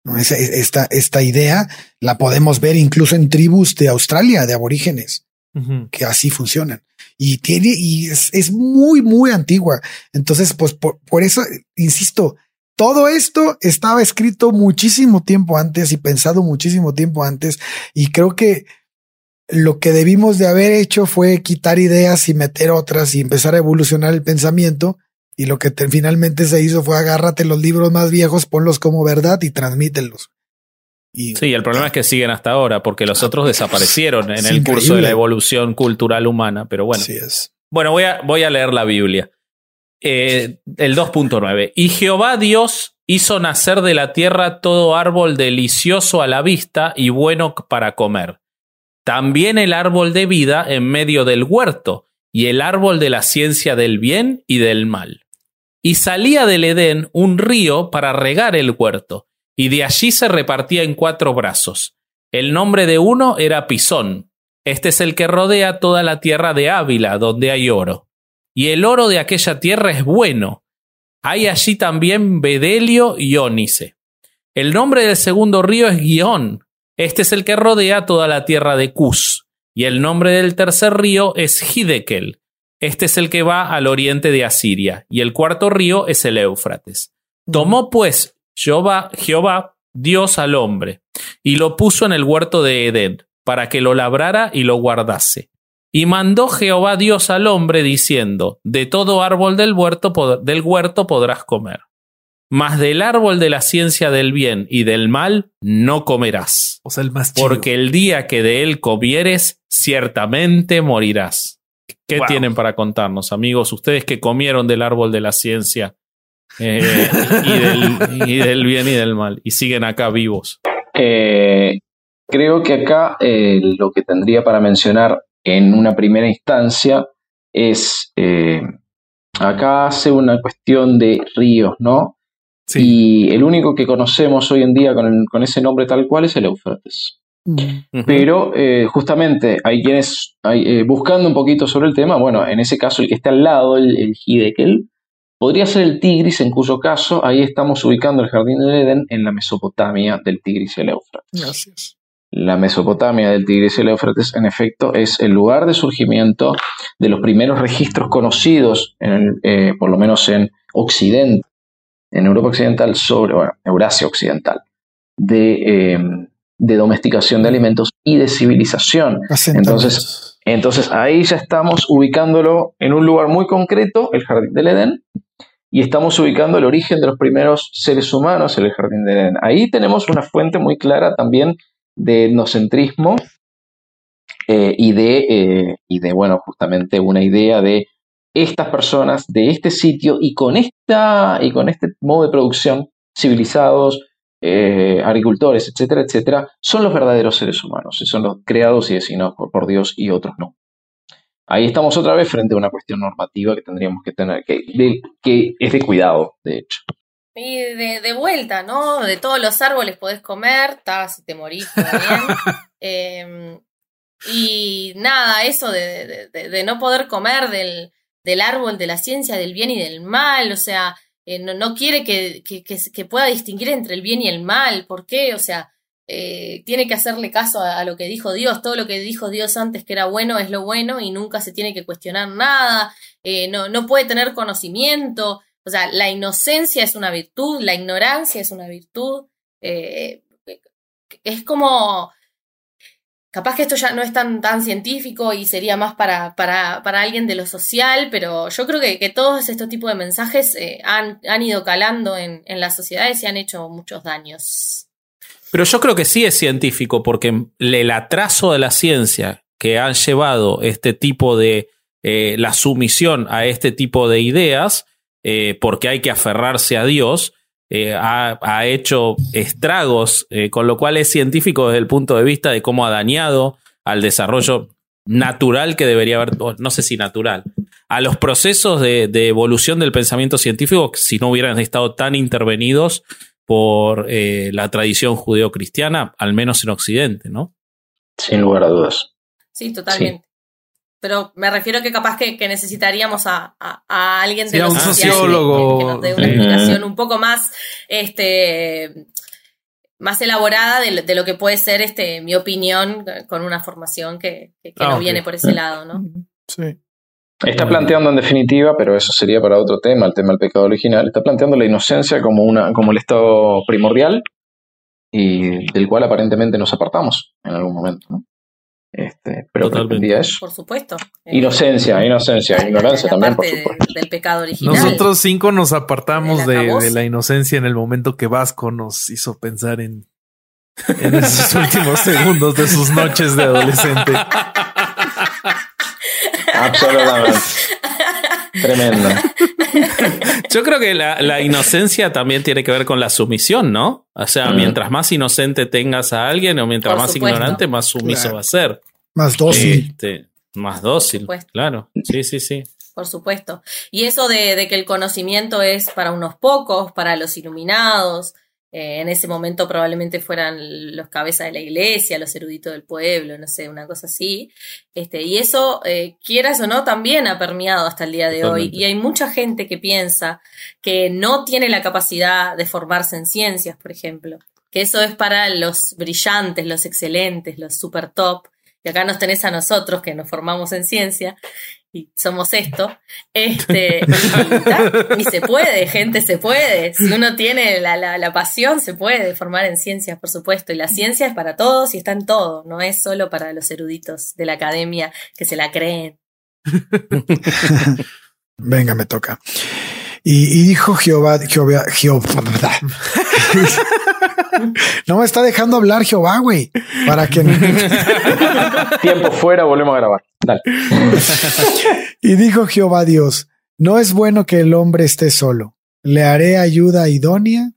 ¿no? Esa- Esta, esta idea la podemos ver incluso en tribus de Australia, de aborígenes que así funcionan. Y tiene, y es, es muy, muy antigua. Entonces, pues por, por eso, insisto, todo esto estaba escrito muchísimo tiempo antes y pensado muchísimo tiempo antes. Y creo que lo que debimos de haber hecho fue quitar ideas y meter otras y empezar a evolucionar el pensamiento. Y lo que te- finalmente se hizo fue agárrate los libros más viejos, ponlos como verdad y transmítelos. Y Sí, el problema es que siguen hasta ahora, porque los otros desaparecieron en el curso de la evolución cultural humana. Pero bueno, así es. Bueno, voy a, voy a leer la Biblia. Eh, el 2.9. Y Jehová Dios hizo nacer de la tierra todo árbol delicioso a la vista y bueno para comer. También el árbol de vida en medio del huerto y el árbol de la ciencia del bien y del mal. Y salía del Edén un río para regar el huerto, y de allí se repartía en cuatro brazos. El nombre de uno era Pisón, este es el que rodea toda la tierra de Ávila, donde hay oro. Y el oro de aquella tierra es bueno. Hay allí también bedelio y ónice. El nombre del segundo río es Guión. Este es el que rodea toda la tierra de Cus. Y el nombre del tercer río es Hidekel. Este es el que va al oriente de Asiria. Y el cuarto río es el Éufrates. Tomó pues Jehová, Jehová Dios al hombre y lo puso en el huerto de Edén para que lo labrara y lo guardase. Y mandó Jehová Dios al hombre diciendo, de todo árbol del huerto, del huerto podrás comer, mas del árbol de la ciencia del bien y del mal no comerás, O sea, el más chido. porque el día que de él comieres, ciertamente morirás. ¿Qué Wow. tienen para contarnos, amigos? Ustedes que comieron del árbol de la ciencia eh, y, del, y, del, bien y del mal, y siguen acá vivos. Eh, creo que acá eh, lo que tendría para mencionar en una primera instancia es, eh, acá hace una cuestión de ríos, ¿no? Sí. Y el único que conocemos hoy en día con, el- con ese nombre tal cual es el Éufrates. Ujú. Pero eh, justamente hay quienes, hay, eh, buscando un poquito sobre el tema, bueno, en ese caso el que está al lado, el, el Hidekel, podría ser el Tigris, en cuyo caso ahí estamos ubicando el jardín del Edén en la Mesopotamia del Tigris y el Éufrates. Gracias. La Mesopotamia del Tigris y el Éufrates, en efecto, es el lugar de surgimiento de los primeros registros conocidos, en el, eh, por lo menos en Occidente, en Europa Occidental, sobre, bueno, Eurasia Occidental, de, eh, de domesticación de alimentos y de civilización. Entonces, entonces ahí ya estamos ubicándolo en un lugar muy concreto, el Jardín del Edén, y estamos ubicando el origen de los primeros seres humanos en el Jardín del Edén. Ahí tenemos una fuente muy clara también de etnocentrismo eh, y, de, eh, y de, bueno, justamente una idea de estas personas de este sitio y con, esta, y con este modo de producción, civilizados, eh, agricultores, etcétera, etcétera, son los verdaderos seres humanos, son los creados y designados por Dios y otros no. Ahí estamos otra vez frente a una cuestión normativa que tendríamos que tener, que, de- que es de cuidado, de hecho. Y de, de vuelta, ¿no? De todos los árboles podés comer, ta, si te morís, todo bien. Eh, y nada, eso de, de- de- de no poder comer del, del árbol de la ciencia, del bien y del mal, o sea, eh, no, no quiere que, que, que, que pueda distinguir entre el bien y el mal, ¿por qué? O sea, eh, tiene que hacerle caso a, lo que dijo Dios, todo lo que dijo Dios antes que era bueno es lo bueno y nunca se tiene que cuestionar nada, eh, no, no puede tener conocimiento, o sea, la inocencia es una virtud, la ignorancia es una virtud. eh, es como. Capaz que esto ya no es tan, tan científico y sería más para, para, para alguien de lo social, pero yo creo que, que todos estos tipos de mensajes han, han ido calando en, en las sociedades y han hecho muchos daños. Pero yo creo que sí es científico, porque el atraso de la ciencia que han llevado este tipo de eh, la sumisión a este tipo de ideas, eh, porque hay que aferrarse a Dios, eh, ha, ha hecho estragos, con lo cual es científico desde el punto de vista de cómo ha dañado al desarrollo natural que debería haber, no sé si natural, a los procesos de, de evolución del pensamiento científico si no hubieran estado tan intervenidos por eh, la tradición judeocristiana, al menos en Occidente, ¿no? Sin lugar a dudas. Sí, totalmente. Pero me refiero que capaz que, que necesitaríamos a, a, a alguien de Sí, a los un que- sociólogo. que, nos dé una explicación un poco más, este, más elaborada de, lo- de lo que puede ser este, mi opinión con una formación que, que, que Ah, no ok. viene por ese lado, ¿no? Sí. Está planteando en definitiva, pero eso sería para otro tema, el tema del pecado original, está planteando la inocencia como, una, como el estado primordial y del cual aparentemente nos apartamos en algún momento. ¿no? Este, pero Totalmente. eso. Por supuesto. Eh, Inocencia, inocencia, la- ignorancia la también, por de- del pecado original. Nosotros cinco nos apartamos de la inocencia en el momento que Vasco nos hizo pensar en, en esos últimos segundos de sus noches de adolescente. Absolutamente. Tremendo. Yo creo que la, la inocencia también tiene que ver con la sumisión, ¿no? O sea, Mm. mientras más inocente tengas a alguien o mientras Por más supuesto. ignorante, más sumiso Claro. va a ser. Más dócil. Este, más dócil, claro. Sí, sí, sí. Por supuesto. Y eso de, de que el conocimiento es para unos pocos, para los iluminados, eh, en ese momento probablemente fueran los cabezas de la iglesia, los eruditos del pueblo, no sé, una cosa así. Este, y eso, eh, quieras o no, también ha permeado hasta el día de hoy. Y hay mucha gente que piensa que no tiene la capacidad de formarse en ciencias, por ejemplo. Que eso es para los brillantes, los excelentes, los super top. Y acá nos tenés a nosotros que nos formamos en ciencia y somos esto. Este, y, se puede, gente, se puede. Si uno tiene la, la, la pasión, se puede formar en ciencias, por supuesto. Y la ciencia es para todos y está en todo, no es solo para los eruditos de la academia que se la creen. Venga, me toca. Y, y dijo Jehová, Jehová, Jehová. no me está dejando hablar Jehová, güey. Para que Tiempo fuera, volvemos a grabar. Y dijo Jehová Dios, no es bueno que el hombre esté solo. le haré ayuda idónea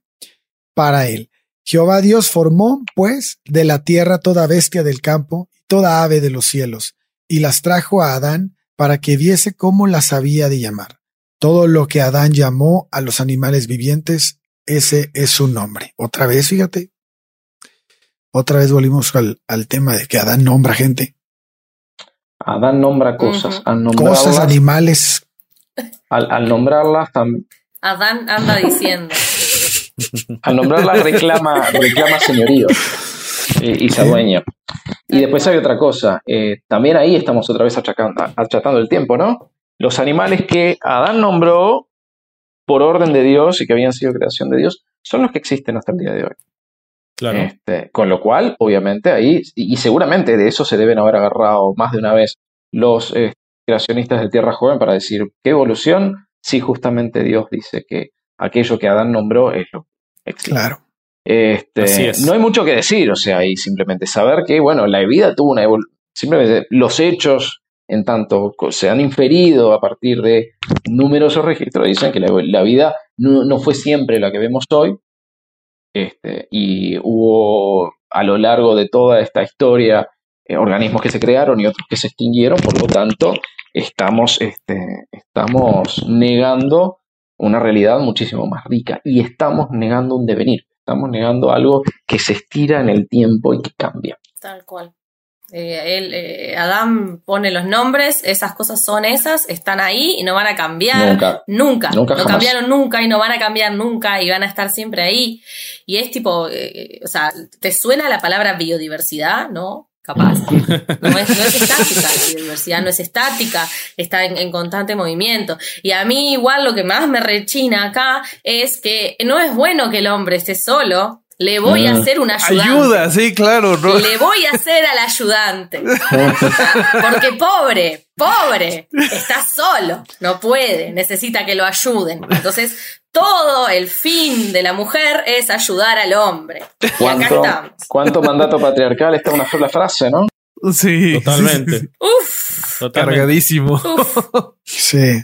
para él. Jehová Dios formó, pues, de la tierra toda bestia del campo y toda ave de los cielos, y las trajo a Adán para que viese cómo las había de llamar. Todo lo que Adán llamó a los animales vivientes, ese es su nombre. Otra vez, fíjate. Otra vez volvimos al, al tema de que Adán nombra gente. Adán nombra cosas. Al Cosas, animales. al, al nombrarlas, tam- Adán anda diciendo. al nombrarlas reclama, reclama señorío eh, y se adueña. Y después hay otra cosa. eh, también ahí estamos otra vez achacando, achatando el tiempo, ¿no? Los animales que Adán nombró por orden de Dios y que habían sido creación de Dios son los que existen hasta el día de hoy. Claro. Este, con lo cual, obviamente, ahí, y, y seguramente de eso se deben haber agarrado más de una vez los eh, creacionistas de Tierra Joven para decir, ¿qué evolución? Si justamente Dios dice que aquello que Adán nombró es lo que existe. Claro. Este, Así es. No hay mucho que decir, o sea, y simplemente saber que, bueno, la vida tuvo una evolución. Simplemente los hechos, en tanto se han inferido a partir de numerosos registros, dicen que la, la vida no, no fue siempre la que vemos hoy. Este, y hubo a lo largo de toda esta historia eh, organismos que se crearon y otros que se extinguieron, por lo tanto, estamos, este, estamos negando una realidad muchísimo más rica y estamos negando un devenir, estamos negando algo que se estira en el tiempo y que cambia. Tal cual. Eh, él, eh, Adán pone los nombres, esas cosas son esas, están ahí y no van a cambiar. Nunca. Nunca. Nunca, no jamás. cambiaron nunca y no van a cambiar nunca y van a estar siempre ahí. Y es tipo, eh, o sea, ¿te suena la palabra biodiversidad? ¿No? Capaz. No es, no es estática, la biodiversidad no es estática, está en, en constante movimiento. Y a mí igual lo que más me rechina acá es que no es bueno que el hombre esté solo, le voy a Mm. hacer una ayudante. Ayuda, sí, claro. ¿no? Le voy a hacer al ayudante. Porque pobre, pobre, está solo, no puede, necesita que lo ayuden. Entonces, todo el fin de la mujer es ayudar al hombre. Y acá ¿Cuánto, estamos. cuánto mandato patriarcal está en una sola frase, no? Sí. Totalmente. sí, sí, sí. Uf, Totalmente. Cargadísimo. uf. Sí.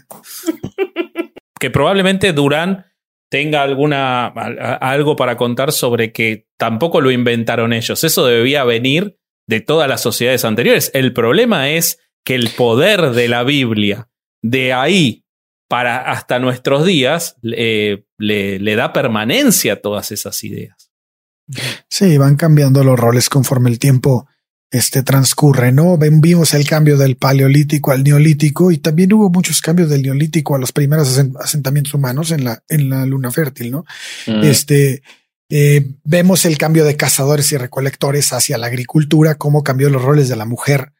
que probablemente Durán tenga alguna algo para contar sobre que tampoco lo inventaron ellos. Eso debía venir de todas las sociedades anteriores. El problema es que el poder de la Biblia, de ahí para hasta nuestros días, eh, le, le da permanencia a todas esas ideas. Sí, van cambiando los roles conforme el tiempo este transcurre, ¿no? Vimos el cambio del paleolítico al neolítico y también hubo muchos cambios del neolítico a los primeros asen- asentamientos humanos en la, en la luna fértil, ¿no? Mm. Este, eh, vemos el cambio de cazadores y recolectores hacia la agricultura, cómo cambió los roles de la mujer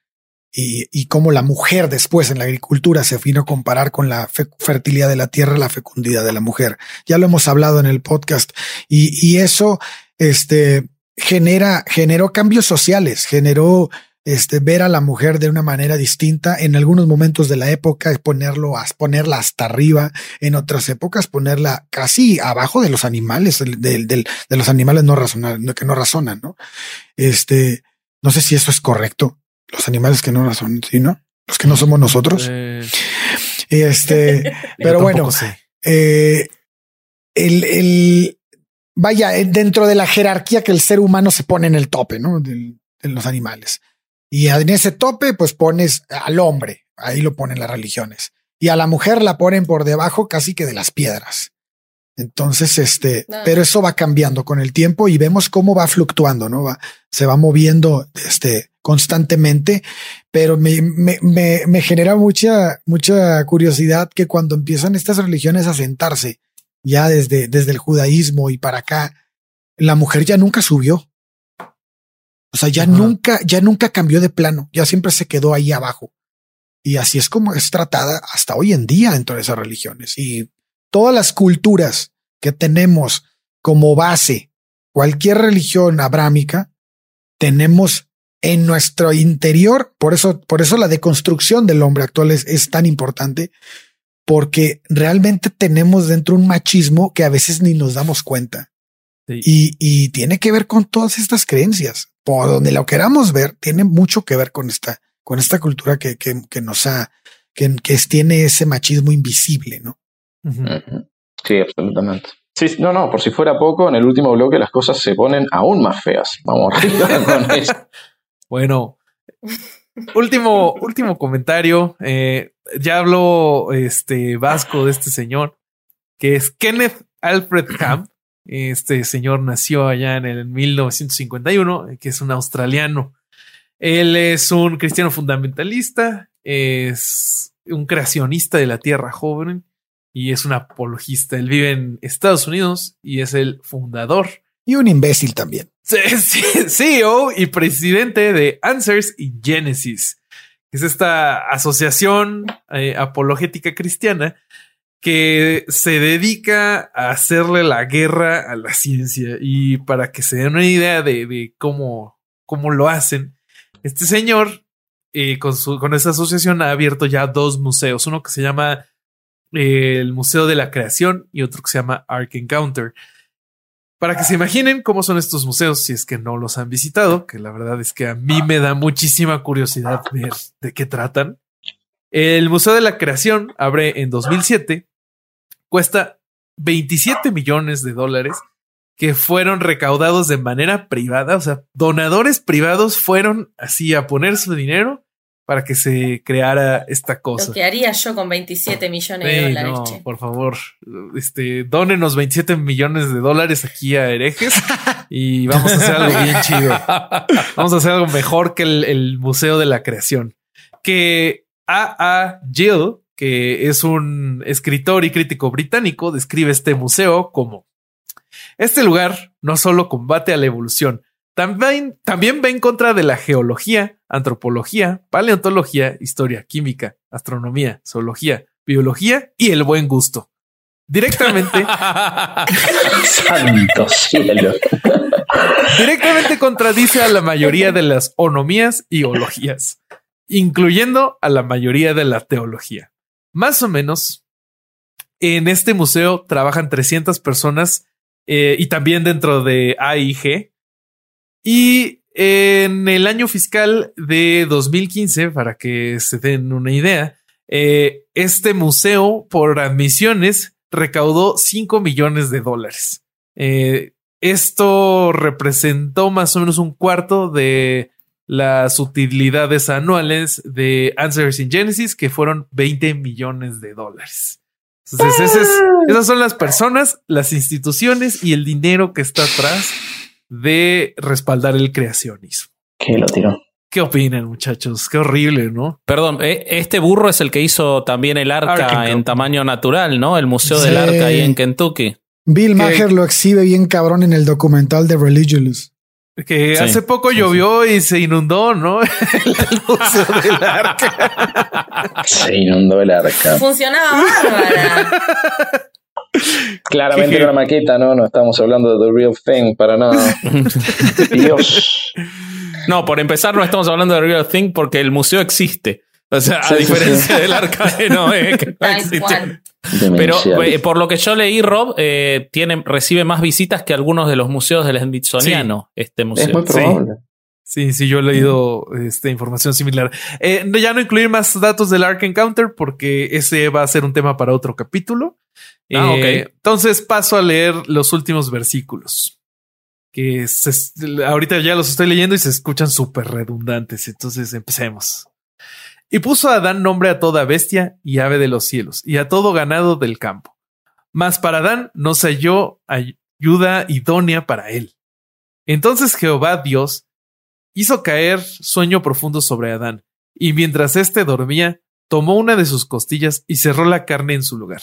y, y cómo la mujer después en la agricultura se vino a comparar con la fe- fertilidad de la tierra, la fecundidad de la mujer. Ya lo hemos hablado en el podcast y, y eso, este, genera, generó cambios sociales, generó este, ver a la mujer de una manera distinta. En algunos momentos de la época, ponerlo, a- ponerla hasta arriba. En otras épocas, ponerla casi abajo de los animales, del, del- del- de los animales no razonan, que no razonan, ¿no? Este, no sé si eso es correcto. Los animales que no razonan, ¿sí, no? Los que no somos nosotros. Eh, Este, pero bueno, eh, el, el- vaya, eh, dentro de la jerarquía que el ser humano se pone en el tope, ¿no? De los animales. Y en ese tope, pues pones al hombre, ahí lo ponen las religiones. Y a la mujer la ponen por debajo casi que de las piedras. Entonces, este, No. pero eso va cambiando con el tiempo y vemos cómo va fluctuando, ¿no? Va, se va moviendo, este, constantemente, pero me, me, me, me genera mucha, mucha curiosidad que cuando empiezan estas religiones a sentarse, ya desde, desde el judaísmo y para acá, la mujer ya nunca subió. O sea, ya Ajá. nunca, ya nunca cambió de plano, ya siempre se quedó ahí abajo. Y así es como es tratada hasta hoy en día dentro de esas religiones. Y todas las culturas que tenemos como base, cualquier religión abrámica, tenemos en nuestro interior, por eso, por eso la deconstrucción del hombre actual es, es tan importante, porque realmente tenemos dentro un machismo que a veces ni nos damos cuenta. Sí. Y, y tiene que ver con todas estas creencias. Por donde lo queramos ver, tiene mucho que ver con esta, con esta cultura que, que, que nos ha, que, que tiene ese machismo invisible, ¿no? Sí, absolutamente. Sí, no, no, por si fuera poco, en el último bloque las cosas se ponen aún más feas. Vamos arriba con eso. Bueno, último, último comentario. Eh, ya habló este Vasco de este señor, que es Kenneth Alfred Camp. Este señor nació allá en el 1951, que es un australiano. Él es un cristiano fundamentalista, es un creacionista de la tierra joven y es un apologista. Él vive en Estados Unidos y es el fundador. Y un imbécil también. CEO y presidente de Answers y Genesis. Es esta asociación eh, apologética cristiana que se dedica a hacerle la guerra a la ciencia. Y para que se den una idea de, cómo, cómo lo hacen, este señor eh, con, su, con esa asociación ha abierto ya dos museos, uno que se llama eh, el Museo de la Creación y otro que se llama Ark Encounter. Para que se imaginen cómo son estos museos, si es que no los han visitado, que la verdad es que a mí me da muchísima curiosidad ver de qué tratan. El Museo de la Creación abre en 2007, cuesta 27 millones de dólares que fueron recaudados de manera privada, o sea, donadores privados fueron así a poner su dinero para que se creara esta cosa. Lo que haría yo con 27 millones de dólares. No, por favor, este, dónenos 27 millones de dólares aquí a herejes y vamos a hacer algo bien chido. Vamos a hacer algo mejor que el, el Museo de la Creación. Que A.A. Gill, que es un escritor y crítico británico, describe este museo como este lugar no solo combate a la evolución, también, también va en contra de la geología, antropología, paleontología, historia, química, astronomía, zoología, biología y el buen gusto. Directamente. Santo cielo. directamente contradice a la mayoría de las onomías y ologías, incluyendo a la mayoría de la teología. Más o menos, en este museo trabajan 300 personas eh, y también dentro de AIG. Y en el año fiscal de 2015, para que se den una idea, eh, este museo por admisiones recaudó 5 millones de dólares. Eh, esto representó más o menos un cuarto de las utilidades anuales de Answers in Genesis, que fueron 20 millones de dólares. Entonces, esas son las personas, las instituciones y el dinero que está atrás de respaldar el creacionismo. ¿Qué lo tiró? ¿Qué opinan, muchachos? Qué horrible, ¿no? Perdón, eh, este burro es el que hizo también el arca en tamaño natural, ¿no? El Museo del Arca ahí en Kentucky. Bill Maher lo exhibe bien cabrón en el documental de Religious. Que hace poco llovió y se inundó, ¿no? el Museo del Arca. Se inundó el arca. Funcionaba bárbara. Claramente era una maqueta, ¿no? No estamos hablando de The Real Thing para nada. Dios. No, por empezar, no estamos hablando de The Real Thing porque el museo existe. O sea, a diferencia del arca no, que no Tal existe. Pero eh, por lo que yo leí, Rob, eh, tiene, recibe más visitas que algunos de los museos del Smithsoniano, este museo. es muy probable. Sí, sí, yo he leído esta información similar. Eh, ya no incluir más datos del Ark Encounter porque ese va a ser un tema para otro capítulo. Ah, Eh, ok. Entonces paso a leer los últimos versículos. Que se- ahorita ya los estoy leyendo y se escuchan súper redundantes. Entonces empecemos. Y puso a Adán nombre a toda bestia y ave de los cielos y a todo ganado del campo. Mas para Adán no se halló ayuda idónea para él. Entonces Jehová Dios hizo caer sueño profundo sobre Adán, y mientras éste dormía, tomó una de sus costillas y cerró la carne en su lugar.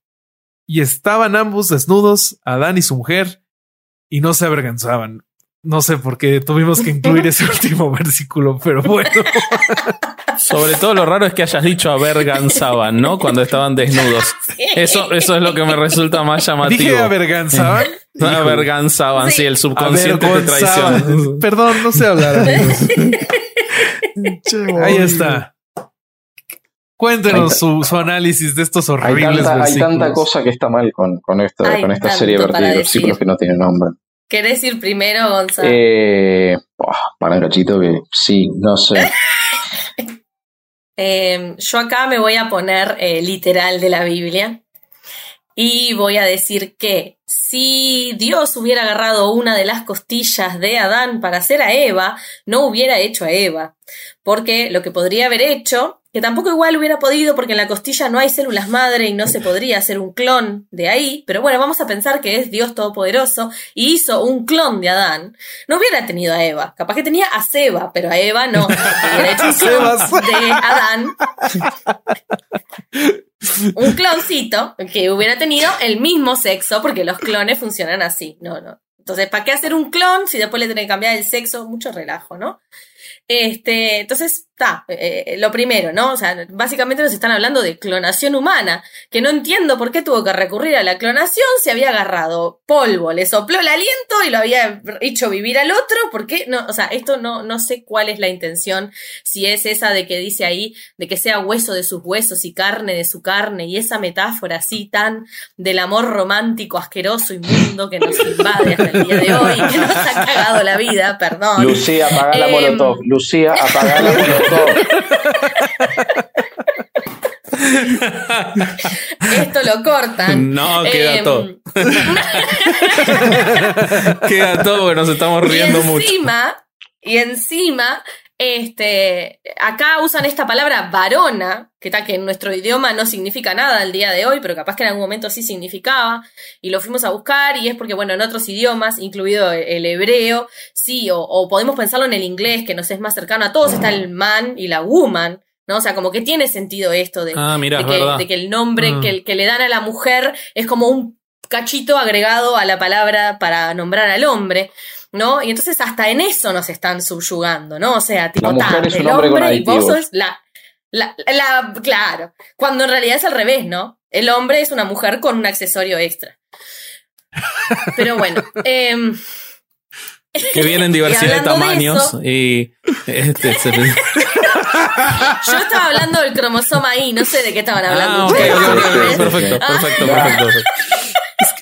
Y estaban ambos desnudos, Adán y su mujer, y no se avergonzaban. No sé por qué tuvimos que incluir ese último versículo, pero bueno. Sobre todo lo raro es que hayas dicho averganzaban, ¿no? Cuando estaban desnudos. Eso, eso es lo que me resulta más llamativo. Dije averganzaban. Averganzaban, sí. el subconsciente te traiciona. Perdón, no sé hablar. amigos. Ahí está. Cuéntenos su, su análisis de estos Hay horribles hay tanta cosa que está mal con, con, esto, Hay con esta serie de versículos que no tienen nombre. ¿Querés ir primero, Gonzalo? Eh, oh, para un cachito que sí, no sé. Eh, yo acá me voy a poner eh, literal de la Biblia y voy a decir que si Dios hubiera agarrado una de las costillas de Adán para hacer a Eva, no hubiera hecho a Eva. Porque lo que podría haber hecho, que tampoco igual hubiera podido porque en la costilla no hay células madre y no se podría hacer un clon de ahí, pero bueno, vamos a pensar que es Dios Todopoderoso y hizo un clon de Adán, no hubiera tenido a Eva. Capaz que tenía a Seba, pero a Eva no. Hubiera hecho un clon de Adán. Un cloncito que hubiera tenido el mismo sexo, porque los clones funcionan así. No, no. Entonces, ¿para qué hacer un clon si después le tienen que cambiar el sexo? Mucho relajo, ¿no? Este, entonces, está, eh, lo primero, ¿no? O sea, básicamente nos están hablando de clonación humana, que no entiendo por qué tuvo que recurrir a la clonación si había agarrado polvo, le sopló el aliento y lo había hecho vivir al otro, ¿por qué? No, o sea, esto no, no sé cuál es la intención, si es esa de que dice ahí, de que sea hueso de sus huesos y carne de su carne, y esa metáfora así tan del amor romántico, asqueroso, inmundo que nos invade hasta el día de hoy, que nos ha cagado la vida, perdón. Lucía, apaga la Em. molotov. Lucía, apaga la molotov. Esto lo cortan. No, queda Em, todo. Queda todo porque nos estamos riendo y mucho. encima, Y encima, este, acá usan esta palabra varona, que que en nuestro idioma no significa nada al día de hoy, pero capaz que en algún momento sí significaba, y lo fuimos a buscar, y es porque, bueno, en otros idiomas, incluido el hebreo, sí, o, o podemos pensarlo en el inglés, que nos es más cercano a todos, está el man y la woman, ¿no? O sea, como que tiene sentido esto de, Ah, de, de que el nombre Mm. que, que le dan a la mujer es como un cachito agregado a la palabra para nombrar al hombre, ¿no? Y entonces hasta en eso nos están subyugando, ¿no? O sea, tipo, La mujer ta, es un el hombre y vos sos la, la, la- claro, cuando en realidad es al revés, ¿no? El hombre es una mujer con un accesorio extra. Pero bueno, em, Que viene en diversidad de tamaños eso- y este se- yo estaba hablando del cromosoma I, no sé de qué estaban hablando. Ah, perfecto, perfecto, perfecto, perfecto.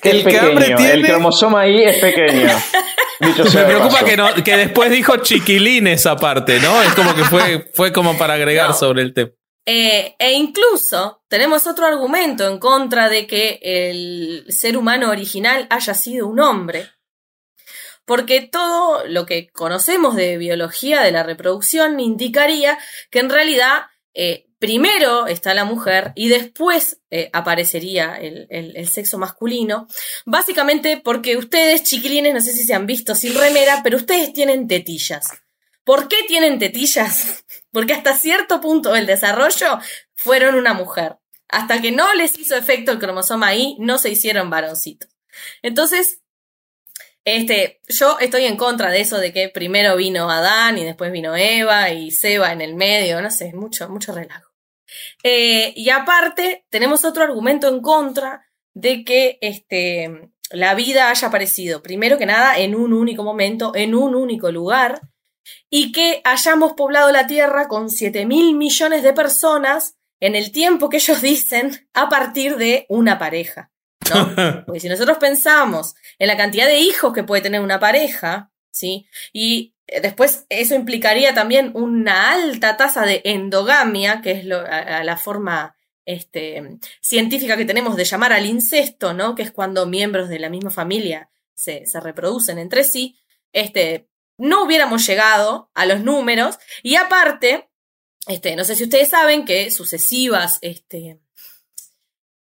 Es El pequeño, tiene- el cromosoma ahí es pequeño. Dicho Me preocupa que, no, que después dijo chiquilín esa parte, ¿no? Es como que fue, fue como para agregar No. sobre el tema. Eh, e incluso tenemos otro argumento en contra de que el ser humano original haya sido un hombre. Porque todo lo que conocemos de biología de la reproducción indicaría que en realidad eh, primero está la mujer y después eh, aparecería el, sexo masculino. Básicamente porque ustedes, chiquilines, no sé si se han visto sin remera, pero ustedes tienen tetillas. ¿Por qué tienen tetillas? Porque hasta cierto punto del desarrollo fueron una mujer. Hasta que no les hizo efecto el cromosoma Y, no se hicieron varoncitos. Entonces, este, yo estoy en contra de eso de que primero vino Adán y después vino Eva y Seba en el medio, no sé, mucho, mucho relajo. Eh, y aparte, tenemos otro argumento en contra de que este, la vida haya aparecido, primero que nada, en un único momento, en un único lugar, y que hayamos poblado la Tierra con 7 mil millones de personas en el tiempo que ellos dicen a partir de una pareja. ¿no? Porque si nosotros pensamos en la cantidad de hijos que puede tener una pareja, ¿sí? Y después eso implicaría también una alta tasa de endogamia, que es la forma este, científica que tenemos de llamar al incesto, ¿no? Que es cuando miembros de la misma familia se, se reproducen entre sí. Este, no hubiéramos llegado a los números y aparte, este, no sé si ustedes saben que sucesivas este,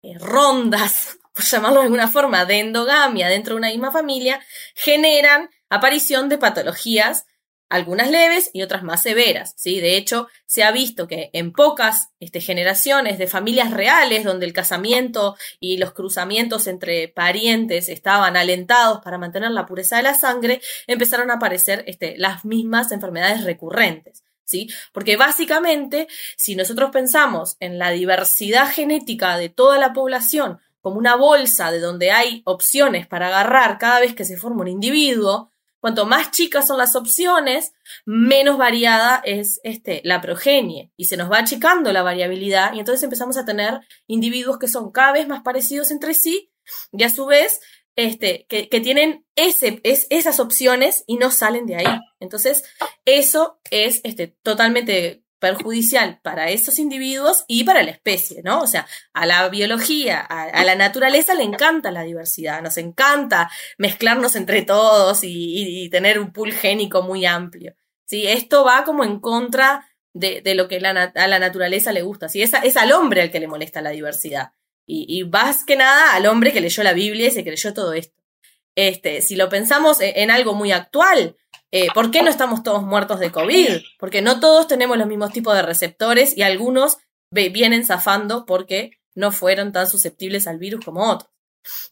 eh, rondas, por llamarlo de alguna forma, de endogamia dentro de una misma familia, generan aparición de patologías algunas leves y otras más severas, ¿sí? De hecho, se ha visto que en pocas este, generaciones de familias reales, donde el casamiento y los cruzamientos entre parientes estaban alentados para mantener la pureza de la sangre, empezaron a aparecer este, las mismas enfermedades recurrentes. ¿Sí? Porque básicamente, si nosotros pensamos en la diversidad genética de toda la población como una bolsa de donde hay opciones para agarrar cada vez que se forma un individuo, Cuanto más chicas son las opciones, menos variada es este, la progenie y se nos va achicando la variabilidad y entonces empezamos a tener individuos que son cada vez más parecidos entre sí y a su vez este, que, tienen ese, es, esas opciones y no salen de ahí. Entonces, eso es este, totalmente perjudicial para esos individuos y para la especie, ¿no? O sea, a la biología, a, la naturaleza le encanta la diversidad, nos encanta mezclarnos entre todos y, tener un pool génico muy amplio. ¿sí? Esto va como en contra de, lo que a la naturaleza le gusta. ¿sí? Es, al hombre al que le molesta la diversidad. Y, más que nada al hombre que leyó la Biblia y se creyó todo esto. Este, si lo pensamos en algo muy actual, eh, ¿Por qué no estamos todos muertos de COVID? Porque no todos tenemos los mismos tipos de receptores y algunos vienen zafando porque no fueron tan susceptibles al virus como otros.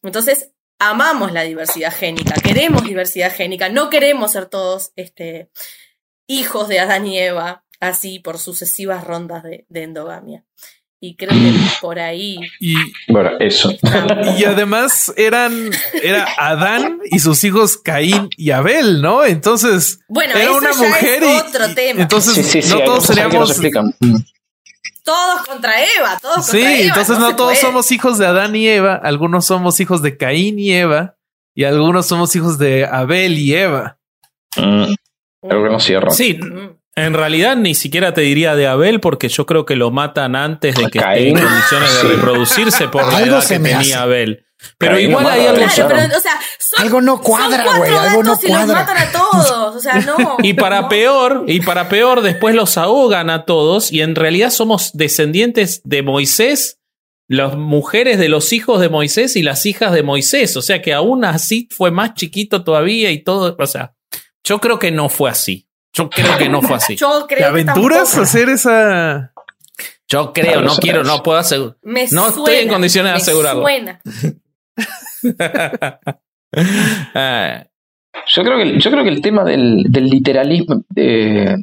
Entonces, amamos la diversidad génica, queremos diversidad génica, no queremos ser todos este, hijos de Adán y Eva, así por sucesivas rondas de endogamia. Y creo que por ahí. Y, bueno, eso. Y además eran, era Adán y sus hijos Caín y Abel, ¿no? Entonces, bueno, era una mujer y, otro tema. Entonces, no todos seríamos. Todos contra Eva, todos sí, contra Eva. Sí, entonces no, todos somos hijos de Adán y Eva, algunos somos hijos de Caín y Eva, y algunos somos hijos de Abel y Eva. Mm. no cierra. Sí, mm. En realidad ni siquiera te diría de Abel porque yo creo que lo matan antes de que esté en condiciones de reproducirse por la edad que tenía Abel. Pero igual hay algo. algo no cuadra, güey. Algo no cuadra. Los matan a todos. O sea, no. Y para peor, y para peor, después los ahogan a todos. Y en realidad somos descendientes de Moisés, las mujeres de los hijos de Moisés y las hijas de Moisés. O sea que aún así fue más chiquito todavía y todo. O sea, yo creo que no fue así. Yo creo que no fue así. Yo creo ¿Te aventuras a hacer esa? Yo creo, no quiero, no puedo asegurar. No estoy en condiciones de asegurarlo. Suena. Ah. yo creo que yo creo que el tema del, literalismo,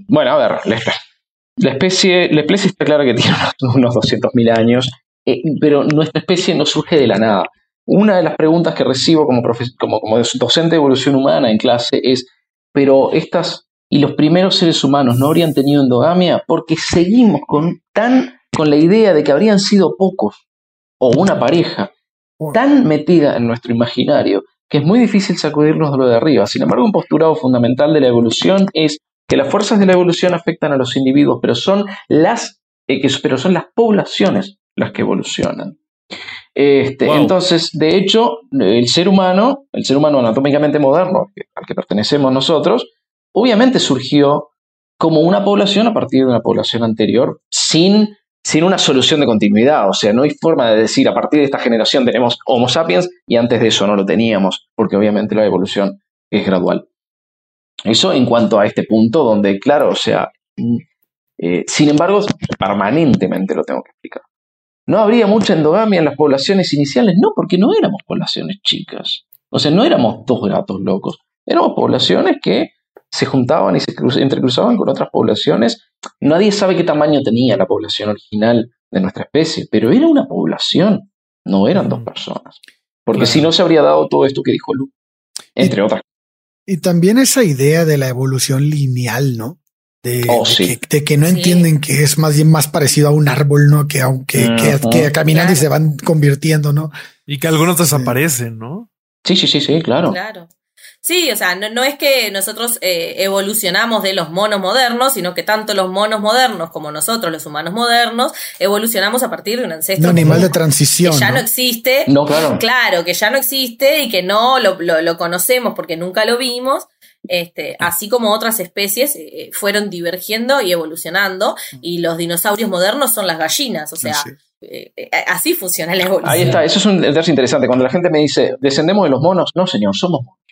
bueno, a ver, la, especie, la especie está clara que tiene unos 200.000 años, eh, pero nuestra especie no surge de la nada. Una de las preguntas que recibo como, como, como docente de evolución humana en clase es, pero estas y los primeros seres humanos no habrían tenido endogamia porque seguimos con, tan, con la idea de que habrían sido pocos o una pareja tan metida en nuestro imaginario que es muy difícil sacudirnos de lo de arriba. Sin embargo, un postulado fundamental de la evolución es que las fuerzas de la evolución afectan a los individuos, pero son las, eh, que, pero son las poblaciones las que evolucionan. Este, Entonces, de hecho, el ser humano, el ser humano anatómicamente moderno, al que pertenecemos nosotros, obviamente surgió como una población a partir de una población anterior sin, sin una solución de continuidad. O sea, no hay forma de decir a partir de esta generación tenemos Homo sapiens y antes de eso no lo teníamos, porque obviamente la evolución es gradual. Eso en cuanto a este punto donde, claro, o sea, mm, eh, sin embargo, permanentemente lo tengo que explicar. No habría mucha endogamia en las poblaciones iniciales, no, porque no éramos poblaciones chicas. O sea, no éramos dos gatos locos. Éramos poblaciones que se juntaban y se entrecruzaban con otras poblaciones. Nadie sabe qué tamaño tenía la población original de nuestra especie, pero era una población, no eran dos personas. Porque si no se habría dado todo esto que dijo Lu, entre otras. Y también esa idea de la evolución lineal, ¿no? De, oh, que, no entienden que es más bien más parecido a un árbol, ¿no? Que aunque que, caminan y se van convirtiendo, ¿no? Y que algunos desaparecen, ¿no? Sí, sí, sí, sí, claro. Claro. Sí, o sea, no, es que nosotros eh, evolucionamos de los monos modernos, sino que tanto los monos modernos como nosotros, los humanos modernos, evolucionamos a partir de un ancestro. Un animal de transición. Que ya ¿no? existe. No, claro. Claro, que ya no existe y que no lo, lo, conocemos porque nunca lo vimos. Este, así como otras especies eh, fueron divergiendo y evolucionando, y los dinosaurios modernos son las gallinas, o sea, eh, así funciona la evolución. Ahí está, eso es un detalle interesante. Cuando la gente me dice, ¿descendemos de los monos? No, señor, somos monos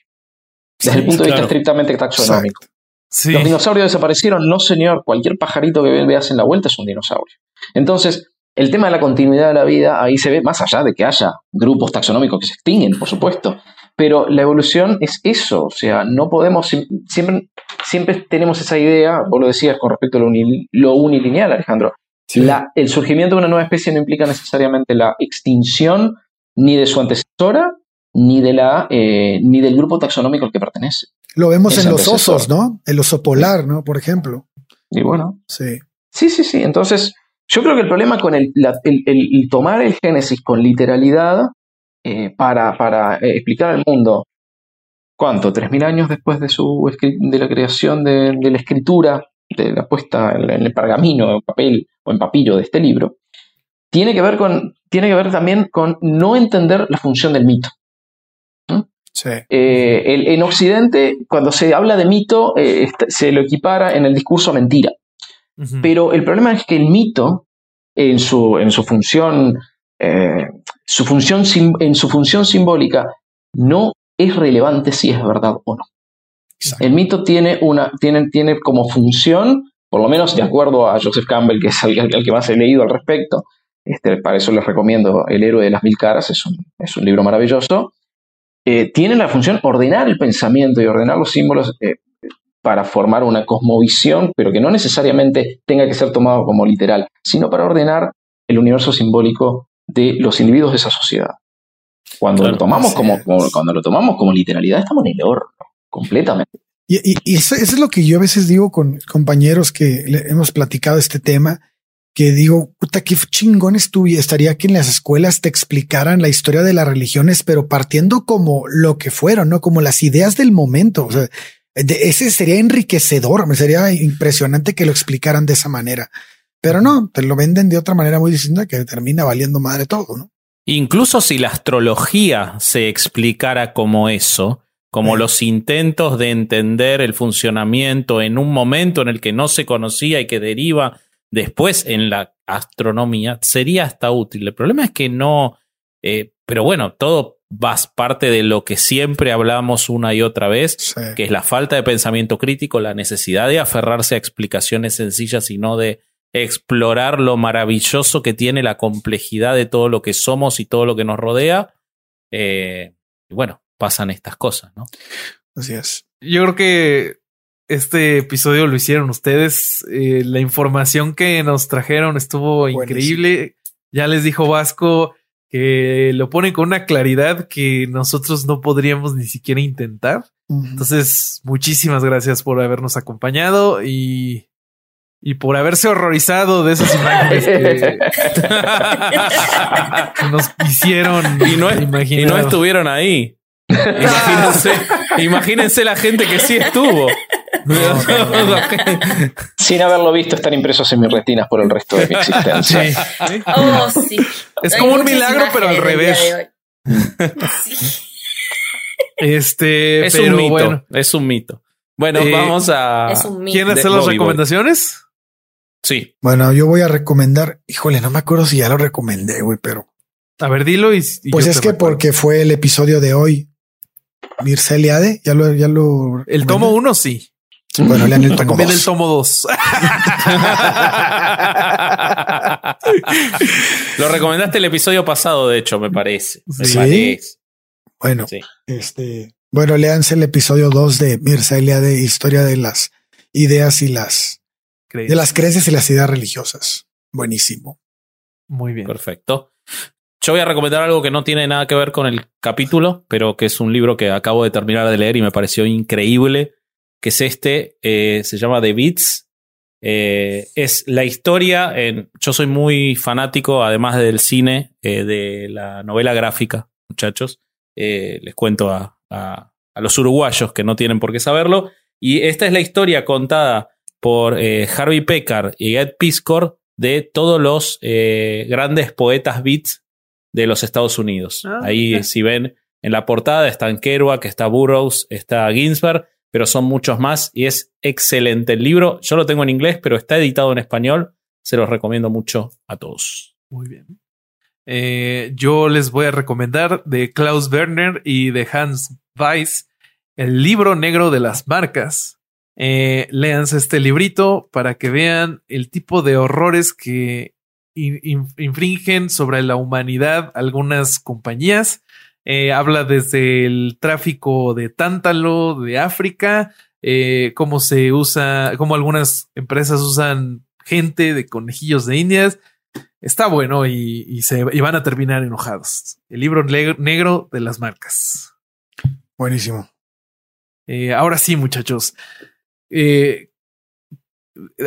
desde el punto de vista estrictamente taxonómico. Sí. Los dinosaurios desaparecieron, no señor, cualquier pajarito que veas en la vuelta es un dinosaurio. Entonces, el tema de la continuidad de la vida ahí se ve más allá de que haya grupos taxonómicos que se extinguen, por supuesto, pero la evolución es eso, o sea, no podemos, siempre, siempre tenemos esa idea, vos lo decías con respecto a lo, lo unilineal, Alejandro, la, el surgimiento de una nueva especie no implica necesariamente la extinción ni de su antecesora, ni, de la, eh, ni del grupo taxonómico al que pertenece. Lo vemos en los osos, ¿no? El oso polar, ¿no? Por ejemplo. Y bueno. Sí. Sí, sí, sí. Entonces, yo creo que el problema con el, el, tomar el Génesis con literalidad eh, para, para eh, explicar al mundo cuánto, tres mil años después de, su, de la creación de, la escritura, de la puesta en el pergamino, en papel o en papillo de este libro, tiene que ver, con, tiene que ver también con no entender la función del mito. Eh, en Occidente, cuando se habla de mito, eh, se lo equipara en el discurso mentira. Pero el problema es que el mito, en su, en su función, eh, su función en su función simbólica, no es relevante si es verdad o no. El mito tiene, una, tiene, tiene como función, por lo menos de acuerdo a Joseph Campbell, que es el, que más he leído al respecto, este, para eso les recomiendo El héroe de las mil caras, es un, es un libro maravilloso, eh, tiene la función ordenar el pensamiento y ordenar los símbolos eh, para formar una cosmovisión, pero que no necesariamente tenga que ser tomado como literal, sino para ordenar el universo simbólico de los individuos de esa sociedad. Cuando, lo, tomamos como, cuando lo tomamos como literalidad, estamos en el horno, completamente. Y, eso, es lo que yo a veces digo con compañeros que hemos platicado este tema, que digo, puta, qué chingón estuviera, estaría que en las escuelas te explicaran la historia de las religiones, pero partiendo como lo que fueron, ¿no? Como las ideas del momento. O sea, ese sería enriquecedor, me sería impresionante que lo explicaran de esa manera. Pero no, te lo venden de otra manera muy distinta que termina valiendo madre todo, ¿no? Incluso si la astrología se explicara como eso, como los intentos de entender el funcionamiento en un momento en el que no se conocía y que deriva después en la astronomía, sería hasta útil. El problema es que no, eh, pero bueno, todo va parte de lo que siempre hablamos una y otra vez, que es la falta de pensamiento crítico, la necesidad de aferrarse a explicaciones sencillas y no de explorar lo maravilloso que tiene la complejidad de todo lo que somos y todo lo que nos rodea. Eh, y bueno, pasan estas cosas, ¿no? Así es. Yo creo que este episodio lo hicieron ustedes. Eh, la información que nos trajeron estuvo increíble. Ya les dijo Vasco que lo ponen con una claridad que nosotros no podríamos ni siquiera intentar. Entonces, muchísimas gracias por habernos acompañado y, y por haberse horrorizado de esas imágenes que, nos hicieron y no, y no estuvieron ahí. Imagínense, imagínense la gente que sí estuvo. Sin haberlo visto, están impresos en mis retinas por el resto de mi existencia. Oh, es como un milagro, pero al revés. Este, es un mito. es un mito. Bueno, eh, vamos a. ¿Quieren hacer las recomendaciones? Sí. Bueno, yo voy a recomendar. Híjole, no me acuerdo si ya lo recomendé, güey, pero. A ver, dilo y. pues es que porque fue el episodio de hoy. Mircea Eliade, ya lo, ya lo. El tomo uno, sí. Bueno, lean el tomo 2. el tomo 2. Lo recomendaste el episodio pasado, de hecho, me parece. ¿Sí? Bueno, este, bueno, léanse el episodio 2 de Mircea de Historia de las ideas y las de las creencias y las ideas religiosas. Buenísimo. Muy bien. Perfecto. Yo voy a recomendar algo que no tiene nada que ver con el capítulo, pero que es un libro que acabo de terminar de leer y me pareció increíble que es este, eh, se llama The Beats. Eh, es la historia, en, yo soy muy fanático, además del cine, eh, de la novela gráfica, muchachos. les cuento a, a, los uruguayos que no tienen por qué saberlo. Y esta es la historia contada por Harvey Pekar y Ed Piscor de todos los grandes poetas beats de los Estados Unidos. Ah, Ahí, si ven en la portada, están Kerouac, está Burroughs, está Ginsberg pero son muchos más y es excelente el libro. Yo lo tengo en inglés, pero está editado en español. Se los recomiendo mucho a todos. Muy bien. Eh, yo les voy a recomendar de Klaus Werner y de Hans Weiss el libro negro de las marcas. eh, léanse este librito para que vean el tipo de horrores que infringen sobre la humanidad algunas compañías. Eh, habla desde el tráfico de tántalo de África, eh, cómo se usa, cómo algunas empresas usan gente de conejillos de indias. Está bueno y, se van a terminar enojados. El libro negro de las marcas. Buenísimo. Eh, ahora sí, muchachos.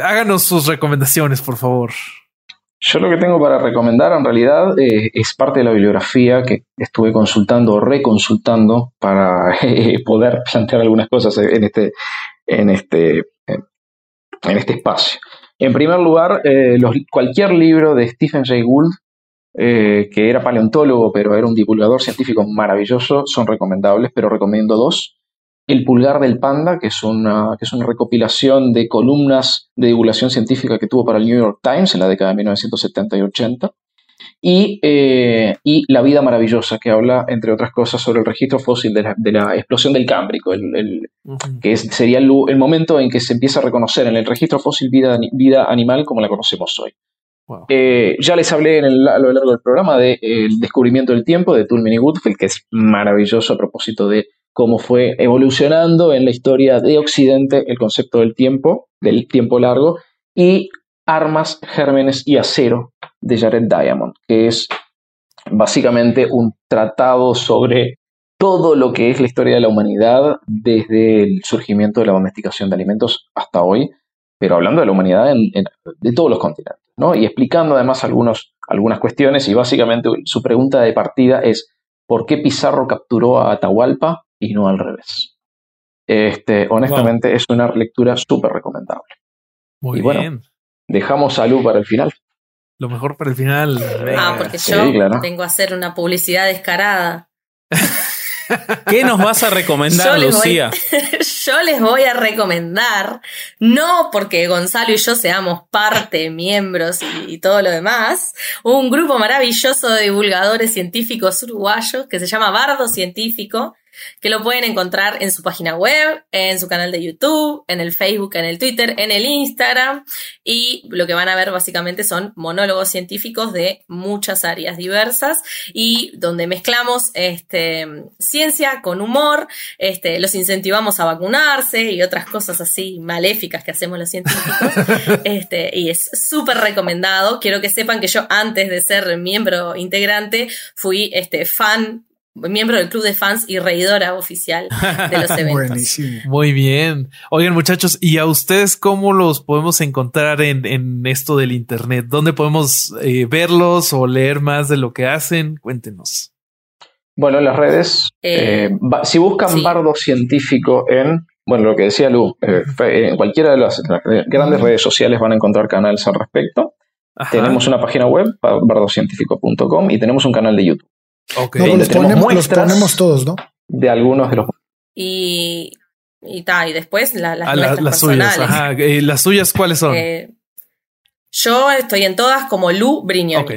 háganos sus recomendaciones, por favor. Yo lo que tengo para recomendar en realidad eh, es parte de la bibliografía que estuve consultando o reconsultando para eh, poder plantear algunas cosas en este, en este, en este espacio. En primer lugar, eh, cualquier libro de Stephen Jay Gould, que era paleontólogo pero era un divulgador científico maravilloso, son recomendables, pero recomiendo dos. El pulgar del panda, que es, una, que es una recopilación de columnas de divulgación científica que tuvo para el New York Times en la década de 1970 y 80. Eh, y, La vida maravillosa, que habla, entre otras cosas, sobre el registro fósil de la, explosión del Cámbrico, el, que sería el, momento en que se empieza a reconocer en el registro fósil vida, vida animal como la conocemos hoy. Eh, ya les hablé en a lo largo del programa del descubrimiento del tiempo de Tulmin y Woodfield, que es maravilloso a propósito de cómo fue evolucionando en la historia de Occidente el concepto del tiempo, del tiempo largo, y Armas, Gérmenes y Acero de Jared Diamond, que es básicamente un tratado sobre todo lo que es la historia de la humanidad desde el surgimiento de la domesticación de alimentos hasta hoy, pero hablando de la humanidad de todos los continentes, ¿no? Y explicando además algunas cuestiones y básicamente su pregunta de partida es ¿por qué Pizarro capturó a Atahualpa y no al revés. Este, honestamente, es una lectura súper recomendable. Muy bien. Dejamos salud para el final. Lo mejor para el final. Ah, porque yo tengo que hacer una publicidad descarada. ¿Qué nos vas a recomendar, Lucía? yo les voy a recomendar, no porque Gonzalo y yo seamos parte, miembros y, todo lo demás, un grupo maravilloso de divulgadores científicos uruguayos que se llama Bardo Científico, que lo pueden encontrar en su página web, en su canal de YouTube, en el Facebook, en el Twitter, en el Instagram y lo que van a ver básicamente son monólogos científicos de muchas áreas diversas y donde mezclamos este, ciencia con humor, este, los incentivamos a vacunarse y otras cosas así maléficas que hacemos los científicos este, y es súper recomendado. Quiero que sepan que yo antes de ser miembro integrante fui este, fan miembro del club de fans y reidora oficial de los eventos. Buenísimo. Muy bien. Oigan, muchachos, ¿y a ustedes cómo los podemos encontrar en, esto del Internet? ¿Dónde podemos eh, verlos o leer más de lo que hacen? Cuéntenos. Bueno, en las redes, eh, eh, si buscan bardo científico en, bueno, lo que decía Lu, en cualquiera de las, grandes redes sociales van a encontrar canales al respecto. Tenemos una página web, bardocientífico.com, y tenemos un canal de YouTube. Los, ponemos, todos, ¿no? De algunos de los. Y, y, ta, y después las, ah, las suyas. Ajá. Eh, ¿Las suyas cuáles son? Eh, yo estoy en todas como Lu Briñón. Ok.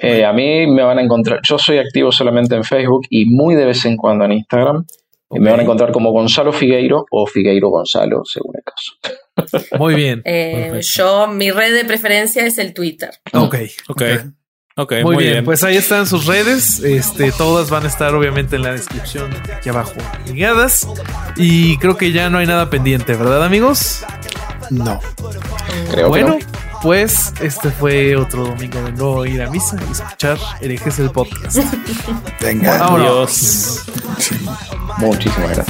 Eh, a mí me van a encontrar, yo soy activo solamente en Facebook y muy de vez en cuando en Instagram. Me van a encontrar como Gonzalo Figueiro o Figueiro Gonzalo, según el caso. Muy bien. yo, mi red de preferencia es el Twitter. Ok, ok. Muy, bien, pues ahí están sus redes. Este, todas van a estar obviamente en la descripción aquí abajo ligadas. Y creo que ya no hay nada pendiente, ¿verdad, amigos? No. Creo bueno, que no. pues este fue otro domingo de no ir a misa y escuchar herejes el podcast. Venga, adiós. Muchísimas gracias.